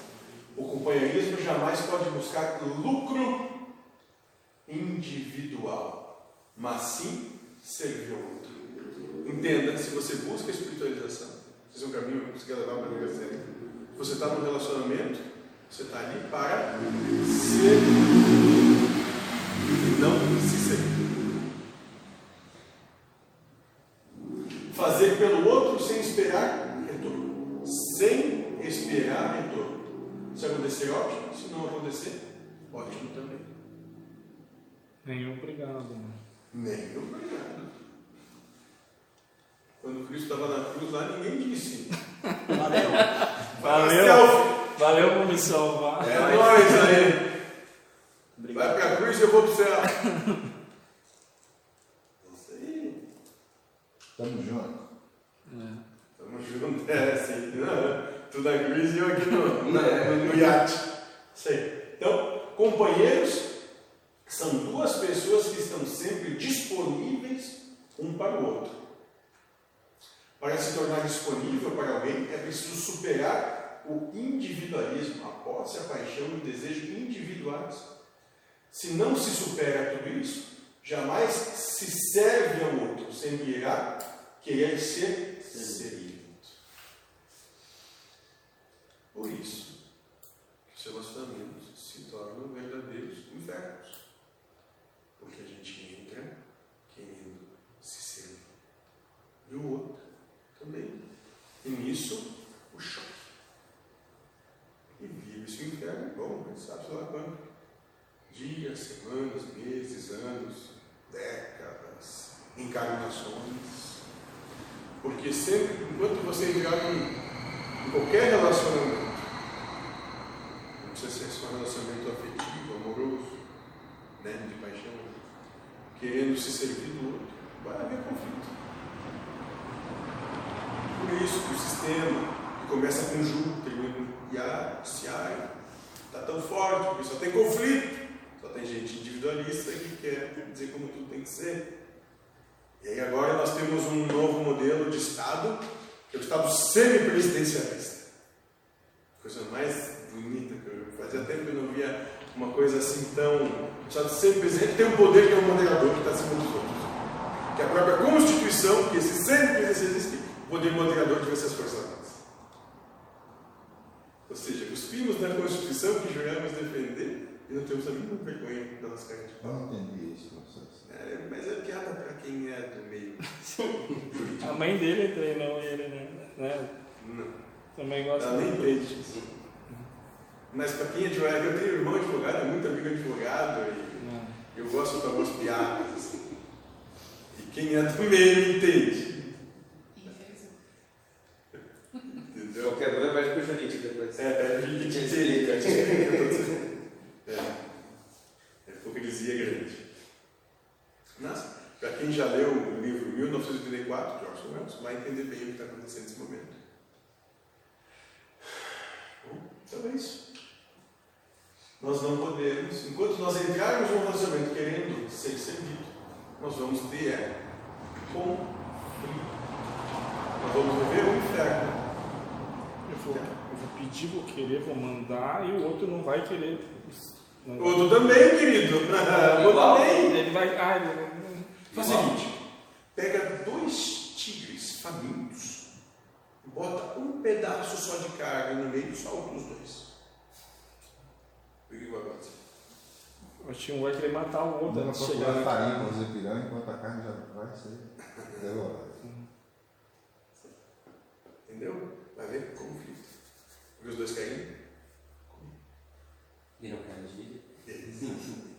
O companheirismo jamais pode buscar lucro individual, mas sim servir ao outro. Entenda, se você busca espiritualização, esse é um caminho que você quer levar para a. Você está num relacionamento, você está ali para ser e não se servir. Fazer pelo outro sem esperar. Sem esperar retorno. Se acontecer, ótimo. Se não acontecer, ótimo também. Nenhum obrigado. né? Nem obrigado. Quando Cristo estava na cruz lá, ninguém disse. Valeu. Valeu. Selfie. Valeu por me salvar. É nóis aí. Obrigado. Vai pra cruz e eu vou pro céu. Isso aí. Tamo junto. Tamo junto. É, tu na cruz e eu aqui no, no, no iate. Então, companheiros são duas pessoas que estão sempre disponíveis um para o outro. Para se tornar disponível para alguém, é preciso superar o individualismo, a posse, a paixão e o desejo individuais. Se não se supera tudo isso, jamais se serve ao outro, sempre irá querer ser servido. Por isso, os relacionamentos se tornam verdadeiros infernos. Porque a gente entra querendo se servir. E o outro também. E nisso, o choque. E vive-se o inferno, bom, mas sabe lá quanto. Dias, semanas, meses, anos, décadas, encarnações. Porque sempre, enquanto você entrar em, qualquer relacionamento, precisa ser só um relacionamento afetivo, amoroso, né, de paixão, querendo se servir do outro, vai haver conflito. Por isso que o sistema, que começa com Ju, termina com Ia, Siai, está tão forte, porque só tem conflito, só tem gente individualista que quer dizer como tudo tem que ser. E aí agora nós temos um novo modelo de Estado, que é o Estado semipresidencialista. Coisa mais bonita que fazia tempo que eu não via uma coisa assim tão. O Estado semipresidencialista tem um poder que é o moderador que está acima dos outros. Que é a própria Constituição, que esse semipresidencialista, o poder moderador devia ser as Forças Armadas. Ou seja, cuspimos na Constituição que juramos defender e não temos a mínima vergonha pelas caras de Eu pau. não entendi isso. É, mas é piada para quem é do meio. A mãe dele treinou ele, né? né? Não. Também gosta Ela nem entende. Mas para quem é advogado, eu tenho irmão advogado, é muito amigo advogado, e Não. eu gosto de algumas piadas. assim. E quem é do meio entende. Entendeu? Qualquer dúvida vai pro jurídico depois. É, é, a gente Te explica. explica. É, é hipocrisia grande. Mas, para quem já leu o livro 1984, de Orson Welles, vai entender bem o que está acontecendo nesse momento. Bom, então é isso. Nós não podemos, enquanto nós entrarmos num relacionamento querendo ser servido, nós vamos ter é, conflito. Nós vamos viver um inferno. Eu vou, eu vou pedir, vou querer, vou mandar e o outro não vai querer. Não vai. Outro também, querido. Outro também. Ele vai. Ah, ele... Faz o seguinte: pega dois tigres famintos, bota um pedaço só de carne no meio e solta os dois. O que vai acontecer? Acho que um vai querer matar o outro Não antes de chegar. farinha carne. para fazer pirão enquanto a carne já vai ser derrubada. Entendeu? Vai ver conflito. Porque os dois caem. E não quero dividir.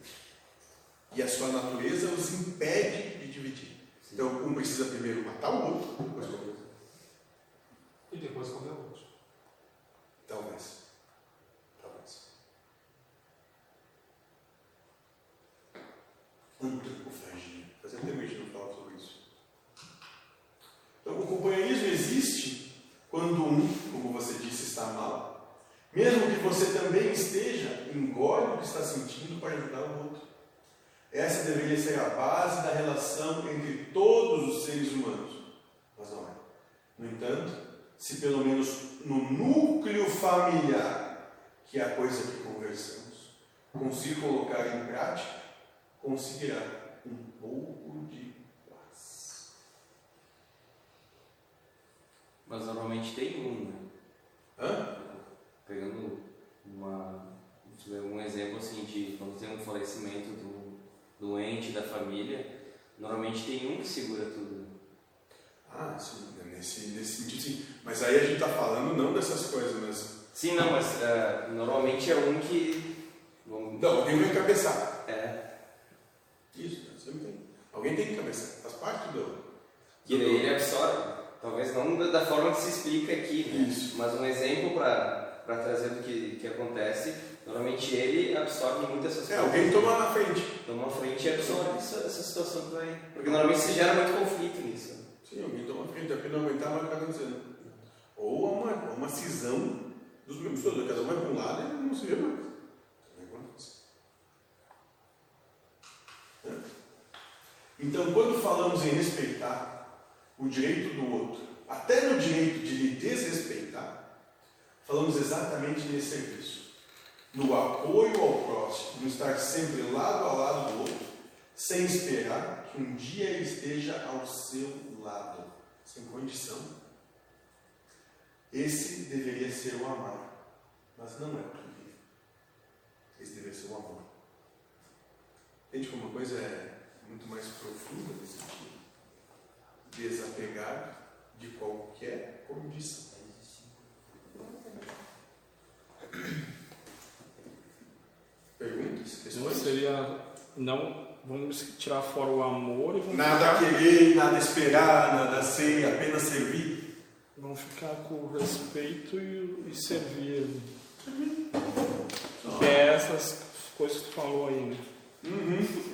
E a sua natureza os impede de dividir. Então, um precisa primeiro matar o outro, depois comer. E depois comer o outro. Talvez. Talvez. Antropofagia. Fazia tempo que a gente não falava sobre isso. Então, o companheirismo existe quando um, como você disse, está mal. Mesmo que você também esteja, engole o que está sentindo para ajudar o outro. Essa deveria ser a base da relação entre todos os seres humanos. Mas não é. No entanto, se pelo menos no núcleo familiar, que é a coisa que conversamos, conseguir colocar em prática, conseguirá um pouco de paz. Mas normalmente tem um, né? Hã? Pegando uma, um exemplo assim de quando tem um falecimento do doente da família, normalmente tem um que segura tudo. Ah, sim, nesse, nesse sentido sim. Mas aí a gente está falando não dessas coisas, mas. Sim, não, mas eh, normalmente é um que. Não, alguém vai cabeçar. É, Isso, sempre tem. Alguém tem que cabeçar. Faz parte do. que daí ele absorve. Talvez não da, forma que se explica aqui, né? Isso. mas um exemplo para trazer do que, que acontece, normalmente ele absorve muitas essas É, coisas. alguém toma na frente. Toma a frente e absorve essa, essa situação que vai. Porque normalmente se gera muito conflito nisso. Sim, alguém toma na frente, apenas aumentar que está acontecendo. Ou uma, uma cisão dos membros todos. Cada um vai para um lado e não se vê mais. Também acontece. Né? Então, quando falamos em respeitar o direito do outro, até no direito de lhe desrespeitar, falamos exatamente nesse serviço. No apoio ao próximo, no estar sempre lado a lado do outro, sem esperar que um dia ele esteja ao seu lado, sem condição. Esse deveria ser o amar, mas não é o que. Esse deveria ser o amor. Entende como uma coisa é muito mais profunda nesse sentido? Desapegar de qualquer condição. Perguntas? Então Questões? seria. Não. Vamos tirar fora o amor e vamos Nada ficar, querer, nada esperar, nada ser, apenas servir. vamos ficar com o respeito e, e servir. Que é essas coisas que tu falou aí, né?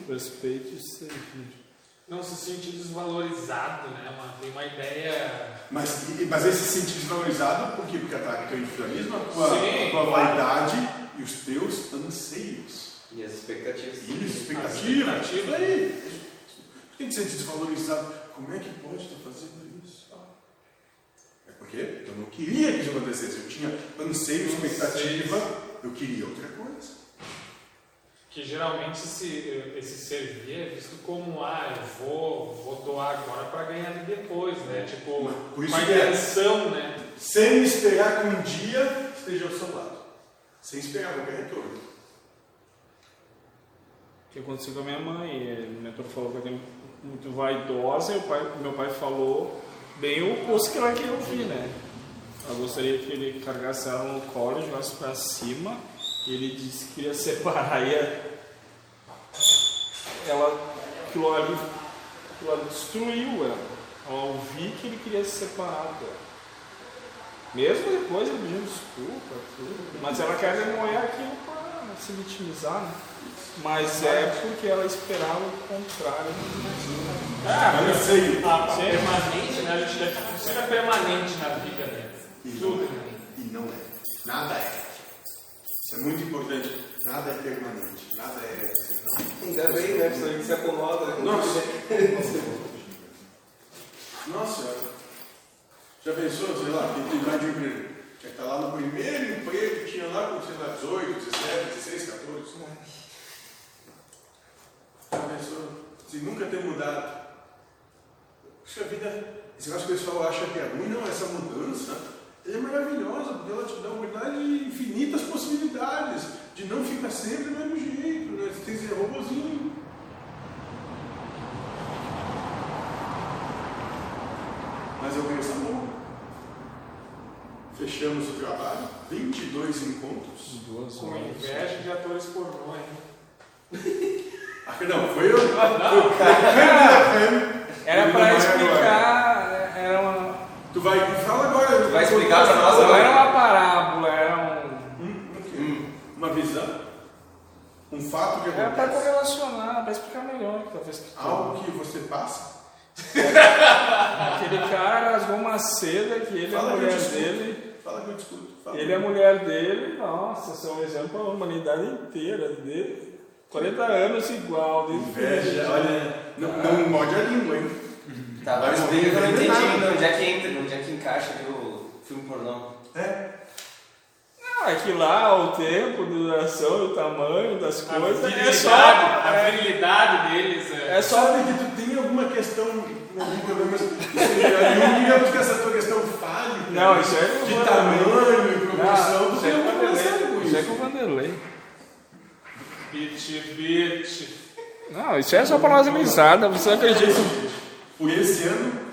Respeito e servir. Não se sente desvalorizado, né? Uma, tem uma ideia. Mas, e- mas esse se sentir desvalorizado, por quê? Porque ataca teu individualismo, a tua, Sim, a tua claro. vaidade e os teus anseios. E as expectativas. Isso, expectativa. expectativas. Isso aí. Tem que ser desvalorizado. Como é que pode estar fazendo isso? É porque eu não queria que isso acontecesse. Eu tinha anseio, expectativa, eu queria outra coisa. Que geralmente esse, esse servir é visto como, ah, eu vou, vou doar agora para ganhar ali depois, né? Tipo, Mas por isso uma é. intenção, né? Sem esperar que um dia esteja ao seu lado. Sem esperar qualquer retorno. O que aconteceu com a minha mãe? O mentor falou que eu tenho muito vaidosa e o pai, meu pai falou bem o oposto que ela queria ouvir, né? Ela gostaria que ele carregasse ela no colo, jogasse pra cima ele disse que queria separar e ia- ela, aquilo ali, aquilo ali destruiu ela. Ela ouviu que ele queria se separar dela. Mesmo depois ele pedindo desculpa, tudo. Mas ela quer remoer aquilo pra se vitimizar, né? Mas é porque ela esperava o contrário. Ah, isso aí. a, a permanente, né? A gente tudo seja permanente na vida, né? E não Tudo, é. E não é. Nada é. Isso é muito importante. Nada é permanente. Nada é. Ainda bem, né? Pessoa que se acomoda. né? Nossa. Nossa senhora. Já pensou, sei lá, tem idade de emprego? Que estar lá no primeiro emprego que tinha lá com, sei lá, 18, 17, 16, 14. Já pensou? Se nunca ter mudado. Acho que a vida, esse negócio que o pessoal acha que é ruim, não, essa mudança é maravilhosa, porque ela te dá uma verdade de infinitas possibilidades, de não ficar sempre do mesmo jeito, né? Você tem que ser robozinho. Mas eu ganho sabor. Fechamos o trabalho, 22 encontros. Duas Com inveja de atores pornô, hein? Ah, não, foi eu. Era pra explicar, era uma, Tu vai, fala vai explicar pra nós não era uma parábola, era um. Hum, quê? Uma visão? Um fato que Era pra acontece? correlacionar, pra explicar melhor, talvez. Algo que você passa? Aquele cara rasgou uma seda que ele é a Fala que eu mulher dele. Fala que eu discuto. Fala. Ele é a mulher dele, nossa, isso é um exemplo para a humanidade inteira dele. 40 anos igual, desde Inveja, olha. Não, não morde a língua, hein? Tá, mas que eu não entendi ainda onde é que entra, onde é que encaixa o filme pornô. É. Ah, é que lá o tempo, a duração, o tamanho das A coisas é virilidade, só. a É, virilidade deles é. é só. Sabe que tu tem alguma questão, algum problema Jung, digamos que essa tua questão fálica, Não, isso é de o tamanho e Não, proporção, tu isso é com Vanderlei. Isso é com o Vanderlei. Bit, bit. Não, isso é só para nós risada, você acredita? Por esse ano,